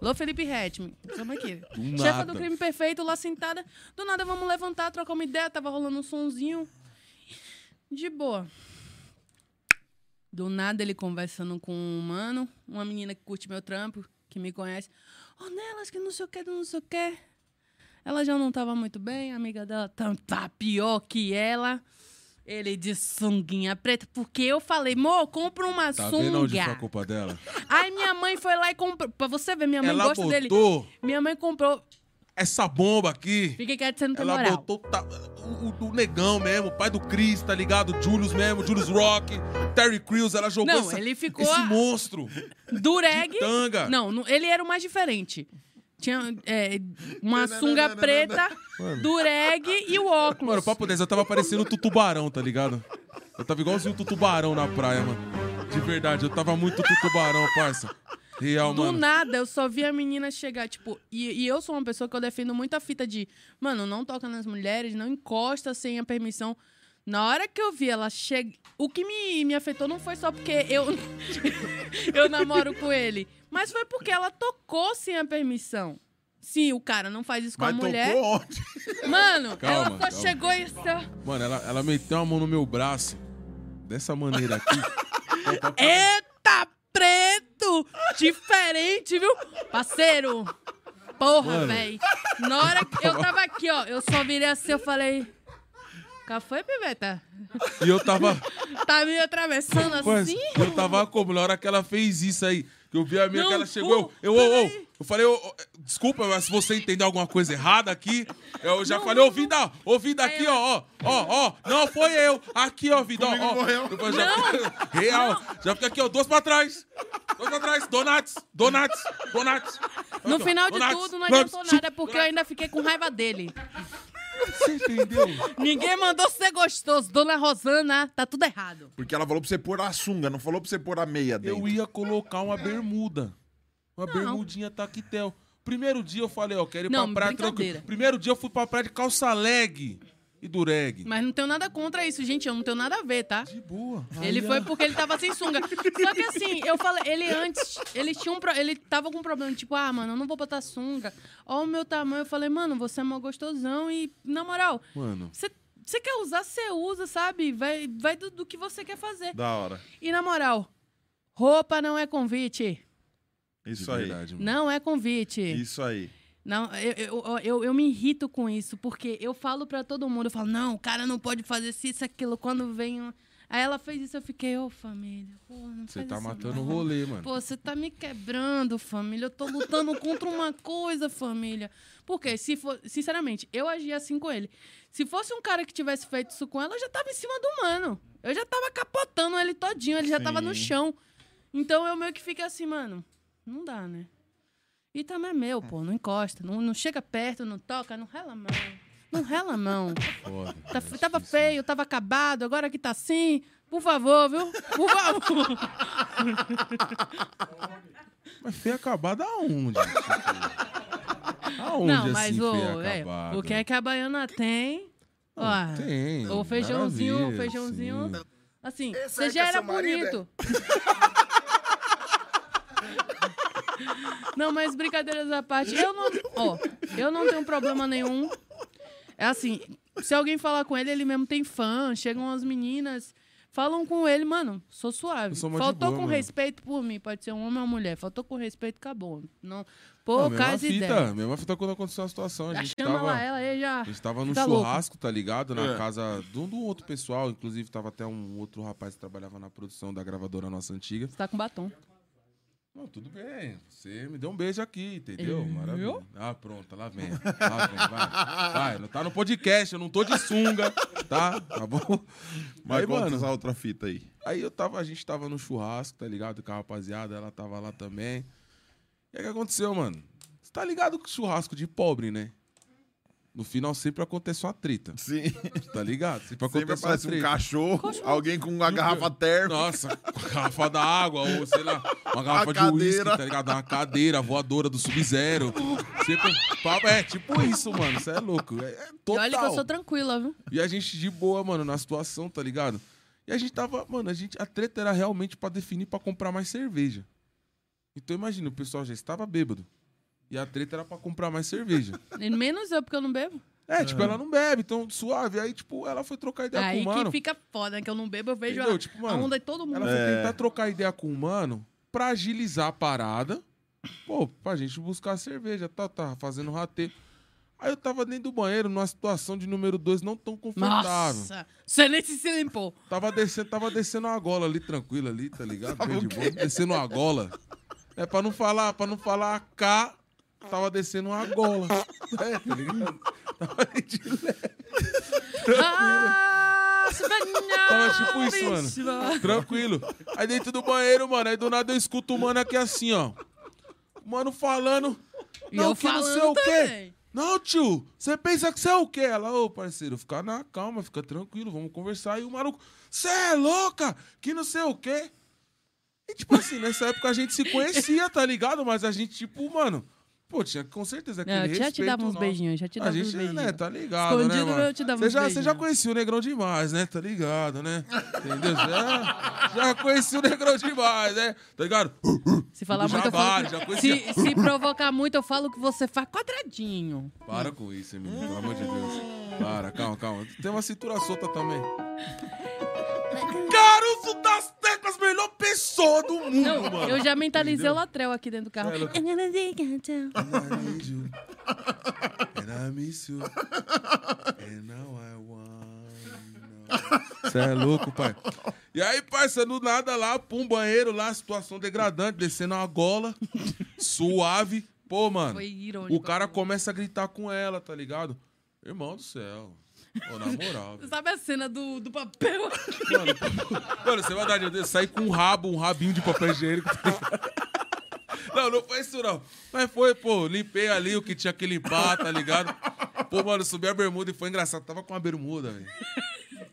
Lô Felipe Hetman. Chama aqui. Do Chefa nada. do crime perfeito, lá sentada. Do nada, vamos levantar, trocar uma ideia. Tava rolando um sonzinho. De boa. Do nada, ele conversando com um mano, uma menina que curte meu trampo, que me conhece. Ô, Nelas, que não sei o que, não sei o que. Ela já não tava muito bem, a amiga dela tá, tá pior que ela. Ele de sunguinha preta, porque eu falei, mo, compra uma Tá vendo onde foi a sunga. culpa dela? Aí minha mãe foi lá e comprou. Pra você ver, minha mãe Ela gosta dele. botou Minha mãe comprou. Essa bomba aqui. Fiquei quieto, você não tem Ela moral. botou tá, o, o- negão mesmo, o pai do Chris, tá ligado? Julius mesmo, Julius Rock, Terry Crews, ela jogou Não, essa- ele ficou esse monstro. *laughs* Dureg. Tanga. Não, não, ele era o mais diferente. Tinha é, uma *laughs* sunga preta, dureg e o óculos. Mano, papo 10, eu tava parecendo o tutubarão, tá ligado? Eu tava igualzinho o tutubarão na praia, mano. De verdade, eu tava muito tutubarão, parça. Real, Do mano. nada, eu só vi a menina chegar, tipo... E, e eu sou uma pessoa que eu defendo muito a fita de... Mano, não toca nas mulheres, não encosta sem a permissão. Na hora que eu vi ela chegar... O que me, me afetou não foi só porque eu... *laughs* eu namoro com ele. Mas foi porque ela tocou sem a permissão. Sim, o cara não faz isso com Mas a mulher. tocou onde? Mano, Calma, ela só calma. chegou e só... Mano, ela, ela meteu a mão no meu braço. Dessa maneira aqui. Eita, preto! Diferente, viu? Parceiro! Porra, véi. Na hora que eu tava aqui, ó, eu só virei assim, eu falei... Foi, Piveta? E eu tava. *laughs* Tá me atravessando Mas assim? eu tava como? Na hora que ela fez isso aí, que eu vi a minha Não, que ela chegou, eu, eu, eu, eu. Eu falei, ô, ô, desculpa, mas se você entendeu alguma coisa errada aqui, eu já Não, falei, não, ô, vida, ô, vida aqui, ó, ó, ó, ó, não foi eu, aqui, ó, vida, ó, ó. morreu. Eu já, real, já fica aqui, ó, duas pra trás, duas pra trás, donuts, donuts, donuts. No final de Donuts, tudo, não donuts, adiantou nada, porque eu ainda fiquei com raiva dele. Você entendeu? Ninguém mandou ser gostoso. Dona Rosana, tá tudo errado. Porque ela falou pra você pôr a sunga, não falou pra você pôr a meia dentro. Eu ia colocar uma bermuda. Uma bermudinha taquetel. Primeiro dia eu falei, ó, quero ir Não, pra praia tranquilo. Primeiro dia eu fui pra praia de calça leg e dureg. Mas não tenho nada contra isso, gente. Eu não tenho nada a ver, tá? De boa. Ele foi porque ele tava sem sunga. Só que assim, eu falei, ele antes, ele tinha um pro- ele tava com um problema, tipo, ah, mano, eu não vou botar sunga. Ó o meu tamanho, eu falei, mano, você é mó gostosão e, na moral, Mano, você você quer usar, você usa, sabe? Vai, vai do, do que você quer fazer. Da hora. E na moral, roupa não é convite. Isso de aí. verdade, mano. Não é convite. Isso aí. Não, eu, eu, eu, eu me irrito com isso, porque eu falo pra todo mundo, eu falo, não, o cara não pode fazer isso, isso, aquilo, quando vem... um- Aí ela fez isso, eu fiquei, ô família, pô, não Você tá matando o rolê, mano. Pô, você tá me quebrando, família. Eu tô lutando contra uma coisa, família. Porque, se for, sinceramente, eu agi assim com ele. Se fosse um cara que tivesse feito isso com ela, eu já tava em cima do mano. Eu já tava capotando ele todinho, ele já tava no Sim. chão. Então eu meio que fiquei assim, mano, não dá, né? E também é meu, pô, não encosta, não, não chega perto, não toca, não rela a mão. Não rela a mão. Foda. Tá- tava feio, tava acabado, agora que tá assim. Por favor, viu? Por favor. *laughs* Mas feio acabado aonde? *laughs* Aonde Não, mas assim, o, é, acabado? o que é que a baiana tem? Ó, Tem. o feijãozinho, o feijãozinho. sim. Assim, Esse você aí já é era bonito. *laughs* Não, mas brincadeiras à parte, eu não, ó, eu não tenho problema nenhum. É assim, se alguém falar com ele, ele mesmo tem fã, chegam as meninas, falam com ele, mano, sou suave. Sou Faltou boa, com mano. respeito por mim, pode ser um homem ou uma mulher. Faltou com respeito, acabou. Não, pô, Não, mesma casa fita, ideia. mesma fita quando aconteceu a situação. A Já gente chama tava... lá ela aí já. A gente tava no louco. churrasco, tá ligado? Na É. casa de um do outro pessoal. Inclusive, tava até um outro rapaz que trabalhava na produção da gravadora nossa antiga. Você tá com batom. Não, tudo bem. Você me deu um beijo aqui, entendeu? Eu? Maravilha. Ah, pronto, lá vem. Lá vem, vai. Vai, não tá no podcast, eu não tô de sunga, tá? Tá bom? Mas Aí, conta mano, essa outra fita aí. Aí eu tava, a gente tava no churrasco, tá ligado? Com a rapaziada, ela tava lá também. E aí o que aconteceu, mano? Você tá ligado com churrasco de pobre, né? No final sempre acontece uma treta. Sim. Tá ligado? Sempre Sempre acontece uma aparece um treta. cachorro, alguém com uma garrafa termo. Nossa, com a garrafa d'água, ou sei lá, uma garrafa de cadeira. uísque, tá ligado? Uma cadeira voadora do Sub-Zero. Sempre. papo- É, tipo isso, mano. Você é louco. É, é E total. olha que eu sou tranquila, viu? E a gente de boa, mano, na situação, tá ligado? E a gente tava, mano, a gente, a treta era realmente pra definir pra comprar mais cerveja. Então imagina, o pessoal já estava bêbado. E a treta era pra comprar mais cerveja. *laughs* Menos eu, porque eu não bebo. É, tipo, ela não bebe, então suave. Aí, tipo, ela foi trocar ideia Aí com o mano. que fica foda, que eu não bebo, eu vejo Entendeu? a, Tipo, a mano, onda de todo mundo. Ela foi É. tentar trocar ideia com o mano pra agilizar a parada, Pô, pra gente buscar cerveja, tá, tava fazendo rateio. Aí eu tava dentro do banheiro, numa situação de número dois não tão confortável. Nossa, você nem se limpou. Tava descendo, tava descendo uma gola ali, tranquilo ali, tá ligado? Bem de boa, descendo uma gola. É pra não falar, pra não falar K, tava descendo uma gola. *laughs* É, tá ligado? Tava ali de leve. Ah, Tava tipo isso, mano. Tranquilo. Aí dentro do banheiro, mano, aí do nada eu escuto o mano aqui assim, ó. O Mano falando. E Não, eu que não sei o quê. Não, tio, você pensa que você é o quê? Ela, ô, parceiro, fica na calma, fica tranquilo, vamos conversar. E o maluco, você é louca? Que não sei o quê. E, tipo assim, nessa época a gente se conhecia, tá ligado? Mas a gente, tipo, mano, pô, tinha com certeza aquele Não, eu já te dava uns nosso. beijinhos, já te A dava uns gente, beijinhos. né, tá ligado, né, Escondido, mano? eu te dava Você uns já, você já conhecia o Negrão demais, né? Tá ligado, né? Entendeu? Já, já conheci o Negrão demais, né? Tá ligado? Se falar muito, eu falo. conhecia. Se, se provocar muito, eu falo que você faz quadradinho. Para com isso, menino, pelo amor de Deus. Para, calma, calma. Tem uma cintura solta também. Caruso das Teclas, melhor pessoa do mundo, Não, mano. eu já mentalizei Entendeu? o Latrel aqui dentro do carro. É, louco. Eu And I need you. And I miss you. And now I want. Você é louco, pai. E aí, parça, do nada lá, pum, banheiro lá, situação degradante, descendo uma gola, suave. Pô, mano, Foi irônico. o cara começa a gritar com ela, tá ligado? Irmão do céu. Ô, na moral. velho. Sabe a cena do, do papel? Mano, mano, você vai dar de Deus, sair com um rabo, um rabinho de papel higiênico. Não, não foi isso, não. Mas foi, pô, limpei ali o que tinha que limpar, tá ligado? Pô, mano, subi a bermuda e foi engraçado. Tava com uma bermuda, velho.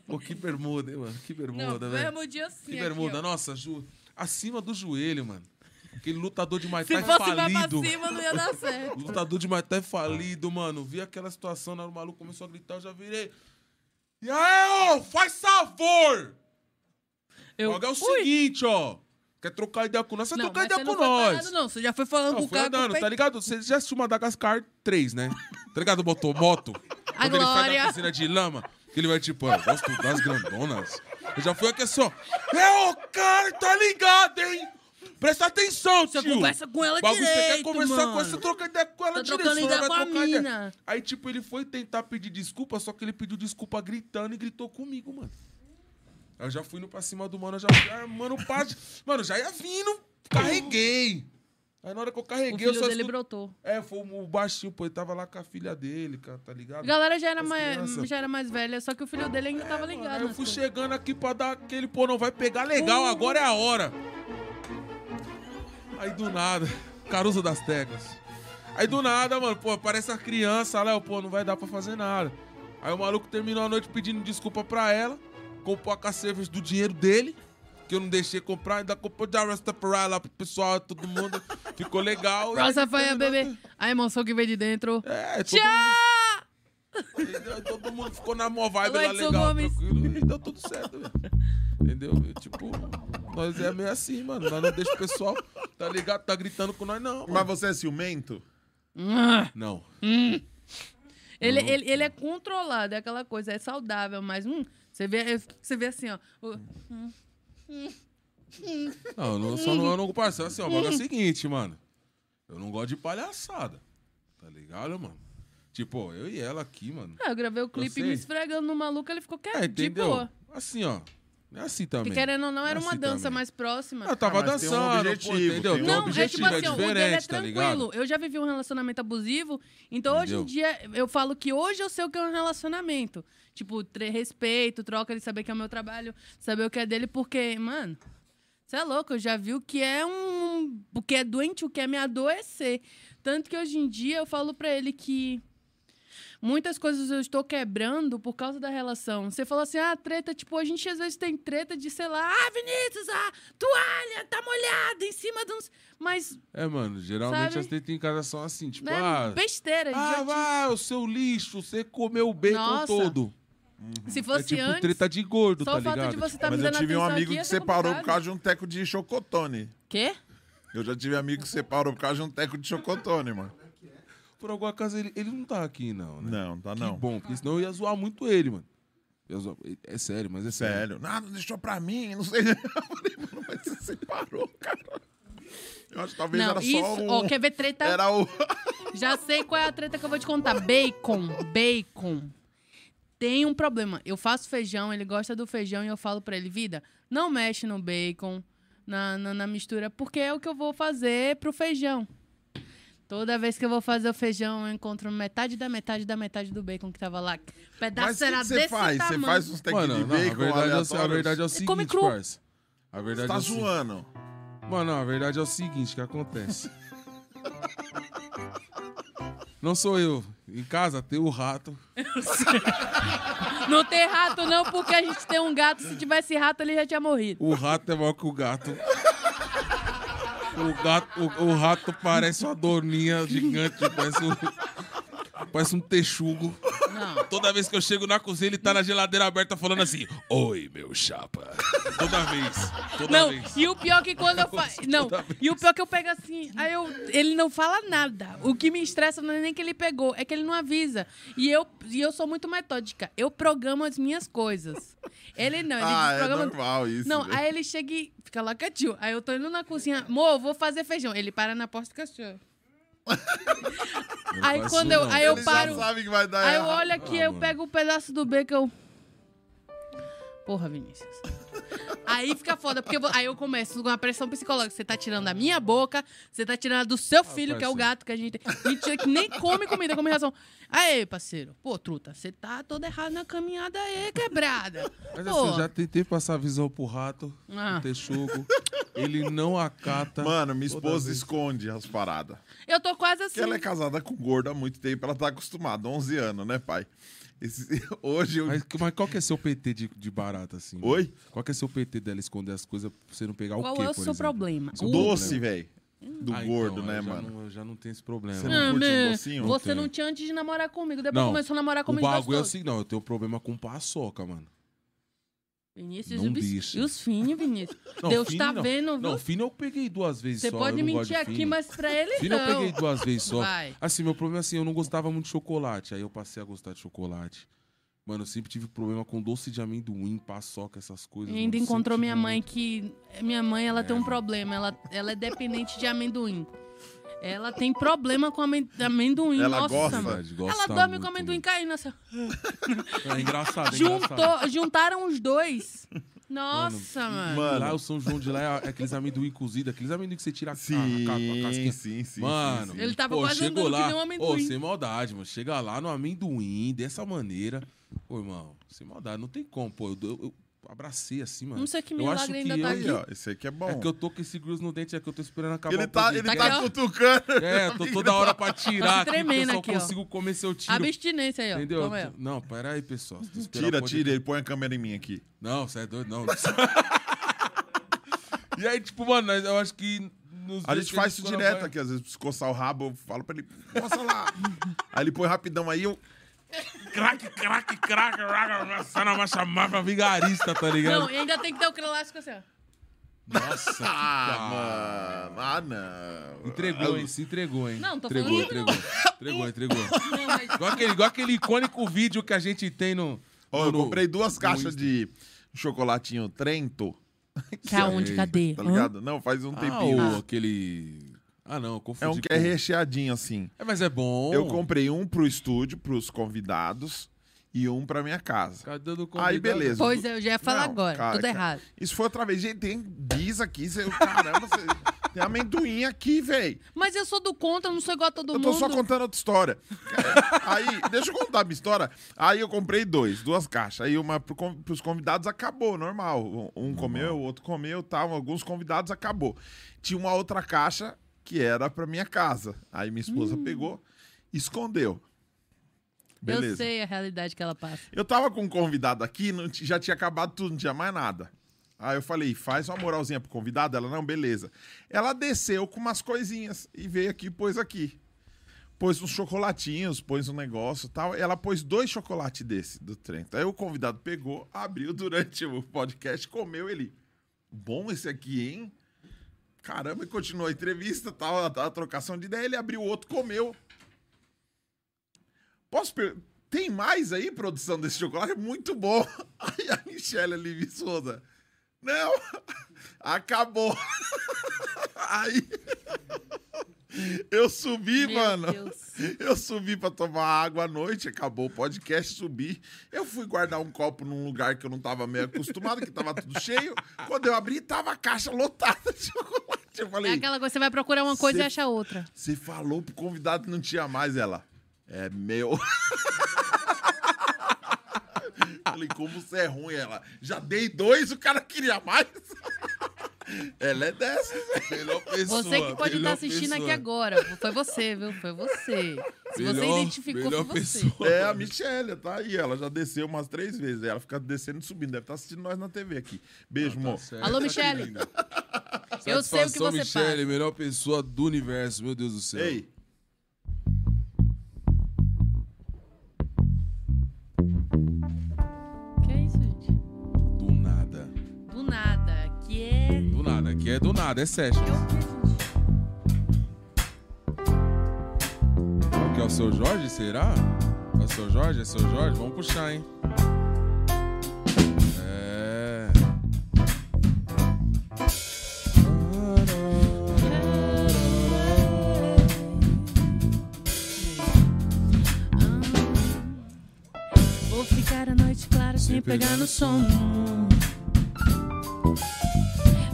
Pô, que bermuda, hein, mano? Que bermuda, velho. mesmo dia assim. Que aqui, bermuda, ó. nossa, ju... acima do joelho, mano. Aquele lutador de Muay Se Thai fosse mais pra falido. cima, não ia dar certo. Lutador de Muay Thai falido, mano. Vi aquela situação, né? O maluco começou a gritar, eu já virei. E aí, ô, faz favor! Eu, Logo é o Ui! seguinte, ó. Quer trocar ideia com nós? Você Não, trocar ideia você com não nós. parado, não. Você já foi falando com Não, o cara. com o andando, tá ligado? Você já assistiu Madagascar 3, né? Tá ligado? Botou moto. Quando ele sai Glória. da piscina de lama, que ele vai tipo, eu gosto das grandonas. Eu já fui aqui assim, ó. É o cara, tá ligado, hein? Presta atenção, Você tio. conversa com ela Bagulho, você quer direito, conversar mano. com ela, você troca ideia com ela direito. trocando senão ideia com a trocar ideia. mina. Aí, tipo, ele foi tentar pedir desculpa, só que ele pediu desculpa gritando e gritou comigo, mano. Aí eu já fui no pra cima do mano, eu já fui, ah, mano, pá, *laughs* mano, já ia vindo, carreguei. Aí na hora que eu O carreguei, eu filho só dele brotou. É, foi o baixinho, pô, ele tava lá com a filha dele, cara, tá ligado? A galera já era, As mais, crianças. já era mais velha, só que o filho dele ainda tava ligado. Aí eu fui coisas. chegando aqui pra dar aquele, pô, não vai pegar legal, agora é a hora. Aí do nada, Caruso das Teclas. Aí do nada, mano, pô, aparece a criança, Léo, pô, não vai dar pra fazer nada. Aí o maluco terminou a noite pedindo desculpa pra ela, comprou a cacerveja do dinheiro dele, que eu não deixei comprar, ainda comprou da Rastafari lá pro pessoal, todo mundo. Ficou legal. *laughs* Terminou- bebê. A emoção que vem de dentro. É, Tchau! Entendeu? Todo mundo ficou na mó vibe lá Edson legal, Gomes. tranquilo. E deu tudo certo, velho. Entendeu? Tipo, nós é meio assim, mano. Nós não deixa o pessoal, tá ligado? Tá gritando com nós, não. Mas mano. você é ciumento? Não. Ele, ele, ele é controlado, é aquela coisa, é saudável, mas hum, você, vê, você vê assim, ó. o- Não, eu não, só não, eu não parceiro assim, ó. O bagulho é o seguinte, mano. Eu não gosto de palhaçada. Tá ligado, mano? Tipo, eu e ela aqui, mano. Ah, eu gravei o clipe me esfregando no maluco, ele ficou quieto, É, de entendeu? boa. Assim, ó. É assim também. Porque querendo ou não, era é uma assim dança também. mais próxima. Eu tava Ah, tem um dançando, objetivo, pô, entendeu? um Não, é objetivo, tipo assim, ó, o dele é tá tranquilo. ligado? eu já vivi um relacionamento abusivo, então hoje em Entendeu? dia eu falo que hoje eu sei o que é um relacionamento. Tipo, respeito, troca de saber que é o meu trabalho, saber o que é dele, porque, mano, você é louco, eu já vi o que é um. O que é doente, o que é me adoecer. Tanto que hoje em dia eu falo pra ele que. Muitas coisas eu estou quebrando por causa da relação. Você falou assim, ah, treta, tipo, a gente às vezes tem treta de, sei lá, ah, Vinícius, a toalha tá molhada em cima de uns. Mas É, mano, geralmente Sabe? as tretas em casa são assim, tipo, né, ah, besteira. ah, vai, o seu lixo, você comeu o bacon Nossa, todo. Se É fosse tipo antes, treta de gordo, só tá ligado? de você estar Mas me eu tive um amigo aqui, que ser separou por causa de um teco de chocotone. Quê? Eu já tive amigo que separou por causa de um teco de chocotone, mano. Por alguma casa ele, ele não tá aqui, não, né? Não, tá Que não. bom, porque senão eu ia zoar muito ele, mano. Zoar- É sério, mas é sério. Sério. Nada, deixou pra mim, não sei. *laughs* Eu falei, mano, mas você separou, cara. Eu acho que talvez Não, era isso. só um... Ó, quer ver treta? Era o... *laughs* Já sei qual é a treta que eu vou te contar. Bacon, bacon. Tem um problema. Eu faço feijão, ele gosta do feijão e eu falo pra ele, vida, não mexe no bacon, na, na, na mistura, porque é o que eu vou fazer pro feijão. Toda vez que eu vou fazer o feijão, eu encontro metade da metade da metade do bacon que tava lá. Pedaço Mas o que era você desse faz? Você tamanho. faz uns tequinhos Mano, de não, a bacon verdade, é, o- a aleatórios? verdade é o Come seguinte, cru. parça. A Você verdade tá é o seguinte. zoando. Mano, não, a verdade é o seguinte que acontece. Não sou eu. Em casa tem o rato. Não tem rato, não, porque a gente tem um gato. Se tivesse rato, ele já tinha morrido. O rato é maior que o gato. O gato, o, o rato parece uma dorninha gigante, parece um, parece um texugo. Não. Toda vez que eu chego na cozinha, ele tá na geladeira aberta falando assim: Oi, meu chapa. Toda vez. Toda Não, vez. e o pior que quando eu faço. Não, e o pior que eu pego assim, aí eu, ele não fala nada. O que me estressa não é nem que ele pegou, é que ele não avisa. E eu, e eu sou muito metódica. Eu programo as minhas coisas. Ele não, ele Ah, é desprograma. normal isso. Não, velho. aí ele chega e fica lá quietinho. Aí eu tô indo na cozinha, amor, vou fazer feijão. Ele para na porta do cachorro. Aí quando eu, aí eu paro. já sabe que vai dar Aí eu olho aqui, Ah, eu mano. pego um pedaço do bacon. eu- Porra, Vinícius. Aí fica foda, porque eu vou- aí eu começo com uma pressão psicológica. Você tá tirando da minha boca, você tá tirando do seu filho, que é o gato que a gente tem. Mentira, que nem come comida, come ração. Aí, parceiro. Pô, truta, você tá todo errado na caminhada aí, quebrada. Mas Pô, assim, eu já tentei passar a visão pro rato, Ah. pro texugo. Ele não acata. Mano, minha esposa esconde as paradas. eu tô quase assim. Porque ela é casada com gordo há muito tempo, ela tá acostumada, 11 anos, né, pai? Esse- *laughs* Hoje eu... Mas, mas qual que é seu PT de, de barata, assim? mano? Oi? Qual que é seu PT dela esconder as coisas pra você não pegar Qual o quê, é o por seu exemplo? problema? Seu O- Doce, velho. Do Ah, gordo, então, né, eu já mano? Não, eu já não tenho esse problema. Você não curte um né? docinho? Você Não não tinha antes de namorar comigo, depois Não, começou a namorar O comigo. bagulho é o seguinte, não, eu tenho problema com paçoca, mano. Vinícius Não e, deixa. e os Fini, Vinícius. *laughs* Não, Deus tá não. vendo, viu? Não, fino eu peguei duas vezes Você só. pode eu não gosto mentir aqui, mas pra ele Fino eu não. peguei duas vezes só. Vai. Assim, meu problema é assim, eu não gostava muito de chocolate. Aí eu passei a gostar de chocolate. Mano, eu sempre tive problema com doce de amendoim, paçoca, essas coisas. E ainda mano. encontrou minha mãe muito. que... Minha mãe, ela tem um problema. Ela, ela é dependente de amendoim. Ela tem problema com amen- amendoim. Ela Nossa, gosta? mano. Verdade, gosta Ela dorme muito, com amendoim mano. caindo. Assim. É engraçado, é engraçado. Juntou, juntaram os dois. Nossa, mano. Mano. Lá o São João de lá é aqueles amendoim cozido, aqueles amendoim que você tira a, Sim, a, ca- a casquinha. sim, sim. Mano, sim, sim. Ele tava pô, quase chegou andando lá, que nem um amendoim. Ô, sem maldade, mano. Chega lá no amendoim, dessa maneira. Pô, irmão, sem maldade, não tem como, pô. Eu, eu- eu abracei assim, mano. Não sei que eu milagre acho que ainda eu, tá Aí, aqui. ó, esse aqui é bom. É que eu tô com esse gruz no dente, é que eu tô esperando acabar Ele o tá, ele Tá tá ó. cutucando. *laughs* É, tô toda hora pra tirar aqui, porque eu tremendo só aqui, ó. consigo comer seu tiro. Abstinência aí, ó. Entendeu? Toma aí, ó. Não, pera aí, pessoal. Tira, tira, ele põe a câmera em mim aqui. Não, você é doido, não. *laughs* e aí, tipo, mano, eu acho que. nos A gente faz isso direto vai- aqui, às vezes, se coçar o rabo, eu falo pra ele, coça lá. aí ele põe rapidão aí, eu... Crack, crack, crack, crack, sana vai chamar pra vigarista, tá ligado? Não, e ainda tem que ter o clássico assim, ó. Nossa, Ah, mano, ah, não. Entregou, hein? Se entregou, hein? Não, tô entregou, falando não. entregou. Entregou, entregou. Não, mas... Igual aquele, igual aquele icônico vídeo que a gente tem no. Ó, no- eu comprei duas caixas de chocolatinho Trento, Tá onde? Cadê? tá Hã? ligado? Não, faz um Ah, tempinho. ou aquele. Ah, não, eu confundi. É um que com- é recheadinho, assim. É, mas é bom. Eu comprei um pro estúdio, pros convidados, e um pra minha casa. Cadê do Aí, convidado? beleza. Pois é, eu já ia falar Não, agora. cara, Tudo cara. errado. Isso foi outra vez. Gente, tem bis aqui. Você, caramba, você, tem amendoim aqui, velho. Mas eu sou do contra, eu não sou igual a todo Eu mundo. tô só contando outra história. Aí, deixa eu contar a minha história. Aí eu comprei dois, duas caixas. Aí uma pro, con- pros convidados acabou, normal. Um comeu, o outro comeu, tal. Alguns convidados acabou. Tinha uma outra caixa que era pra minha casa. Aí minha esposa pegou, escondeu. Eu Beleza. sei a realidade que ela passa. Eu tava com um convidado aqui, não já tinha acabado tudo, não tinha mais nada. Aí eu falei, faz uma moralzinha pro convidado. Ela, não, beleza. Ela desceu com umas coisinhas e veio aqui e pôs aqui. Pôs uns chocolatinhos, pôs um negócio e tal. Ela pôs dois chocolates desse, do Trento. Aí o convidado pegou, abriu durante o podcast, comeu ele. Bom esse aqui, hein? Caramba, e continuou a entrevista, tal, a, a trocação de ideia. Ele abriu outro, comeu. Posso per... Tem mais aí, produção desse chocolate? É muito bom. *laughs* Aí a Michelle ali, Souza. Não, *laughs* acabou. *laughs* Aí. Eu subi, Meu mano. Deus. Eu subi pra tomar água à noite, acabou o podcast, subi. Eu fui guardar um copo num lugar que eu não tava meio acostumado, que tava tudo cheio. Quando eu abri, tava a caixa lotada de *laughs* chocolate. Eu É falei, aquela coisa, você vai procurar uma coisa e acha outra. você falou pro convidado que não tinha mais ela. É meu. *laughs* Falei, como você é ruim, ela. Já dei dois, o cara queria mais. *laughs* Ela é dessas. Melhor pessoa. Você que pode estar melhor assistindo aqui pessoa. agora. Foi você, viu? Foi você. Se você Melhor- identificou, melhor foi você. pessoa. É a Michelle, tá aí. Ela já desceu umas três vezes. Ela fica descendo e subindo. Deve estar assistindo nós na TV aqui. Beijo, amor. Tá certo, Alô, tá Michele. lindo. Eu sei o que você Michele, passa. melhor pessoa do universo, meu Deus do céu. Ei, Aqui é do nada, é session. É? Qual que é o seu Jorge, será? É o seu Jorge? É seu Jorge? Vamos puxar, hein? É. Vou ficar a noite clara sem pegar no sono.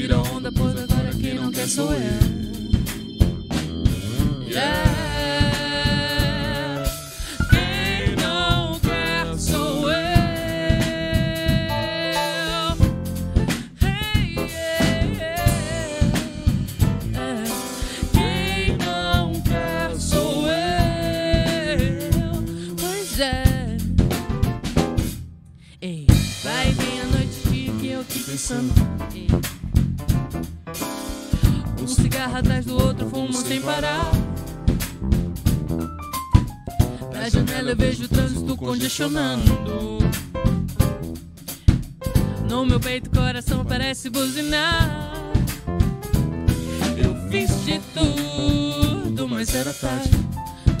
Tira a onda, pois agora quem não quer sou eu. Yeah. Quem atrás do outro, fumo sem parar. Na janela eu vejo o trânsito congestionando. No meu peito o coração parece buzinar. Eu fiz de tudo, mas era tarde.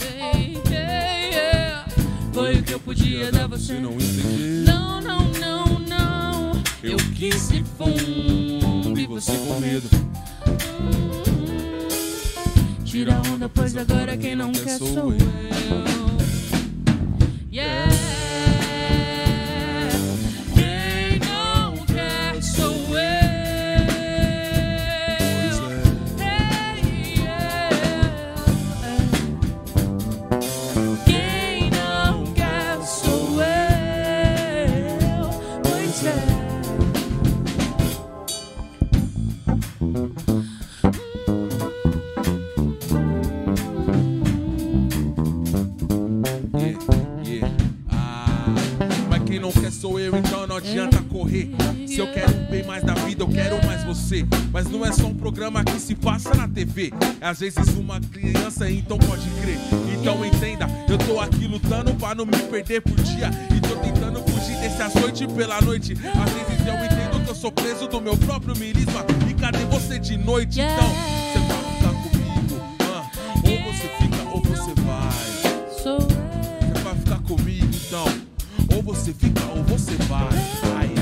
Ei, ei, ei. Foi o que eu podia dar você. Não, não, não, não. Eu quis de fundo e você com medo. Tira onda, pois agora quem não quer sou eu. Yeah. Correr. Se eu quero bem mais da vida, eu quero mais você. Mas não é só um programa que se passa na TV. É às vezes uma criança, então pode crer. Então entenda, eu tô aqui lutando pra não me perder por dia. E tô tentando fugir desse açoite pela noite. Às vezes eu entendo que eu sou preso do meu próprio mirisma. E cadê você de noite? Então, você vai ficar comigo. ah, ou você fica ou você vai. Você vai ficar comigo então. Ou você fica ou você vai. Ai,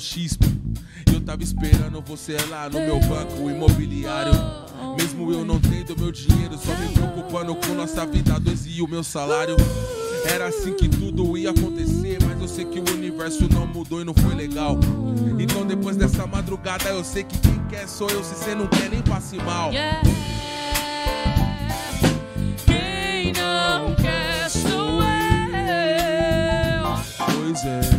xispo. Eu tava esperando você lá no meu banco imobiliário. Mesmo eu não tendo meu dinheiro, só me preocupando com nossa vida dois e o meu salário. Era assim que tudo ia acontecer, mas eu sei que o universo não mudou e não foi legal. Então depois dessa madrugada eu sei que quem quer sou eu, se cê não quer nem passe mal. Yeah. Quem não quer sou eu. Pois é.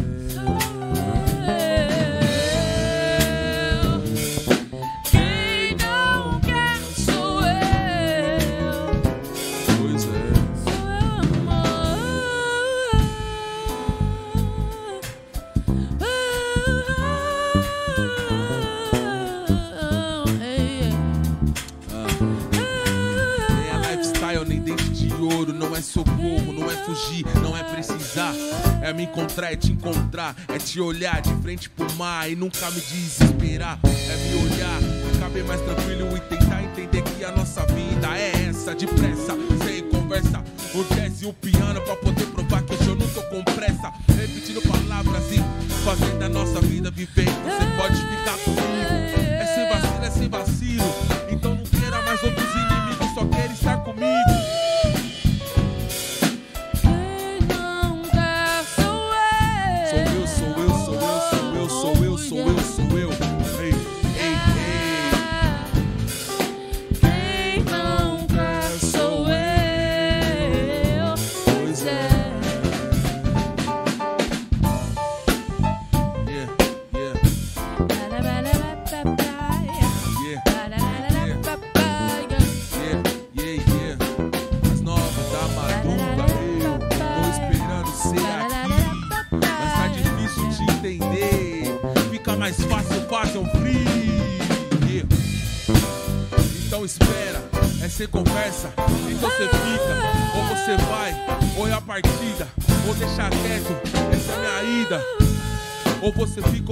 Fugir, não é precisar. É me encontrar, é te encontrar. É te olhar de frente pro mar e nunca me desesperar. É me olhar, ficar bem mais tranquilo e tentar entender que a nossa vida é essa. Depressa, sem conversa. O jazz e o piano pra poder provar que hoje eu não tô com pressa. Repetindo palavras e fazendo a nossa vida viver. Você pode ficar comigo.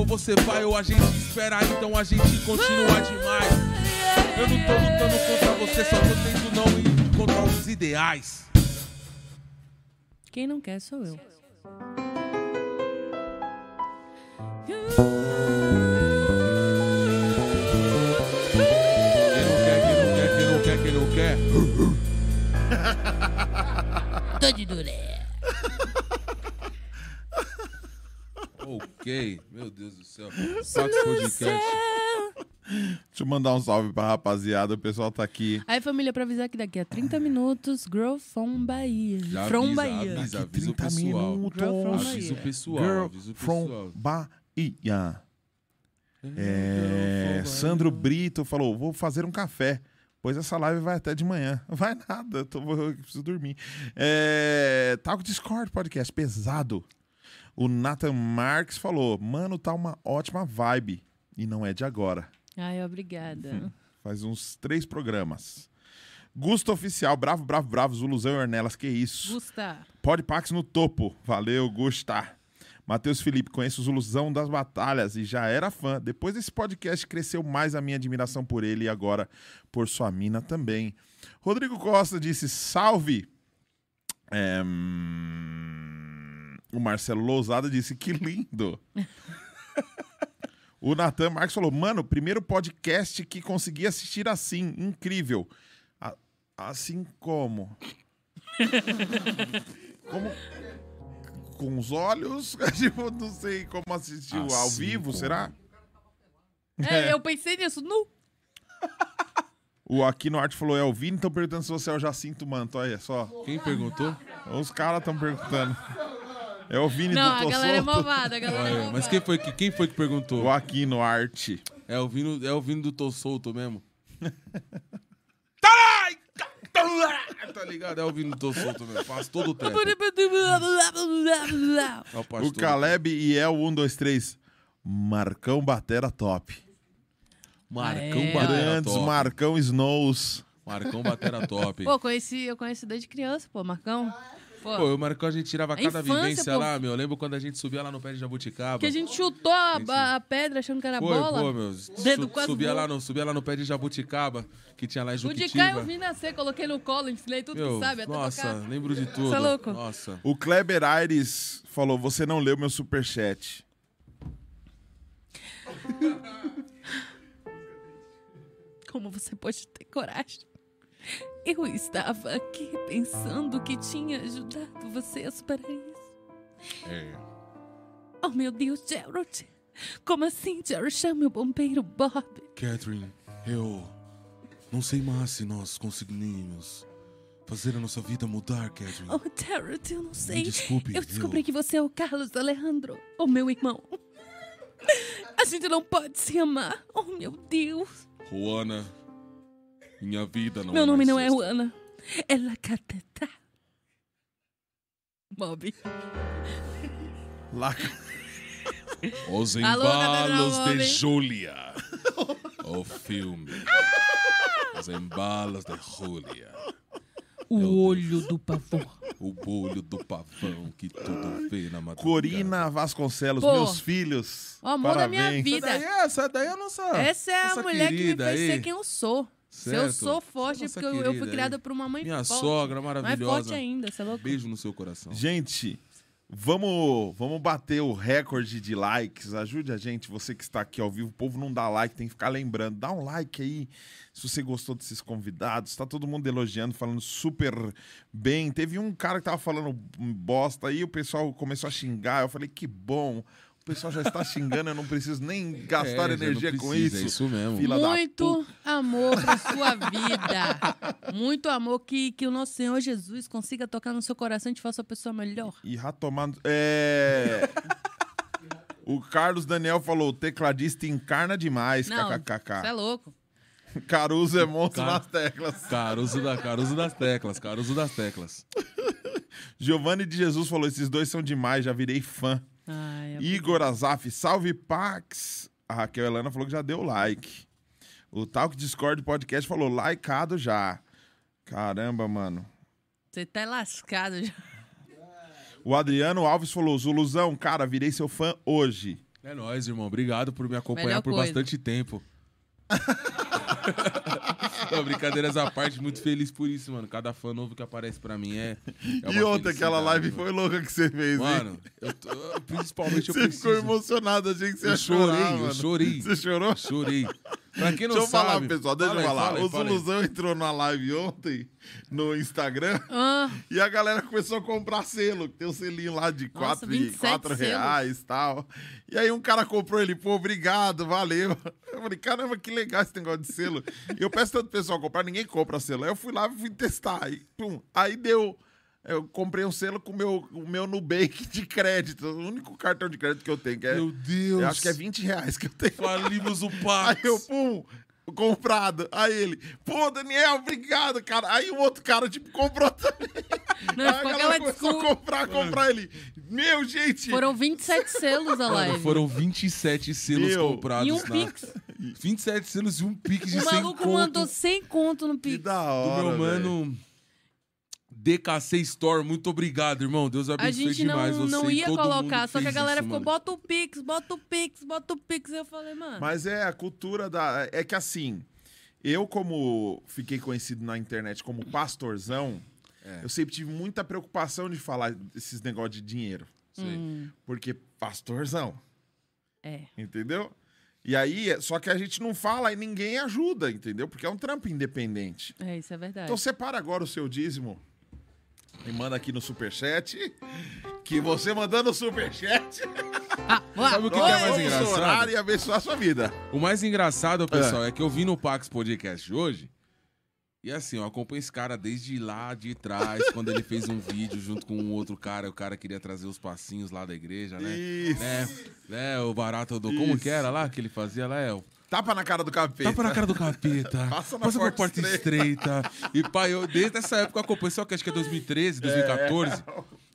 Você vai, ou a gente espera, então a gente continua demais. Eu não tô lutando contra você, só tô tendo não ir contra os ideais. Quem não quer sou eu. Mandar um salve pra rapaziada. O pessoal tá aqui. Aí, família, pra avisar que daqui a 30 minutos, Girl from Bahia. Já from avisa, Bahia. avisa, Daqui avisa o 30 pessoal. minutos. Girl from Avisa o Bahia. pessoal, Girl avisa o from pessoal. Bahia. É, Sandro Brito falou: vou fazer um café. Pois essa live vai até de manhã. *laughs* Vai nada, eu, tô, eu preciso dormir. É, tá com o Discord podcast pesado. O Nathan Marques falou: Mano, tá uma ótima vibe. E não é de agora. Ai, obrigada. *laughs* Faz uns três programas. Gusto Oficial, bravo, bravo, bravo. Zuluzão e Ornelas, que isso. Gusta. Podpax no topo. Valeu, Gusta. Matheus Felipe, conheço o Zuluzão das batalhas e já era fã. Depois desse podcast cresceu mais a minha admiração por ele e agora por sua mina também. Rodrigo Costa disse salve. É, O Marcelo Lousada disse que lindo. *laughs* o Natan Marques falou: Mano, primeiro podcast que consegui assistir assim. Incrível. A- assim como? *laughs* como? Com os olhos? *laughs* tipo, não sei como assistiu ao Assim vivo, como? será? É, eu pensei nisso nu. *laughs* O Aquino Arte falou: É o Vini, estão perguntando se você é o Jacinto Manto. Olha só. Quem perguntou? Os caras estão perguntando. É o Vini Não, do a Tô galera é Solto. malvada, a galera é malvada. mas quem foi, que, quem foi que perguntou? O Aquino Arte. É o Vino, é o Vino do Tô Solto mesmo. *laughs* tá ligado? É o Vino do Tô Solto mesmo. Faz todo o tempo. É o. Caleb e El 123. Marcão Batera Top. Marcão É. Batera Grandes top. Marcão Snows. Marcão Batera top. Pô, conheci, eu conheci desde criança, pô, Marcão. Pô, Pô, o Marcão a gente tirava A cada infância, vivência pô. lá, meu. Eu lembro quando a gente subia lá no pé de Jabuticaba. que a gente chutou a, a- a pedra achando que era Foi, bola. pô, meu. Dedo Su- quase subia, lá no, subia lá no pé de Jabuticaba, que tinha lá em O de cá Juquitiba. eu vi nascer, coloquei no colo, ensinei tudo Meu, que sabe, até nossa, tocar. lembro de tudo. Cê é louco? Nossa. O Kleber Aires falou: Você não leu meu superchat. *laughs* Como você pode ter coragem? Eu estava aqui pensando que tinha ajudado você a superar isso. É. Oh, meu Deus, Gerald. Como assim, Gerald? Chame o bombeiro Bob. Catherine, eu não sei mais se nós conseguimos fazer a nossa vida mudar, Catherine. Oh, Gerald, eu não sei. desculpe, Eu descobri eu- que você é o Carlos Alejandro, o meu irmão. A gente não pode se amar. Oh, meu Deus. Juana, minha vida não meu é nome não é. Juana. É La Cateta. Bob. Lá... Os embalos de Bob. Júlia. o filme. Os embalos de Júlia. O olho do pavor. O bolho do pavão que tudo vê na madrugada. Corina Vasconcelos, Pô. meus filhos. O amor da minha Parabéns. vida. Essa daí, é- essa daí é a nossa. Essa é a nossa mulher que me fez aí. ser quem eu sou. Se eu Certo. sou forte, é Nossa porque eu, eu fui criada aí. por uma mãe Minha forte. sogra Mais maravilhosa. forte ainda, você é louco? Beijo no seu coração. Gente, vamos, vamos bater o recorde de likes. Ajude a gente, você que está aqui ao vivo. O povo não dá like, tem que ficar lembrando. Dá um like aí se você gostou desses convidados. Tá todo mundo elogiando, falando super bem. Teve um cara que tava falando bosta aí, o pessoal começou a xingar. Eu falei, que bom. O pessoal já está xingando, eu não preciso nem gastar É, energia com precisa, isso. É isso mesmo. Fila Muito amor pra sua vida. Muito amor que, que o nosso Senhor Jesus consiga tocar no seu coração e te faça uma pessoa melhor. E ratomando. É. O Carlos Daniel falou: o tecladista encarna demais, Não, kkkk. você é louco. Caruso é monstro Cara- nas teclas. Caruso, da, Caruso das teclas, Caruso das teclas. Giovanni de Jesus falou: esses dois são demais, já virei fã. Ai, eu- Igor Azaf, salve Pax. A Raquel Helena falou que já deu like. O Talk Discord Podcast falou: likeado já. Caramba, mano. Você tá lascado já. O Adriano Alves falou: Zuluzão, cara, virei seu fã hoje. É nóis, irmão. Obrigado por me acompanhar Melhor por coisa. bastante tempo. *laughs* *laughs* Não, brincadeiras à parte, muito feliz por isso, mano. Cada fã novo que aparece pra mim é. é e outra, aquela live mano. foi louca que você fez, hein? Mano, eu tô- principalmente eu Você preciso. ficou emocionado, achei que você Eu ia chorar, chorei, eu mano. chorei. Você chorou? Chorei. Pra quem não Deixa eu falar, sabe. pessoal, deixa Fala eu aí, falar. fala aí, o fala aí. Zuluzão entrou na live ontem no Instagram Ah, *laughs* e a galera começou a comprar selo. Tem um selinho lá de Nossa, 4, 27 quatro selos. reais e tal. E aí um cara comprou ele, pô, obrigado, valeu. *laughs* Eu falei, caramba, que legal esse negócio de selo. E eu peço tanto pessoal comprar, ninguém compra selo. Aí eu fui lá e fui testar. Aí, pum, aí deu. Eu comprei um selo com o meu, o meu Nubank de crédito. O único cartão de crédito que eu tenho. Que é, Meu Deus. eu acho que é 20 reais que eu tenho. Falimos o *laughs* Aí Pax. eu, pum, comprado. Aí ele, pô, Daniel, obrigado, cara. Aí o outro cara, tipo, comprou também. Não, Aí a galera começou a desculpa. comprar, comprar ele. Meu, gente. foram 27 selos a Mano, live. foram 27 selos Meu. comprados E um na... Pix. 27 selos e um Pix de O 100 maluco conto mandou 100 conto no Que Pix. da do hora, meu velho. mano DKC Store. Muito obrigado, irmão. Deus A abençoe gente não, demais você não ia todo mundo colocar, só que a galera isso, ficou, mano. bota o Pix, bota o Pix, bota o Pix. Eu falei, mano. Mas é a cultura da... É que assim, eu como fiquei conhecido na internet como pastorzão, É. eu sempre tive muita preocupação de falar esses negócios de dinheiro. Hum, Porque pastorzão, é. entendeu? E aí, é- só que a gente não fala e ninguém ajuda, entendeu? Porque é um trampo independente. É, isso é verdade. Então separa agora o seu dízimo e manda aqui no superchat. Que você mandando o superchat, *laughs* Ah, Sabe o que que é mais engraçado? e abençoar a sua vida. O mais engraçado, pessoal, é. que eu vi no Pax Podcast hoje. E assim, eu acompanho esse cara desde lá de trás, *laughs* quando ele fez um vídeo junto com um outro cara. O cara queria trazer os passinhos lá da igreja, né? Isso. Né, né, o barato do. Como Isso. que era lá que ele fazia lá? É, o Tapa na cara do capeta. Tapa na cara do capeta. *laughs* Passa na passa por porta porta estreita. E, pai, eu desde essa época eu acompanho, só que acho que é 2013, 2014.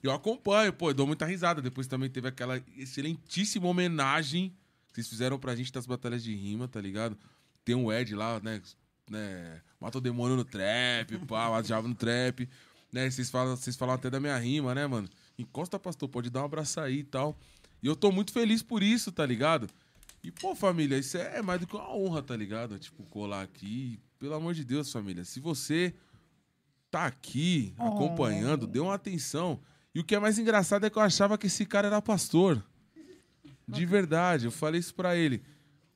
Eu acompanho, pô, eu dou muita risada. Depois também teve aquela excelentíssima homenagem que vocês fizeram pra gente das batalhas de rima, tá ligado? Tem um Ed lá, né? né mata o demônio no trap, pá, mata o diabo no trap. Né? Vocês falam, vocês falam até da minha rima, né, mano? Encosta, pastor, pode dar um abraço aí e tal. E eu tô muito feliz por isso, tá ligado? E, pô, família, isso é mais do que uma honra, tá ligado? Tipo, colar aqui. Pelo amor de Deus, família. Se você tá aqui acompanhando, dê uma atenção. E o que é mais engraçado é que eu achava que esse cara era pastor. De verdade, eu falei isso pra ele.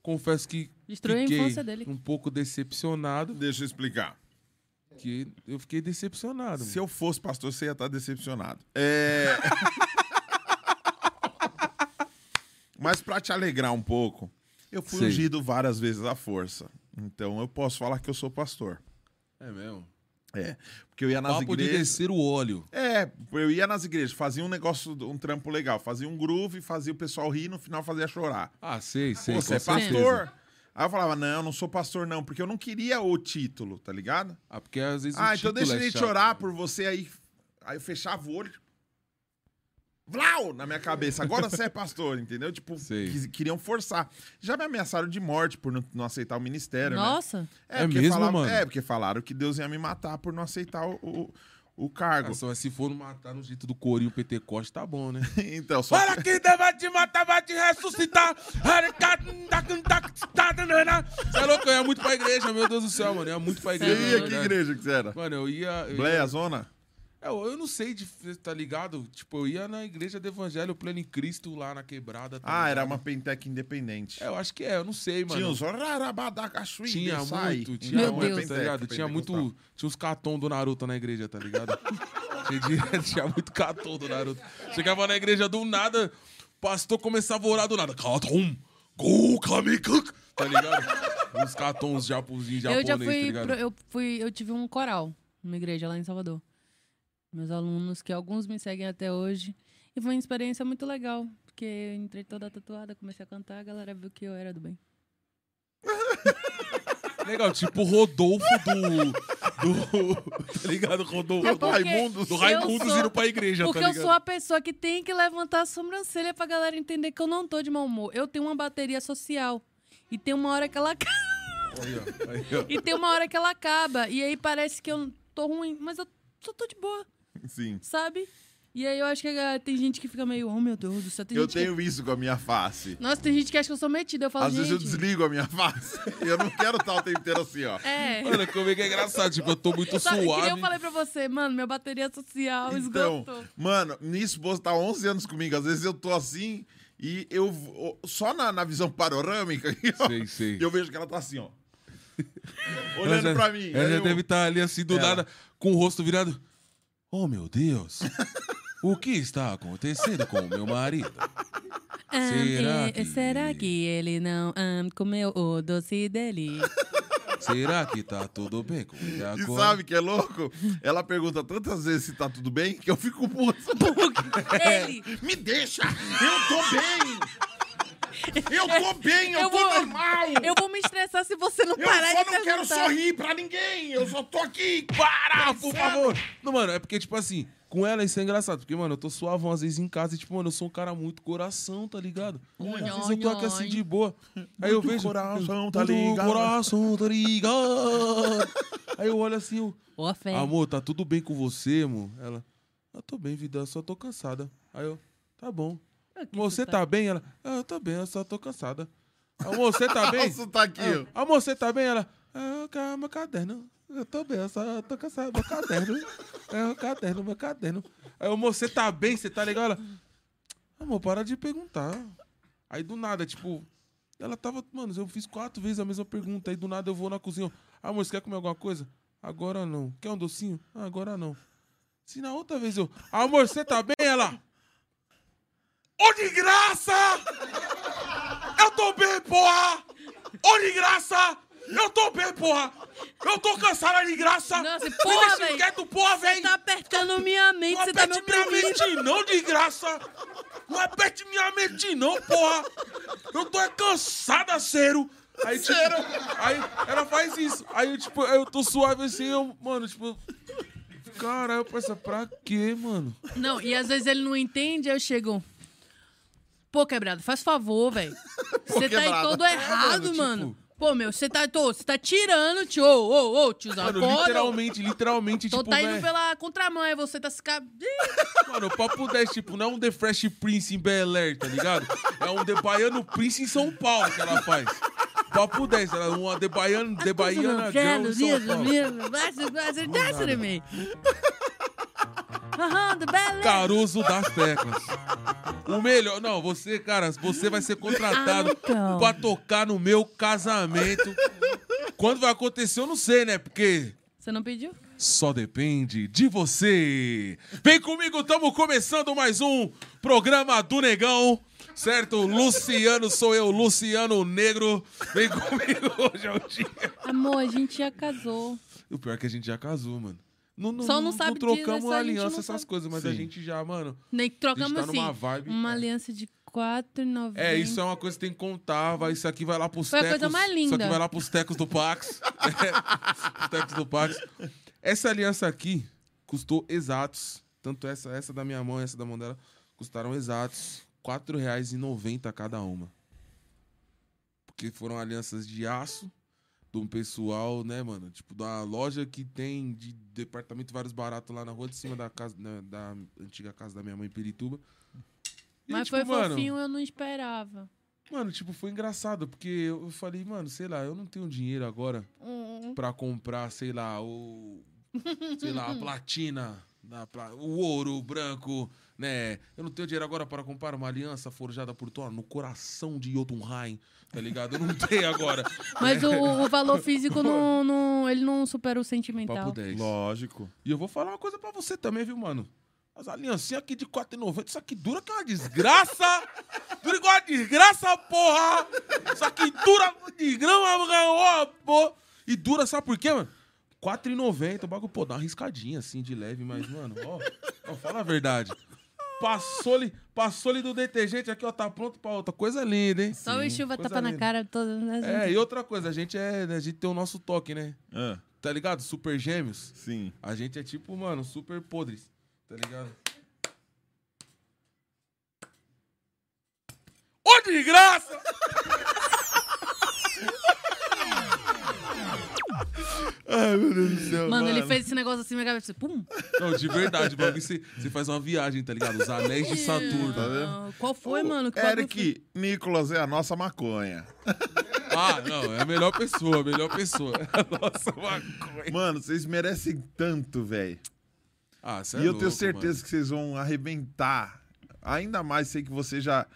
Confesso que Destruiu a fiquei infância dele. um pouco decepcionado. Deixa eu explicar. Que eu fiquei decepcionado. Se eu fosse pastor, você ia estar decepcionado. É... *laughs* Mas pra te alegrar um pouco, eu fui Sei. ungido várias vezes à força. Então eu posso falar que eu sou pastor. É mesmo. É. Porque eu ia nas Papo de igrejas. descer o óleo. É, eu ia nas igrejas, fazia um negócio, um trampo legal. Fazia um groove, fazia o pessoal rir, no final fazia chorar. Ah, sei, sei. Você é certeza. pastor? Aí eu falava, não, não sou pastor não, porque eu não queria o título, tá ligado? Ah, porque às vezes o Ah, então deixa é ele chato. chorar por você aí. Aí eu fechava o olho. Vlau! Na minha cabeça. Agora você é pastor, entendeu? Tipo, quis- queriam forçar. Já me ameaçaram de morte por não, não aceitar o ministério, né? Nossa. É porque mesmo, falavam- mano? É, porque falaram que Deus ia me matar por não aceitar o, o, o cargo. Ah, só se for matar no jeito do corinho Pentecoste, tá bom, né? *laughs* então, só Fala que Deus vai te matar, vai te ressuscitar. Você é louco? Eu ia muito pra igreja, meu Deus do céu, mano. Eu ia muito pra Você igreja. ia, na que igreja que você era? Mano, eu ia. Eu ia Bleia Zona? É, eu, eu não sei, de, tá ligado? Tipo, eu ia na igreja do Evangelho Pleno em Cristo lá na quebrada. tá Ah, era uma pentec independente. É, eu acho que é, eu não sei, mano. Tinha os rarabadacaxuí, Tinha sai. muito, tinha Meu muito, Deus. tá ligado? Tinha muito. Tinha uns catom do Naruto na igreja, tá ligado? *laughs* tinha, tinha muito catom do Naruto. Chegava na igreja do nada, pastor começava a orar do nada. Catom, go, kamikuk, tá ligado? Uns catons japoneses, eu japonês, já tá fui, ligado? pro- eu fui, eu tive um coral numa igreja lá em Salvador. Meus alunos, que alguns me seguem até hoje. E foi uma experiência muito legal. Porque eu entrei toda tatuada, comecei a cantar, a galera viu que eu era do bem. *laughs* Legal, tipo o Rodolfo do. do tá ligado? Rodolfo É do, porque Raimundos. do eu Raimundos sou- indo pra igreja, Porque tá eu sou a pessoa que tem que levantar a sobrancelha pra galera entender que eu não tô de mau humor. Eu tenho uma bateria social. E tem uma hora que ela. *laughs* Aí, ó, aí, ó. E tem uma hora que ela acaba. E aí parece que eu tô ruim. Mas eu só tô de boa, Sim. sabe? E aí eu acho que ah, tem gente que fica meio, oh meu Deus do céu. Tem Eu gente que- tenho isso com a minha face. Nossa, tem gente que acha que eu sou metida. Eu falo, Às gente. vezes eu desligo a minha face. *laughs* Eu não quero estar o tempo inteiro assim, ó. É. Mano, como é que é engraçado? Tipo, eu tô muito Sabe, que nem suave. eu falei pra você, mano, minha bateria social Então, esgotou. mano, minha esposa tá 11 anos comigo. Às vezes eu tô assim e eu vou- só na, na visão panorâmica aqui, ó, Sei, sei. eu vejo que ela tá assim, ó. Olhando já- pra mim. Ela Aí já eu- deve estar ali assim do nada, com o rosto virado. Oh, meu Deus. O que está acontecendo com o meu marido? Ah, Será é, que- será que ele não ah, comeu o doce dele? Será que tá tudo bem com ele E agora? sabe que é louco? Ela pergunta tantas vezes se tá tudo bem que eu fico puto. ele! *laughs* Me deixa! Eu tô bem! Eu *laughs* tô bem, eu, Eu tô vou- normal! Eu vou me estressar se você não Eu parar só de não quero sorrir pra ninguém! Eu só tô aqui! Para, por favor! Não, mano, é porque, tipo assim, com ela isso é engraçado. Porque, mano, eu tô suavão às vezes em casa e, tipo, mano, eu sou um cara muito coração, tá ligado? Às vezes eu tô aqui assim de boa. Aí eu vejo. coração, tá muito ligado? coração, tá ligado? *laughs* Aí eu olho assim, eu. Ó, fé. Amor, tá tudo bem com você, amor? Ela, eu tô bem, vida, eu só tô cansada. Aí eu, tá bom. Amor, você você tá bem? Ela, ah, eu tô bem, eu só tô cansada. Amor, você tá *laughs* bem? Nossa, tá aqui, eu. Amor, você tá bem? Ela, ah, calma, meu caderno. Eu tô bem, eu só tô cansada, meu caderno. É o caderno, meu caderno. Aí, amor, você tá bem? Você tá legal? Ela, amor, para de perguntar. Aí, do nada, tipo, ela tava, mano, eu fiz quatro vezes a mesma pergunta. Aí, do nada, eu vou na cozinha. eu, Amor, você quer comer alguma coisa? Agora não. Quer um docinho? Ah, agora não. Se na outra vez eu, amor, você tá bem? Ela, ô de graça! Eu tô bem, porra! Ô de graça! Eu tô bem, porra! Eu tô cansada de graça! Nossa, porra, véi. quieto, porra, Você velho! tá apertando minha mente, Não você tá me aperte minha mente não, de graça! Não aperte minha mente não, porra! Eu tô é cansada, cero! Aí, tipo, aí ela faz isso. Aí, tipo, eu tô suave assim, eu, mano, tipo... Caralho, eu penso, pra quê, mano? Não, e às vezes ele não entende, aí eu chego. Pô, quebrado, faz favor, velho. *laughs* Você tá aí todo errado, mano, mano. tipo- Pô, meu, você tá, tô, você tá tirando, tio. Ô, ô, ô, tiozão, Mano, literalmente, literalmente, *laughs* Tô tipo, tá indo véi, pela contramão, aí você tá se... ca- *laughs* Mano, o papo 10, tipo, não é um The Fresh Prince em Bel Air, tá ligado? É um The Baiano Prince em São Paulo que ela faz. Papo 10, ela é uma The Baiano, The Baiana Girl em São Paulo. Aham, do beleza. Caruso das teclas. O melhor. Não, você, cara, você vai ser contratado Ah, então. pra tocar no meu casamento. Quando vai acontecer, eu não sei, né? Porque. Você não pediu? só depende de você. Vem comigo, estamos começando mais um programa do Negão. Certo? Luciano sou eu, Luciano Negro. Vem comigo *laughs* hoje é o dia. Amor, a gente já casou. O pior é que a gente já casou, mano. Não, não, Só não sabe disso, trocamos só a aliança, não essas sabe. coisas, mas a Sim. gente já, mano. Nem que trocamos tá numa assim. vibe, uma é. aliança de 4,90. É, isso é uma coisa que tem que contar. Vai, isso aqui vai lá pros Foi a tecos. coisa mais Isso aqui linda. vai lá pros tecos do Pax. *laughs* É, os tecos do Pax. Essa aliança aqui custou exatos. Tanto essa, essa da minha mão e essa da mão dela, custaram exatos R$ 4,90 cada uma. Porque foram alianças de aço de um pessoal, né, mano? Tipo, da loja que tem de departamento vários baratos lá na rua de cima da casa, né, da antiga casa da minha mãe em Pirituba. E, Mas tipo, foi mano, fofinho, eu não esperava. Mano, tipo, foi engraçado, porque eu falei, mano, sei lá, eu não tenho dinheiro agora Hum. pra comprar, sei lá, o. Sei lá, a *laughs* platina, da o ouro, branco, né? Eu não tenho dinheiro agora para comprar uma aliança forjada por Thor no coração de Jotunheim, tá ligado? Eu não *laughs* tenho agora. Mas o, o valor físico não, não- ele não supera o sentimental. Papo 10. Lógico. E eu vou falar uma coisa pra você também, viu, mano? As aliancinhas aqui de R$ 4,90, isso aqui dura que é uma desgraça! *laughs* dura igual uma desgraça, porra! Isso aqui dura de grama, ó, pô! E dura, sabe por quê, mano? R$ 4,90, o bagulho, pô, dá uma riscadinha assim de leve, mas, mano, ó, ó fala a verdade. Passou-lhe passou do detergente aqui, ó, tá pronto pra outra. Coisa linda, hein? Só o chuva Coisa tapa na linda. cara toda. É, e outra coisa, a gente é. A gente tem o nosso toque, né? Ah, Tá ligado? Super gêmeos. sim. A gente é tipo, mano, super podres. Tá ligado? Ô, de graça! *laughs* Ai, meu Deus do céu. Mano, ele fez esse negócio assim minha cabeça. Pum. Não, de verdade, bagulho. Você, você faz uma viagem, tá ligado? Os anéis de Saturno. Tá vendo? Qual foi, mano? Que bagulho foi? Eric Nicolas é a nossa maconha. Ah, não, é a melhor pessoa, a melhor pessoa. Nossa, maconha. Mano, vocês merecem tanto, velho. Ah, cê é e eu louco, tenho certeza mano. que vocês vão arrebentar. Ainda mais sei que você já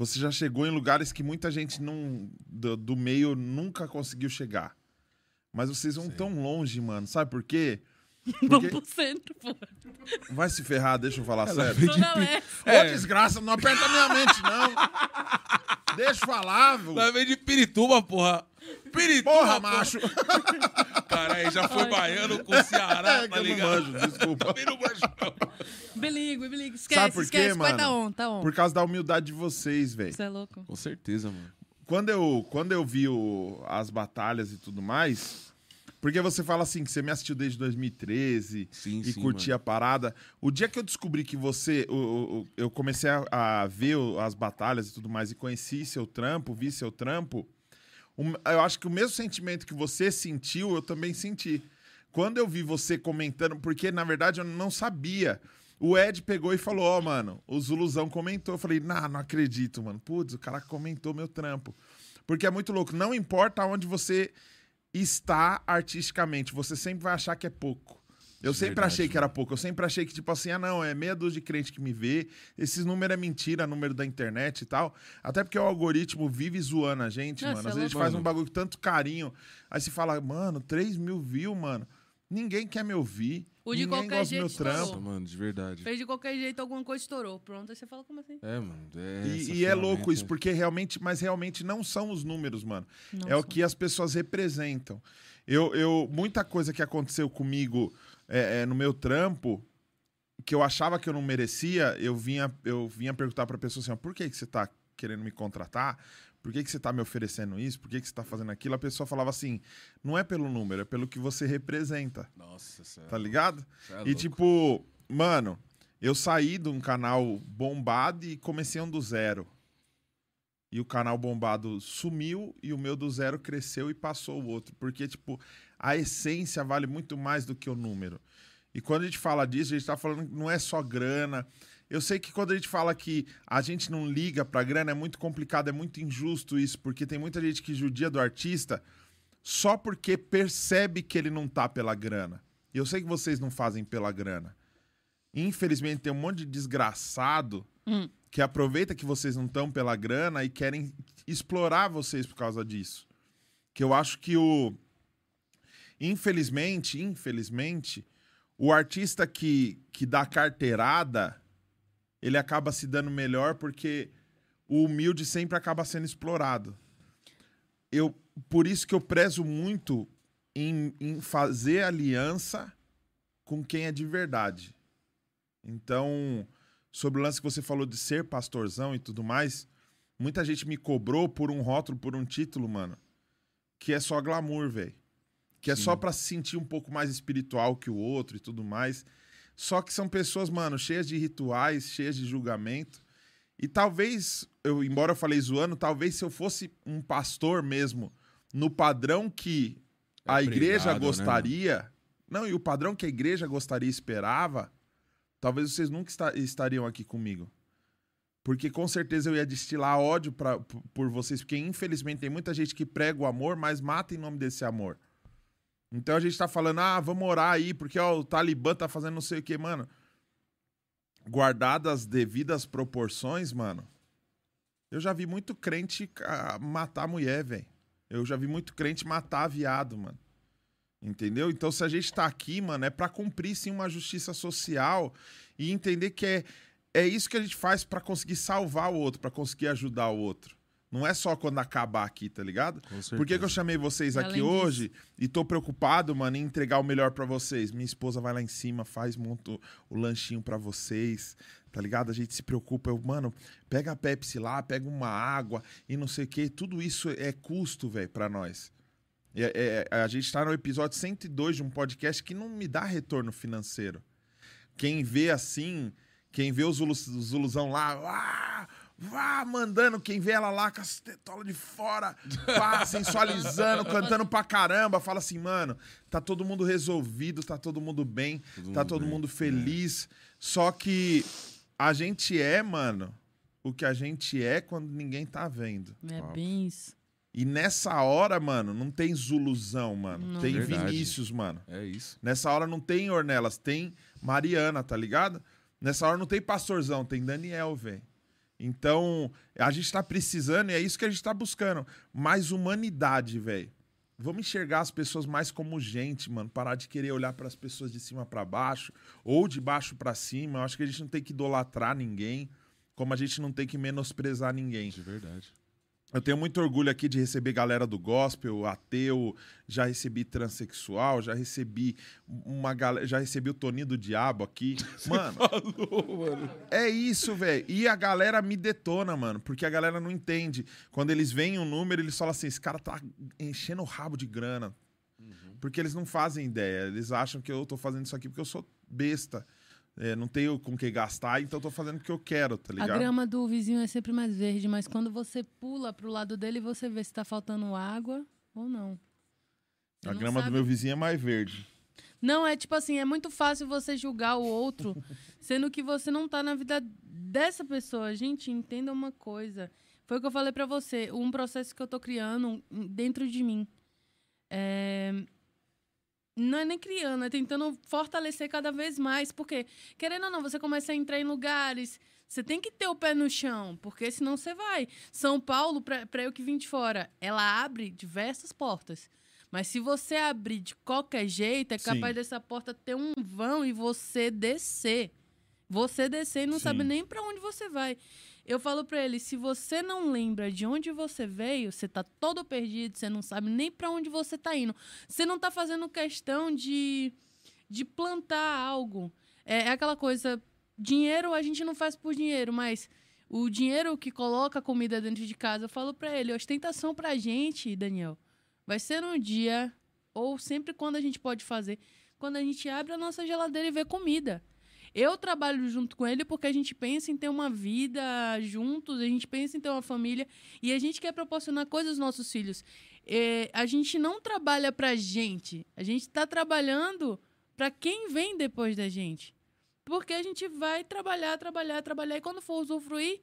você já chegou em lugares que muita gente não do, do meio nunca conseguiu chegar. Mas vocês vão tão longe, mano. Sabe por quê? *laughs* Vamos Porque pro centro, pô. vai se ferrar, deixa eu falar sério. Zona Leste. *laughs* Ô, desgraça, não aperta minha mente, não. Deixa eu falar, viu? Lá vem de Pirituba, porra. Pirituba, Porra, macho. *laughs* Caralho, já foi Ai. baiano com o Ceará, É tá não ligado? manjo, desculpa. Também não manjo, não. Bilingue. Sabe Esquece, por quê, esquece. Vai mano? tá on, tá on. Por causa da humildade de vocês, velho. Você é louco. Com certeza, mano. Quando eu, quando eu vi o- as batalhas e tudo mais, porque você fala assim, que você me assistiu desde 2013 Sim, e sim, curtia a parada. O dia que eu descobri que você. o- o- eu comecei a, a ver as batalhas e tudo mais e conheci seu trampo, vi seu trampo. um- eu acho que o mesmo sentimento que você sentiu, eu também senti. Quando eu vi você comentando, porque na verdade eu não sabia. O Ed pegou e falou: Ó, mano, o Zuluzão comentou. Eu falei: Nah, não acredito, mano. Putz, o cara comentou meu trampo. Porque é muito louco. Não importa onde você está artisticamente, você sempre vai achar que é pouco. Eu sempre verdade, achei que era pouco. Eu sempre achei que, tipo assim, ah, não, é meia dúzia de crente que me vê. Esses números é mentira, número da internet e tal. Até porque o algoritmo vive zoando a gente, Não, mano. Às é vezes a gente faz um bagulho com tanto carinho. Aí você fala, mano, 3 mil views, mano. Ninguém quer me ouvir. O de Ninguém qualquer gosta do meu jeito trampo. Nossa, mano, de verdade. Fez de qualquer jeito, alguma coisa estourou. Pronto, aí você fala como assim? É, mano. É E, essa e é louco ferramenta. isso, porque realmente, mas realmente não são os números, mano. Não é o que as pessoas representam. Eu, eu, muita coisa que aconteceu comigo é, é, no meu trampo, que eu achava que eu não merecia, eu vinha, eu vinha perguntar pra pessoa assim, ó, por que, que você tá querendo me contratar? Por que, que você tá me oferecendo isso? Por que, que você tá fazendo aquilo? A pessoa falava assim, não é pelo número, é pelo que você representa, Nossa, é tá ligado? é E tipo, mano, eu saí de um canal bombado e comecei um do zero. E o canal bombado sumiu e o meu do zero cresceu e passou o outro. Porque, tipo, a essência vale muito mais do que o número. E quando a gente fala disso, a gente tá falando que não é só grana. Eu sei que quando a gente fala que a gente não liga pra grana, é muito complicado, é muito injusto isso, porque tem muita gente que judia do artista só porque percebe que ele não tá pela grana. E eu sei que vocês não fazem pela grana. Infelizmente, tem um monte de desgraçado Hum. que aproveita que vocês não estão pela grana e querem explorar vocês por causa disso. Que eu acho que o. Infelizmente, infelizmente, o artista que, que dá carteirada, ele acaba se dando melhor porque o humilde sempre acaba sendo explorado. Eu, por isso que eu prezo muito em, em fazer aliança com quem é de verdade. Então, sobre o lance que você falou de ser pastorzão e tudo mais, muita gente me cobrou por um rótulo, por um título, mano, que é só glamour, velho. Que é Sim. só pra se sentir um pouco mais espiritual que o outro e tudo mais. Só que são pessoas, mano, cheias de rituais, cheias de julgamento. E talvez, eu, embora eu falei zoando, talvez se eu fosse um pastor mesmo, no padrão que É a igreja né, gostaria, não, e o padrão que a igreja gostaria e esperava, talvez vocês nunca esta- estariam aqui comigo. Porque com certeza eu ia destilar ódio pra, por vocês, porque infelizmente tem muita gente que prega o amor, mas mata em nome desse amor. Então a gente tá falando, ah, vamos orar aí, porque ó, o Talibã tá fazendo não sei o que, mano. Guardadas as devidas proporções, mano. Eu já vi muito crente ah, matar mulher, velho. Eu já vi muito crente matar viado, mano. Entendeu? Então, se a gente tá aqui, mano, é pra cumprir sim uma justiça social e entender que é, é isso que a gente faz pra conseguir salvar o outro, pra conseguir ajudar o outro. Não é só quando acabar aqui, tá ligado? Com Por que, que eu chamei vocês Além aqui disso. hoje e tô preocupado, mano, em entregar o melhor pra vocês? Minha esposa vai lá em cima, faz monta o- lanchinho pra vocês, tá ligado? A gente se preocupa, eu, mano, pega a Pepsi lá, pega uma água e não sei o que. Tudo isso é custo, velho, pra nós. É- é- a gente tá no episódio 102 de um podcast que não me dá retorno financeiro. Quem vê assim, quem vê os os Zuluzão lá, vá, vá, mandando, quem vê ela lá com as tetolas de fora, pá, sensualizando, *laughs* cantando pra caramba, fala assim, mano, tá todo mundo resolvido, tá todo mundo bem, Todo tá mundo todo bem, mundo feliz. Só que a gente é, mano, o que a gente é quando ninguém tá vendo. É bem isso. E nessa hora, mano, não tem Zuluzão, mano. Não. Tem Verdade. Vinícius, mano. É isso. Nessa hora não tem Ornelas, tem Mariana, tá ligado? Nessa hora não tem Pastorzão, tem Daniel, velho. Então, a gente tá precisando, e é isso que a gente tá buscando. Mais humanidade, velho. Vamos enxergar as pessoas mais como gente, mano. Parar de querer olhar para as pessoas de cima para baixo ou de baixo para cima. Eu acho que a gente não tem que idolatrar ninguém, como a gente não tem que menosprezar ninguém. De verdade. Eu tenho muito orgulho aqui de receber galera do gospel, ateu, já recebi transexual, já recebi uma galera, já recebi o Toninho do Diabo aqui. *laughs* Mano, é isso, velho. E a galera me detona, mano, porque a galera não entende. Quando eles veem um número, eles falam assim: esse cara tá enchendo o rabo de grana. Porque eles não fazem ideia. Eles acham que eu tô fazendo isso aqui porque eu sou besta. É, não tenho com o que gastar, então eu tô fazendo o que eu quero, tá A ligado? grama do vizinho é sempre mais verde, mas quando você pula pro lado dele, você vê se tá faltando água ou não. Você A não grama do meu vizinho é mais verde. Não, é tipo assim, é muito fácil você julgar o outro, *laughs* sendo que você não tá na vida dessa pessoa. Gente, entenda uma coisa. Foi o que eu falei pra você, um processo que eu tô criando dentro de mim. É, Não é nem criando, é tentando fortalecer cada vez mais. Porque, querendo ou não, você começa a entrar em lugares. Você tem que ter o pé no chão, porque senão você vai. São Paulo, pra, pra eu que vim de fora, ela abre diversas portas. Mas se você abrir de qualquer jeito, é Sim. capaz dessa porta ter um vão e você descer. Você descer e não Sim. sabe nem pra onde você vai. Eu falo pra ele, se você não lembra de onde você veio, você tá todo perdido, você não sabe nem pra onde você tá indo. Você não tá fazendo questão de, de plantar algo. É, é aquela coisa, dinheiro a gente não faz por dinheiro, mas o dinheiro que coloca comida dentro de casa, eu falo pra ele, ostentação pra gente, Daniel, vai ser um dia, ou sempre quando a gente pode fazer, quando a gente abre a nossa geladeira e vê comida. Eu trabalho junto com ele porque a gente pensa em ter uma vida juntos, a gente pensa em ter uma família e a gente quer proporcionar coisas aos nossos filhos. É, a gente não trabalha pra gente, a gente está trabalhando pra quem vem depois da gente. Porque a gente vai trabalhar, trabalhar, trabalhar e quando for usufruir,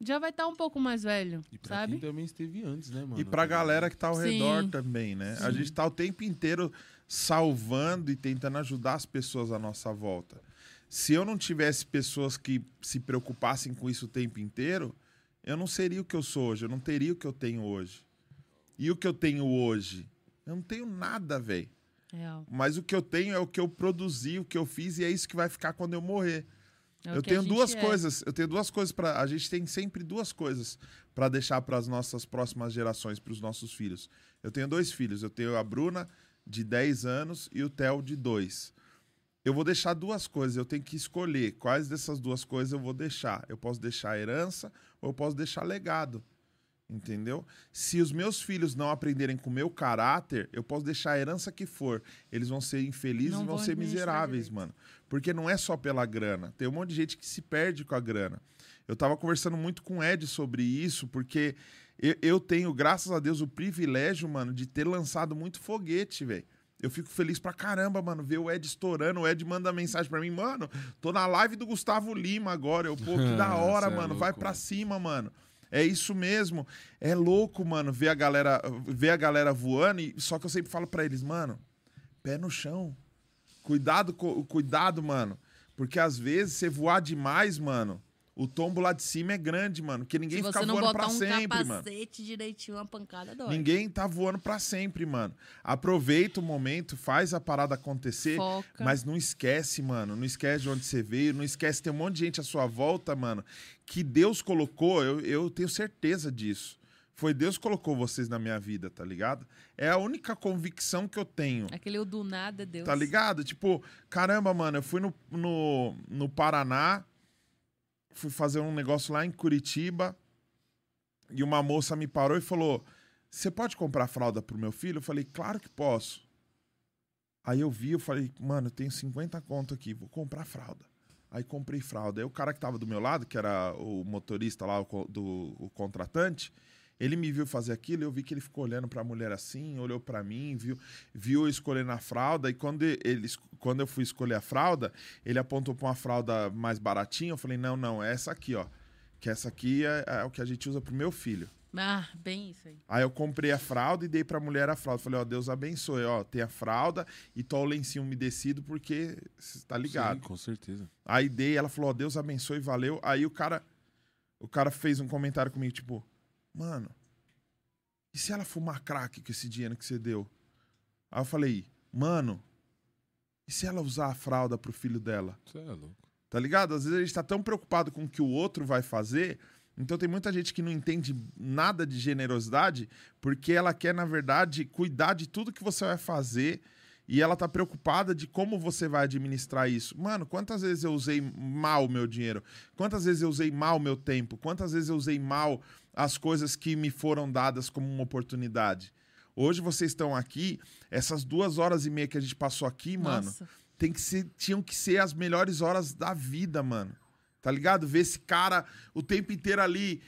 já vai estar um pouco mais velho, E pra sabe? quem também esteve antes, né, mano? E pra galera que tá ao Sim. redor também, né? A Sim. gente tá o tempo inteiro salvando e tentando ajudar as pessoas à nossa volta. Se eu não tivesse pessoas que se preocupassem com isso o tempo inteiro, eu não seria o que eu sou hoje, eu não teria o que eu tenho hoje. E o que eu tenho hoje? Eu não tenho nada, velho. Mas o que eu tenho é o que eu produzi, o que eu fiz, e é isso que vai ficar quando eu morrer. É eu tenho duas é. coisas. Eu tenho duas coisas para. A gente tem sempre duas coisas para deixar para as nossas próximas gerações, para os nossos filhos. Eu tenho dois filhos. Eu tenho a Bruna, de 10 anos, e o Theo, de 2. Eu vou deixar duas coisas. Eu tenho que escolher quais dessas duas coisas eu vou deixar. Eu posso deixar herança ou eu posso deixar legado. Entendeu? Se os meus filhos não aprenderem com o meu caráter, eu posso deixar a herança que for. Eles vão ser infelizes Não e vão ser miseráveis, direito. mano. Porque não é só pela grana. Tem um monte de gente que se perde com a grana. Eu tava conversando muito com o Ed sobre isso, porque eu, eu tenho, graças a Deus, o privilégio, mano, de ter lançado muito foguete, velho. Eu fico feliz pra caramba, mano, ver o Ed estourando. O Ed manda mensagem pra mim, mano, tô na live do Gustavo Lima agora. Eu, pô, que da *laughs* hora, é mano, vai louco, pra mano. cima, mano. É isso mesmo. É louco, mano, ver a galera, ver a galera voando. E, só que eu sempre falo pra eles, mano, pé no chão. Cuidado, co- cuidado, mano. Porque às vezes você voar demais, mano, o tombo lá de cima é grande, mano. Porque ninguém Se fica você não voando pra um sempre, mano. capacete direitinho, uma pancada dói. Ninguém tá voando pra sempre, mano. Aproveita o momento, faz a parada acontecer. Foca. Mas não esquece, mano. Não esquece de onde você veio. Não esquece, tem um monte de gente à sua volta, mano. Que Deus colocou, eu, eu tenho certeza disso. Foi Deus que colocou vocês na minha vida, tá ligado? É a única convicção que eu tenho. Aquele o do nada, Deus. Tá ligado? Tipo, caramba, mano, eu fui no, no, no Paraná, fui fazer um negócio lá em Curitiba, e uma moça me parou e falou: Você pode comprar fralda pro meu filho? Eu falei, claro que posso. Aí eu vi, eu falei, mano, eu tenho 50 conto aqui, vou comprar fralda. Aí comprei fralda. Aí o cara que tava do meu lado, que era o motorista lá, o, do, o contratante, ele me viu fazer aquilo, eu vi que ele ficou olhando pra mulher assim, olhou pra mim, viu, viu eu escolhendo a fralda, e quando, ele, quando eu fui escolher a fralda, ele apontou pra uma fralda mais baratinha, eu falei, não, não, é essa aqui, ó. Que essa aqui é, é o que a gente usa pro meu filho. Ah, bem isso aí. Aí eu comprei a fralda e dei pra mulher a fralda. Falei, ó, Deus abençoe, ó, tem a fralda e tô o lencinho umedecido porque você tá ligado. Sim, com certeza. Aí dei, ela falou, ó, Deus abençoe, valeu. Aí o cara, o cara fez um comentário comigo, tipo, mano, e se ela fumar crack com esse dinheiro que você deu? Aí eu falei, mano, e se ela usar a fralda pro filho dela? Você é louco. Tá ligado? Às vezes a gente tá tão preocupado com o que o outro vai fazer. Então tem muita gente que não entende nada de generosidade, porque ela quer, na verdade, cuidar de tudo que você vai fazer e ela tá preocupada de como você vai administrar isso. Mano, quantas vezes eu usei mal o meu dinheiro? Quantas vezes eu usei mal o meu tempo? Quantas vezes eu usei mal as coisas que me foram dadas como uma oportunidade? Hoje vocês estão aqui, essas duas horas e meia que a gente passou aqui, mano, Nossa. tem que ser, tinham que ser as melhores horas da vida, mano. Tá ligado? Ver esse cara o tempo inteiro ali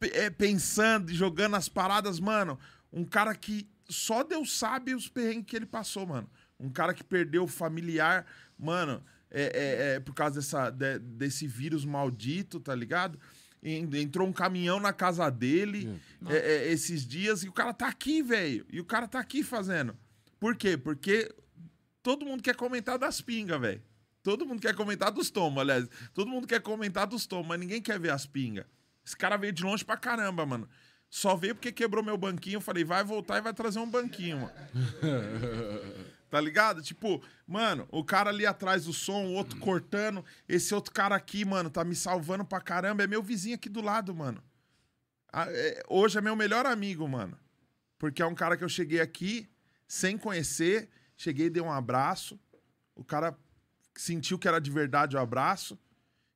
é, pensando e jogando as paradas, mano. Um cara que só Deus sabe os perrengues que ele passou, mano. Um cara que perdeu o familiar, mano, é, é- é por causa dessa, de- desse vírus maldito, tá ligado? En- Entrou um caminhão na casa dele é, é, esses dias e o cara tá aqui, velho. E o cara tá aqui fazendo. Por quê? Porque todo mundo quer comentar das pingas, velho. Todo mundo quer comentar dos tomos, aliás. Todo mundo quer comentar dos tomos, mas ninguém quer ver as pingas. Esse cara veio de longe pra caramba, mano. Só veio porque quebrou meu banquinho. Eu falei, vai voltar e vai trazer um banquinho, mano. *laughs* Tá ligado? Tipo, mano, o cara ali atrás do som, o outro cortando. Esse outro cara aqui, mano, tá me salvando pra caramba. É meu vizinho aqui do lado, mano. Ah, é- hoje é meu melhor amigo, mano. Porque é um cara que eu cheguei aqui sem conhecer. Cheguei, dei um abraço. O cara sentiu que era de verdade o abraço.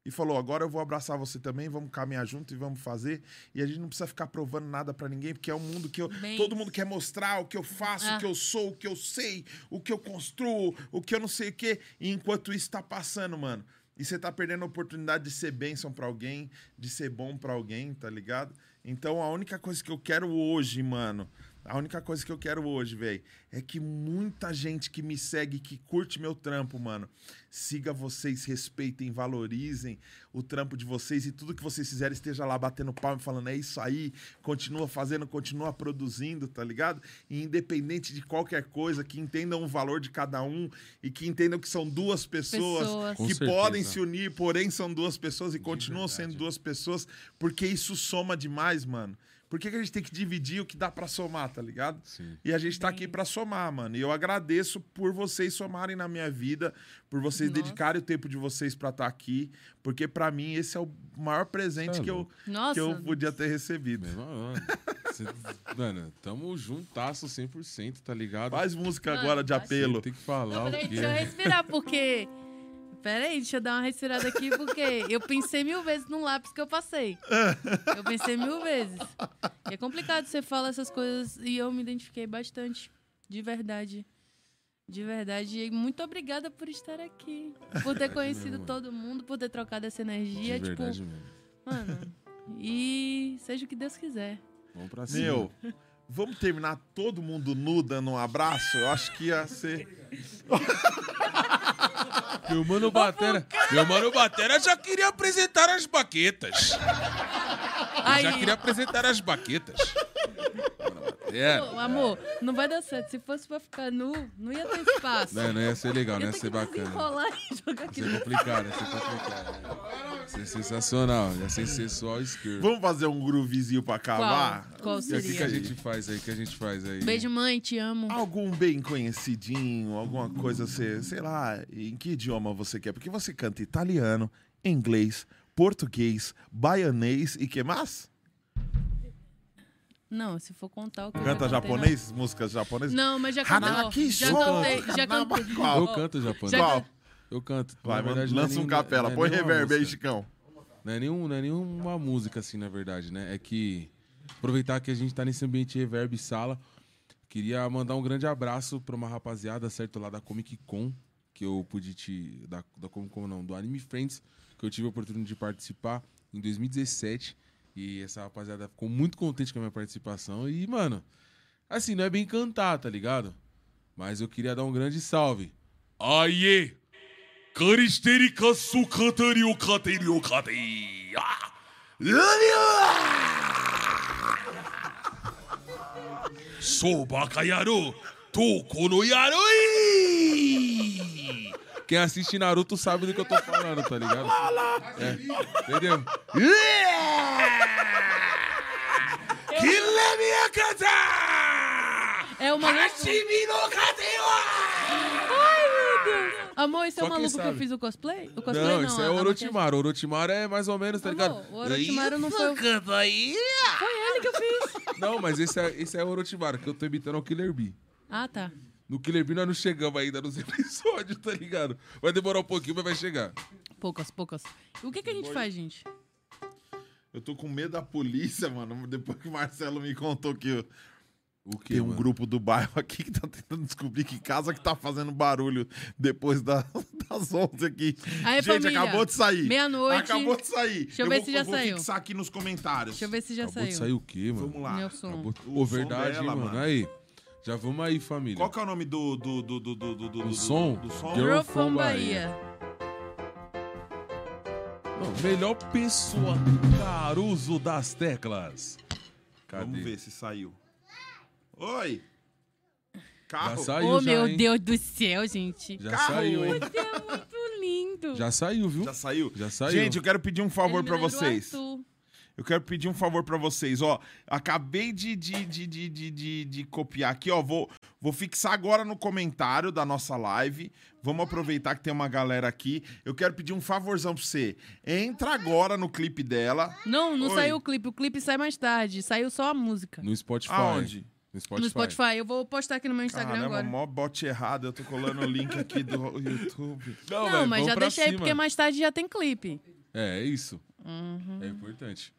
E falou: agora eu vou abraçar você também, vamos caminhar junto e vamos fazer. E a gente não precisa ficar provando nada pra ninguém, porque é um mundo que eu, Bem todo mundo quer mostrar o que eu faço, Ah. o que eu sou, o que eu sei, o que eu construo, o que eu não sei o quê. E enquanto isso tá passando, mano. E você tá perdendo a oportunidade de ser bênção pra alguém, de ser bom pra alguém, tá ligado? Então a única coisa que eu quero hoje, mano, a única coisa que eu quero hoje, velho, é que muita gente que me segue, que curte meu trampo, mano, siga vocês, respeitem, valorizem o trampo de vocês e tudo que vocês fizerem esteja lá batendo palma e falando é isso aí, continua fazendo, continua produzindo, tá ligado? E independente de qualquer coisa, que entendam o valor de cada um e que entendam que são duas pessoas, Pessoas. Que certeza. podem se unir, porém são duas pessoas e continuam verdade. sendo duas pessoas, porque isso soma demais, mano. Por que, que a gente tem que dividir o que dá pra somar, tá ligado? Sim. E a gente tá aqui pra somar, mano. E eu agradeço por vocês somarem na minha vida, por vocês Nossa. dedicarem o tempo de vocês pra estar aqui, porque pra mim esse é o maior presente Tá que, eu. Nossa. que eu podia ter recebido. Mesmo, mano. Cê- mano, tamo juntasso 100%, tá ligado? Faz música Mano, agora de acho- apelo. Tem que falar Não, o quê? deixa eu respirar, porque. Peraí, deixa eu dar uma respirada aqui, porque eu pensei mil vezes no lápis que eu passei. *laughs* Eu pensei mil vezes. E é complicado você falar essas coisas e eu me identifiquei bastante. De verdade. De verdade. E muito obrigada por estar aqui. Por ter conhecido todo mundo, por ter trocado essa De energia. tipo, verdade mesmo. mano. E seja o que Deus quiser. Vamos pra cima. Meu, vamos terminar todo mundo nu dando um abraço? Eu acho que ia ser. *laughs* Meu mano Batera. Meu mano Batera já queria apresentar as baquetas. Aí, Já queria apresentar as baquetas. Ô, amor, não vai dar certo. Se fosse pra ficar nu, não ia ter espaço. Não, não ia ser legal, não ia ia ter ser bacana. e jogar aqui Ia ser complicado, ia ser complicado. Ia ser sensacional, ia ser sensual esquerdo. Vamos fazer um groovezinho pra acabar? Qual? Qual E o que, que a seria? gente faz aí? O que a gente faz aí? Beijo, mãe, te amo. Algum bem conhecidinho, alguma coisa, você, sei lá, em que idioma você quer? Porque você canta italiano, inglês, português, baianês e que mais? Não, se for contar o que eu Canta já cantei, japonês? Músicas japonesas? Não, não mas já cantou. Hanaki Já cantei, já cantei. Qual? Eu canto japonês. Já Qual? Eu canto. Vai, verdade, não é lança um nenhum- capela. não é Põe reverb aí. Chicão. Não é, nenhum, não é nenhuma música, assim, na verdade, né? É que aproveitar que a gente tá nesse ambiente reverb sala, queria mandar um grande abraço pra uma rapaziada, certo, lá da Comic Con, que eu pude te. Da, da Comic Con, não, do Anime Friends, que eu tive a oportunidade de participar em 2017. E essa rapaziada ficou muito contente com a minha participação. E, mano, assim, não é bem cantar, tá ligado? Mas eu queria dar um grande salve. Aie! Karisterica sukatari o kateri o kateri. Ah! Soba yaru, toko no yaroi! Quem assiste Naruto sabe do que eu tô falando, tá ligado? É, entendeu? Akata! É maluco. Hashimi no katewa! Amor, esse é Só o quem maluco que eu sabe. fiz o cosplay? O cosplay Não, não, isso é a- o a Orochimaru. O Orochimaru é mais ou menos, tá ligado? Amor, o Orochimaru não foi o- Canta aí. Foi ele que eu fiz. Não, mas esse é, esse é o Orochimaru, que eu tô imitando o Killer Bee. Ah, tá. No Killer Bee nós não chegamos ainda nos *laughs* episódios, tá ligado? Vai demorar um pouquinho, mas vai chegar. Poucas, poucas. O que, que a gente faz, gente? Eu tô com medo da polícia, mano. Depois que o Marcelo me contou que O que, tem um grupo do bairro aqui que tá tentando descobrir que casa que tá fazendo barulho depois da- *laughs* das 11 aqui. Aí, Gente, família, acabou de sair. meia-noite. Acabou de sair. Deixa eu ver vou, se já eu vou saiu. fixar aqui nos comentários. Deixa eu ver se já Acabou de saiu. sair o quê, mano? Vamos lá. Meu som. Acabou... O verdade, dela, mano. mano. Aí. Já vamos aí, família. Qual que é o nome do do do do do do do, do, som? do, do som? Girl Girl from from Bahia. Não, melhor pessoa do Caruso das teclas. Cadê? Vamos ver se saiu. Oi. Carro. Já saiu, Oh, já, meu hein? Deus do céu, gente. Já Carro. saiu, hein? Você é muito lindo. Já saiu, viu? Já saiu? Já saiu. Gente, eu quero pedir um favor lembra o vocês. Arthur. Eu quero pedir um favor pra vocês, ó. Acabei de, de, de, de, de, de- de copiar aqui, ó. Vou, vou fixar agora no comentário da nossa live. Vamos aproveitar que tem uma galera aqui. Eu quero pedir um favorzão pra você. Entra agora no clipe dela. Não, não Oi. saiu o clipe. O clipe sai mais tarde. Saiu só a música. No Spotify. Aonde? No Spotify. No Spotify. Eu vou postar aqui no meu Instagram Caramba, agora. mó bot errado. Eu tô colando o link aqui do *laughs* YouTube. Não, velho, mas vamos já deixei aí, cima. porque mais tarde já tem clipe. É, é isso. Uhum. É importante.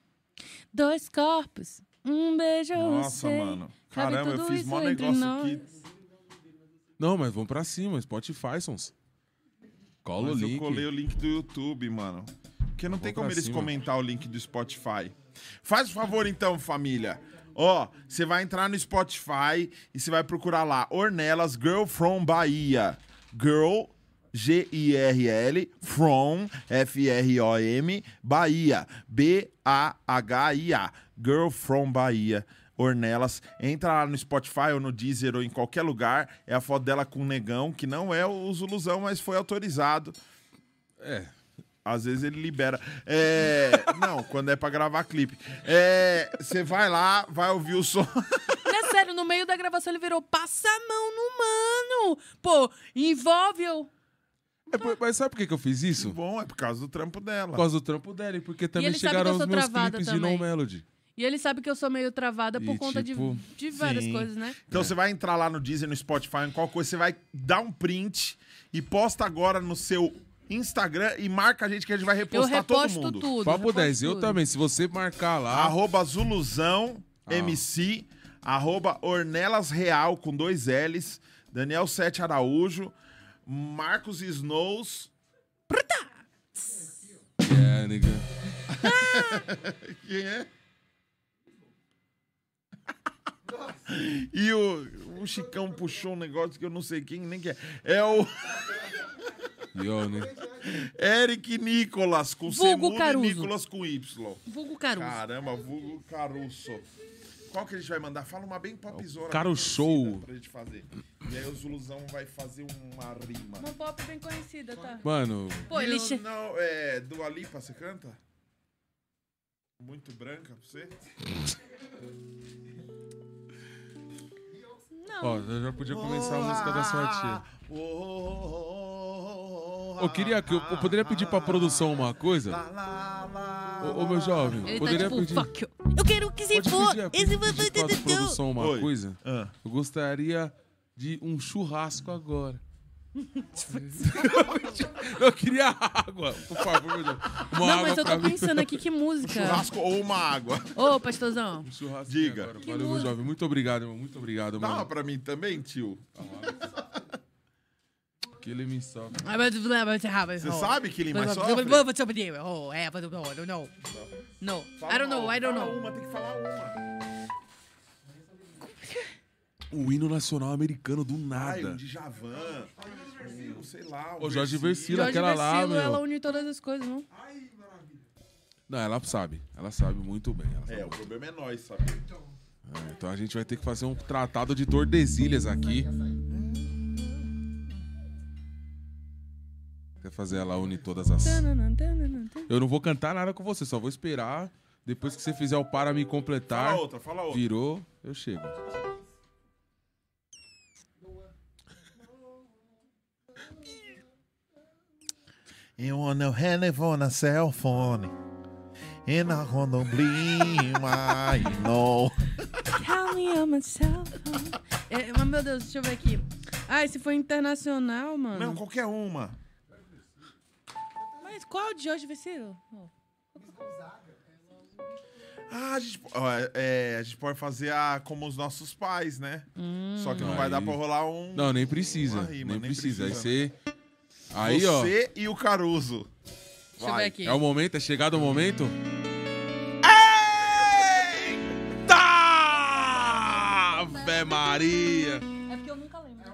Dois corpos, um beijo, eu Nossa, sei. mano. Caramba, eu fiz mó negócio aqui. Não, mas vamos pra cima. Spotify, sons. Cola Mas o eu link. colei o link do YouTube, mano. Porque não tem pra como eles cima. comentar o link do Spotify. Faz o favor então, família. Ó, você vai entrar no Spotify e você vai procurar lá Ornelas Girl from Bahia. Girl G-I-R-L, from, F-R-O-M, Bahia, B-A-H-I-A, Girl from Bahia, Ornelas. Entra lá no Spotify ou no Deezer ou em qualquer lugar. É a foto dela com o negão, que não é o Zuluzão, mas foi autorizado. É. Às vezes ele libera. É, não, quando é pra gravar clipe. É, Você vai lá, vai ouvir o som. Não é sério, no meio da gravação ele virou, passa a mão no mano. Pô, envolve eu. É por- mas sabe por que, que eu fiz isso? Bom, é por causa do trampo dela. Por causa do trampo dela, e porque também que chegaram eu os meus clipes também. de No Melody. E ele sabe que eu sou meio travada por E, conta tipo, de, de várias sim. coisas, né? Então você vai entrar lá no Deezer, no Spotify, em qualquer coisa, você vai dar um print e posta agora no seu Instagram e marca a gente que a gente vai Eu repostar todo mundo. tudo. Papo reposto 10, eu tudo. também. Se você marcar lá. Arroba Zuluzão Ah. MC, arroba Ornelas Real com dois L's, Daniel Sete Araújo, Marcos Snows. É, nigga. *laughs* Quem é? *laughs* E o, o Chicão puxou um negócio que eu não sei quem nem que é. É o *laughs* Yo, né? Eric Nicolas com C e. Nicolas com Y. Vulgo Caruso. Caramba, vulgo Caruso. Qual que a gente vai mandar? Fala uma bem popzona. Caro bem Show. Pra gente fazer. E aí o Zuluzão vai fazer uma rima. Uma pop bem conhecida, tá? Mano, Pô, ele... Não, é. Do Alipa, você canta? Muito branca pra você? Não. ó, eu já podia começar a música da sua tia. Eu queria que eu, eu poderia pedir pra produção uma coisa. Ô, ô, meu jovem, Ele poderia tá tipo, pedir. fuck you. Eu quero que se Pode for. pedir, Esse pedir pra produção uma Oi. coisa? Ah. Eu gostaria de um churrasco agora. *laughs* eu queria água, por favor, meu jovem. Uma Não, água mas eu pra tô mim. pensando aqui que música. Churrasco ou uma água. Ô, pastorzão. Um churrasco Diga. agora. Valeu, meu jovem. Muito obrigado, irmão. Muito obrigado, Dá uma pra mim também, tio? *laughs* Ele me salve. Você sabe que ele mais sofre? Oh, é, no. No, Fala I don't know, I don't know. uma, tem que falar uma. O hino nacional americano do Ai, um nada. Djavan. Um, sei lá. Um Ô, Jorge Versilo. Aquela lá, Versilo, ela une todas as coisas, não? Não, ela sabe. Ela sabe muito bem. ela sabe. É, o problema é nós, sabe? É, então a gente vai ter que fazer um tratado de Tordesilhas aqui. Quer fazer ela une todas as. Eu não vou cantar nada com você, só vou esperar. Depois que você fizer o para me completar, Fala outra, fala outra. virou, eu chego. Eu on the telephone, a cell phone. And I don't believe I know. Tell me on my cell phone. É, mas, meu Deus, deixa eu ver aqui. Ah, esse foi internacional, mano. Não, qualquer uma. Qual de Jorge Versilo? Oh. Ah, a gente, é, a gente pode fazer a, como os nossos pais, né? Só que não vai Aí. dar pra rolar um. Não, nem precisa. Uma rima, nem, nem precisa. precisa. Aí você. Aí, ó. Você e o Caruso. Deixa eu ver aqui. É o momento, é chegado o momento. Eita! Ave Maria! É porque eu nunca lembro.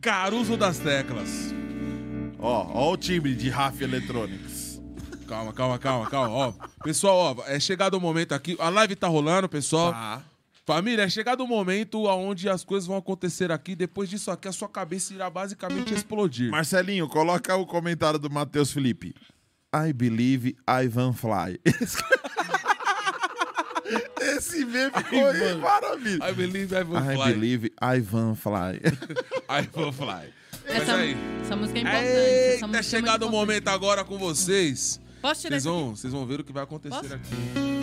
Caruso das teclas. Ó, ó o timbre de Raf Electronics. Calma, calma, calma, calma. Ó, pessoal, ó, é chegado o momento aqui. A live tá rolando, pessoal. Tá. Família, é chegado o momento onde as coisas vão acontecer aqui. Depois disso aqui, a sua cabeça irá basicamente explodir. Marcelinho, coloca o comentário do Matheus Felipe. I believe Ivan Fly. *laughs* Esse, meme ficou maravilha. I believe I I fly. believe Ivan Fly. *laughs* I will fly. Essa, aí. essa música é importante. Eita, música é é chegado o momento agora com vocês. Posso tirar Vocês vão, vocês vão ver o que vai acontecer Posso? aqui.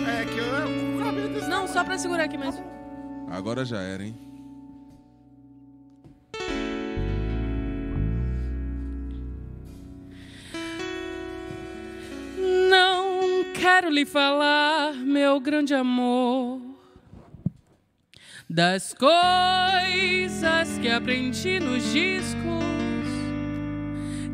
é que eu, desse Não, só pra segurar aqui mesmo. Agora já era, hein? Não quero lhe falar, meu grande amor, das coisas que aprendi nos discos.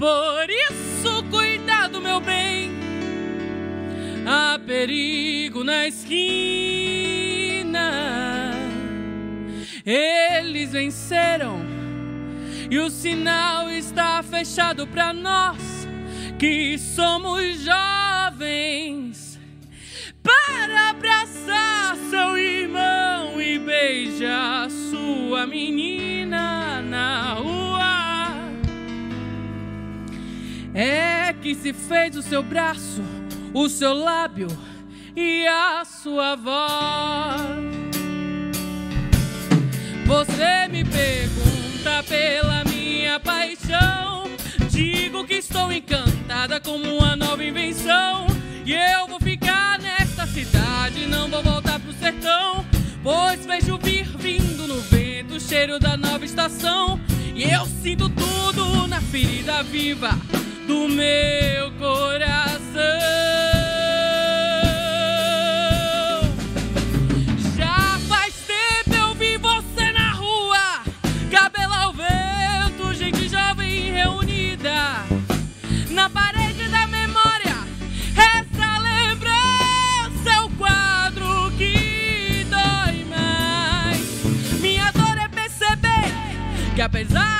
Por isso, cuidado, meu bem. Há perigo na esquina. Eles venceram e o sinal está fechado para nós que somos jovens para abraçar seu irmão e beijar sua menina na rua. É que se fez o seu braço, o seu lábio e a sua voz. Você me pergunta pela minha paixão. Digo que estou encantada como uma nova invenção. E eu vou ficar nesta cidade, não vou voltar pro sertão. Pois vejo vir vindo no vento o cheiro da nova estação. E eu sinto tudo na ferida viva do meu coração. Já faz tempo eu vi você na rua, cabelo ao vento, gente jovem reunida. Na parede da memória, essa lembrança é o quadro que dói mais. Minha dor é perceber que apesar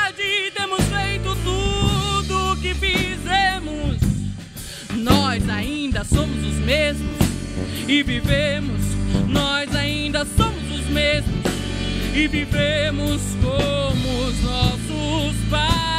ainda somos os mesmos e vivemos. Nós ainda somos os mesmos e vivemos como os nossos pais.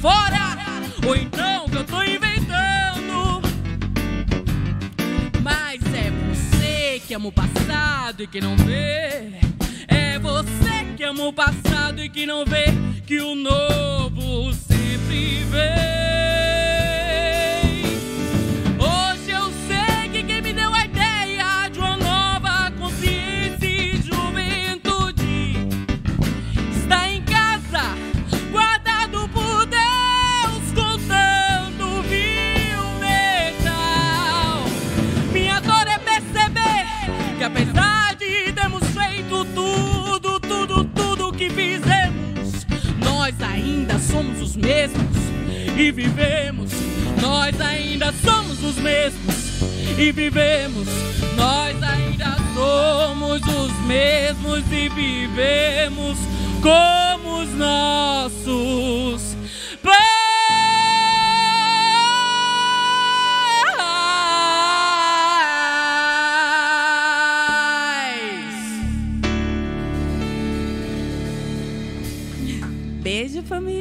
Fora, ou então que eu tô inventando. Mas é você que ama o passado e que não vê. É você que ama o passado e que não vê que o novo sempre vem. Somos os mesmos e vivemos. Nós ainda somos os mesmos e vivemos. Nós ainda somos os mesmos e vivemos como os nossos pais. Beijo, família.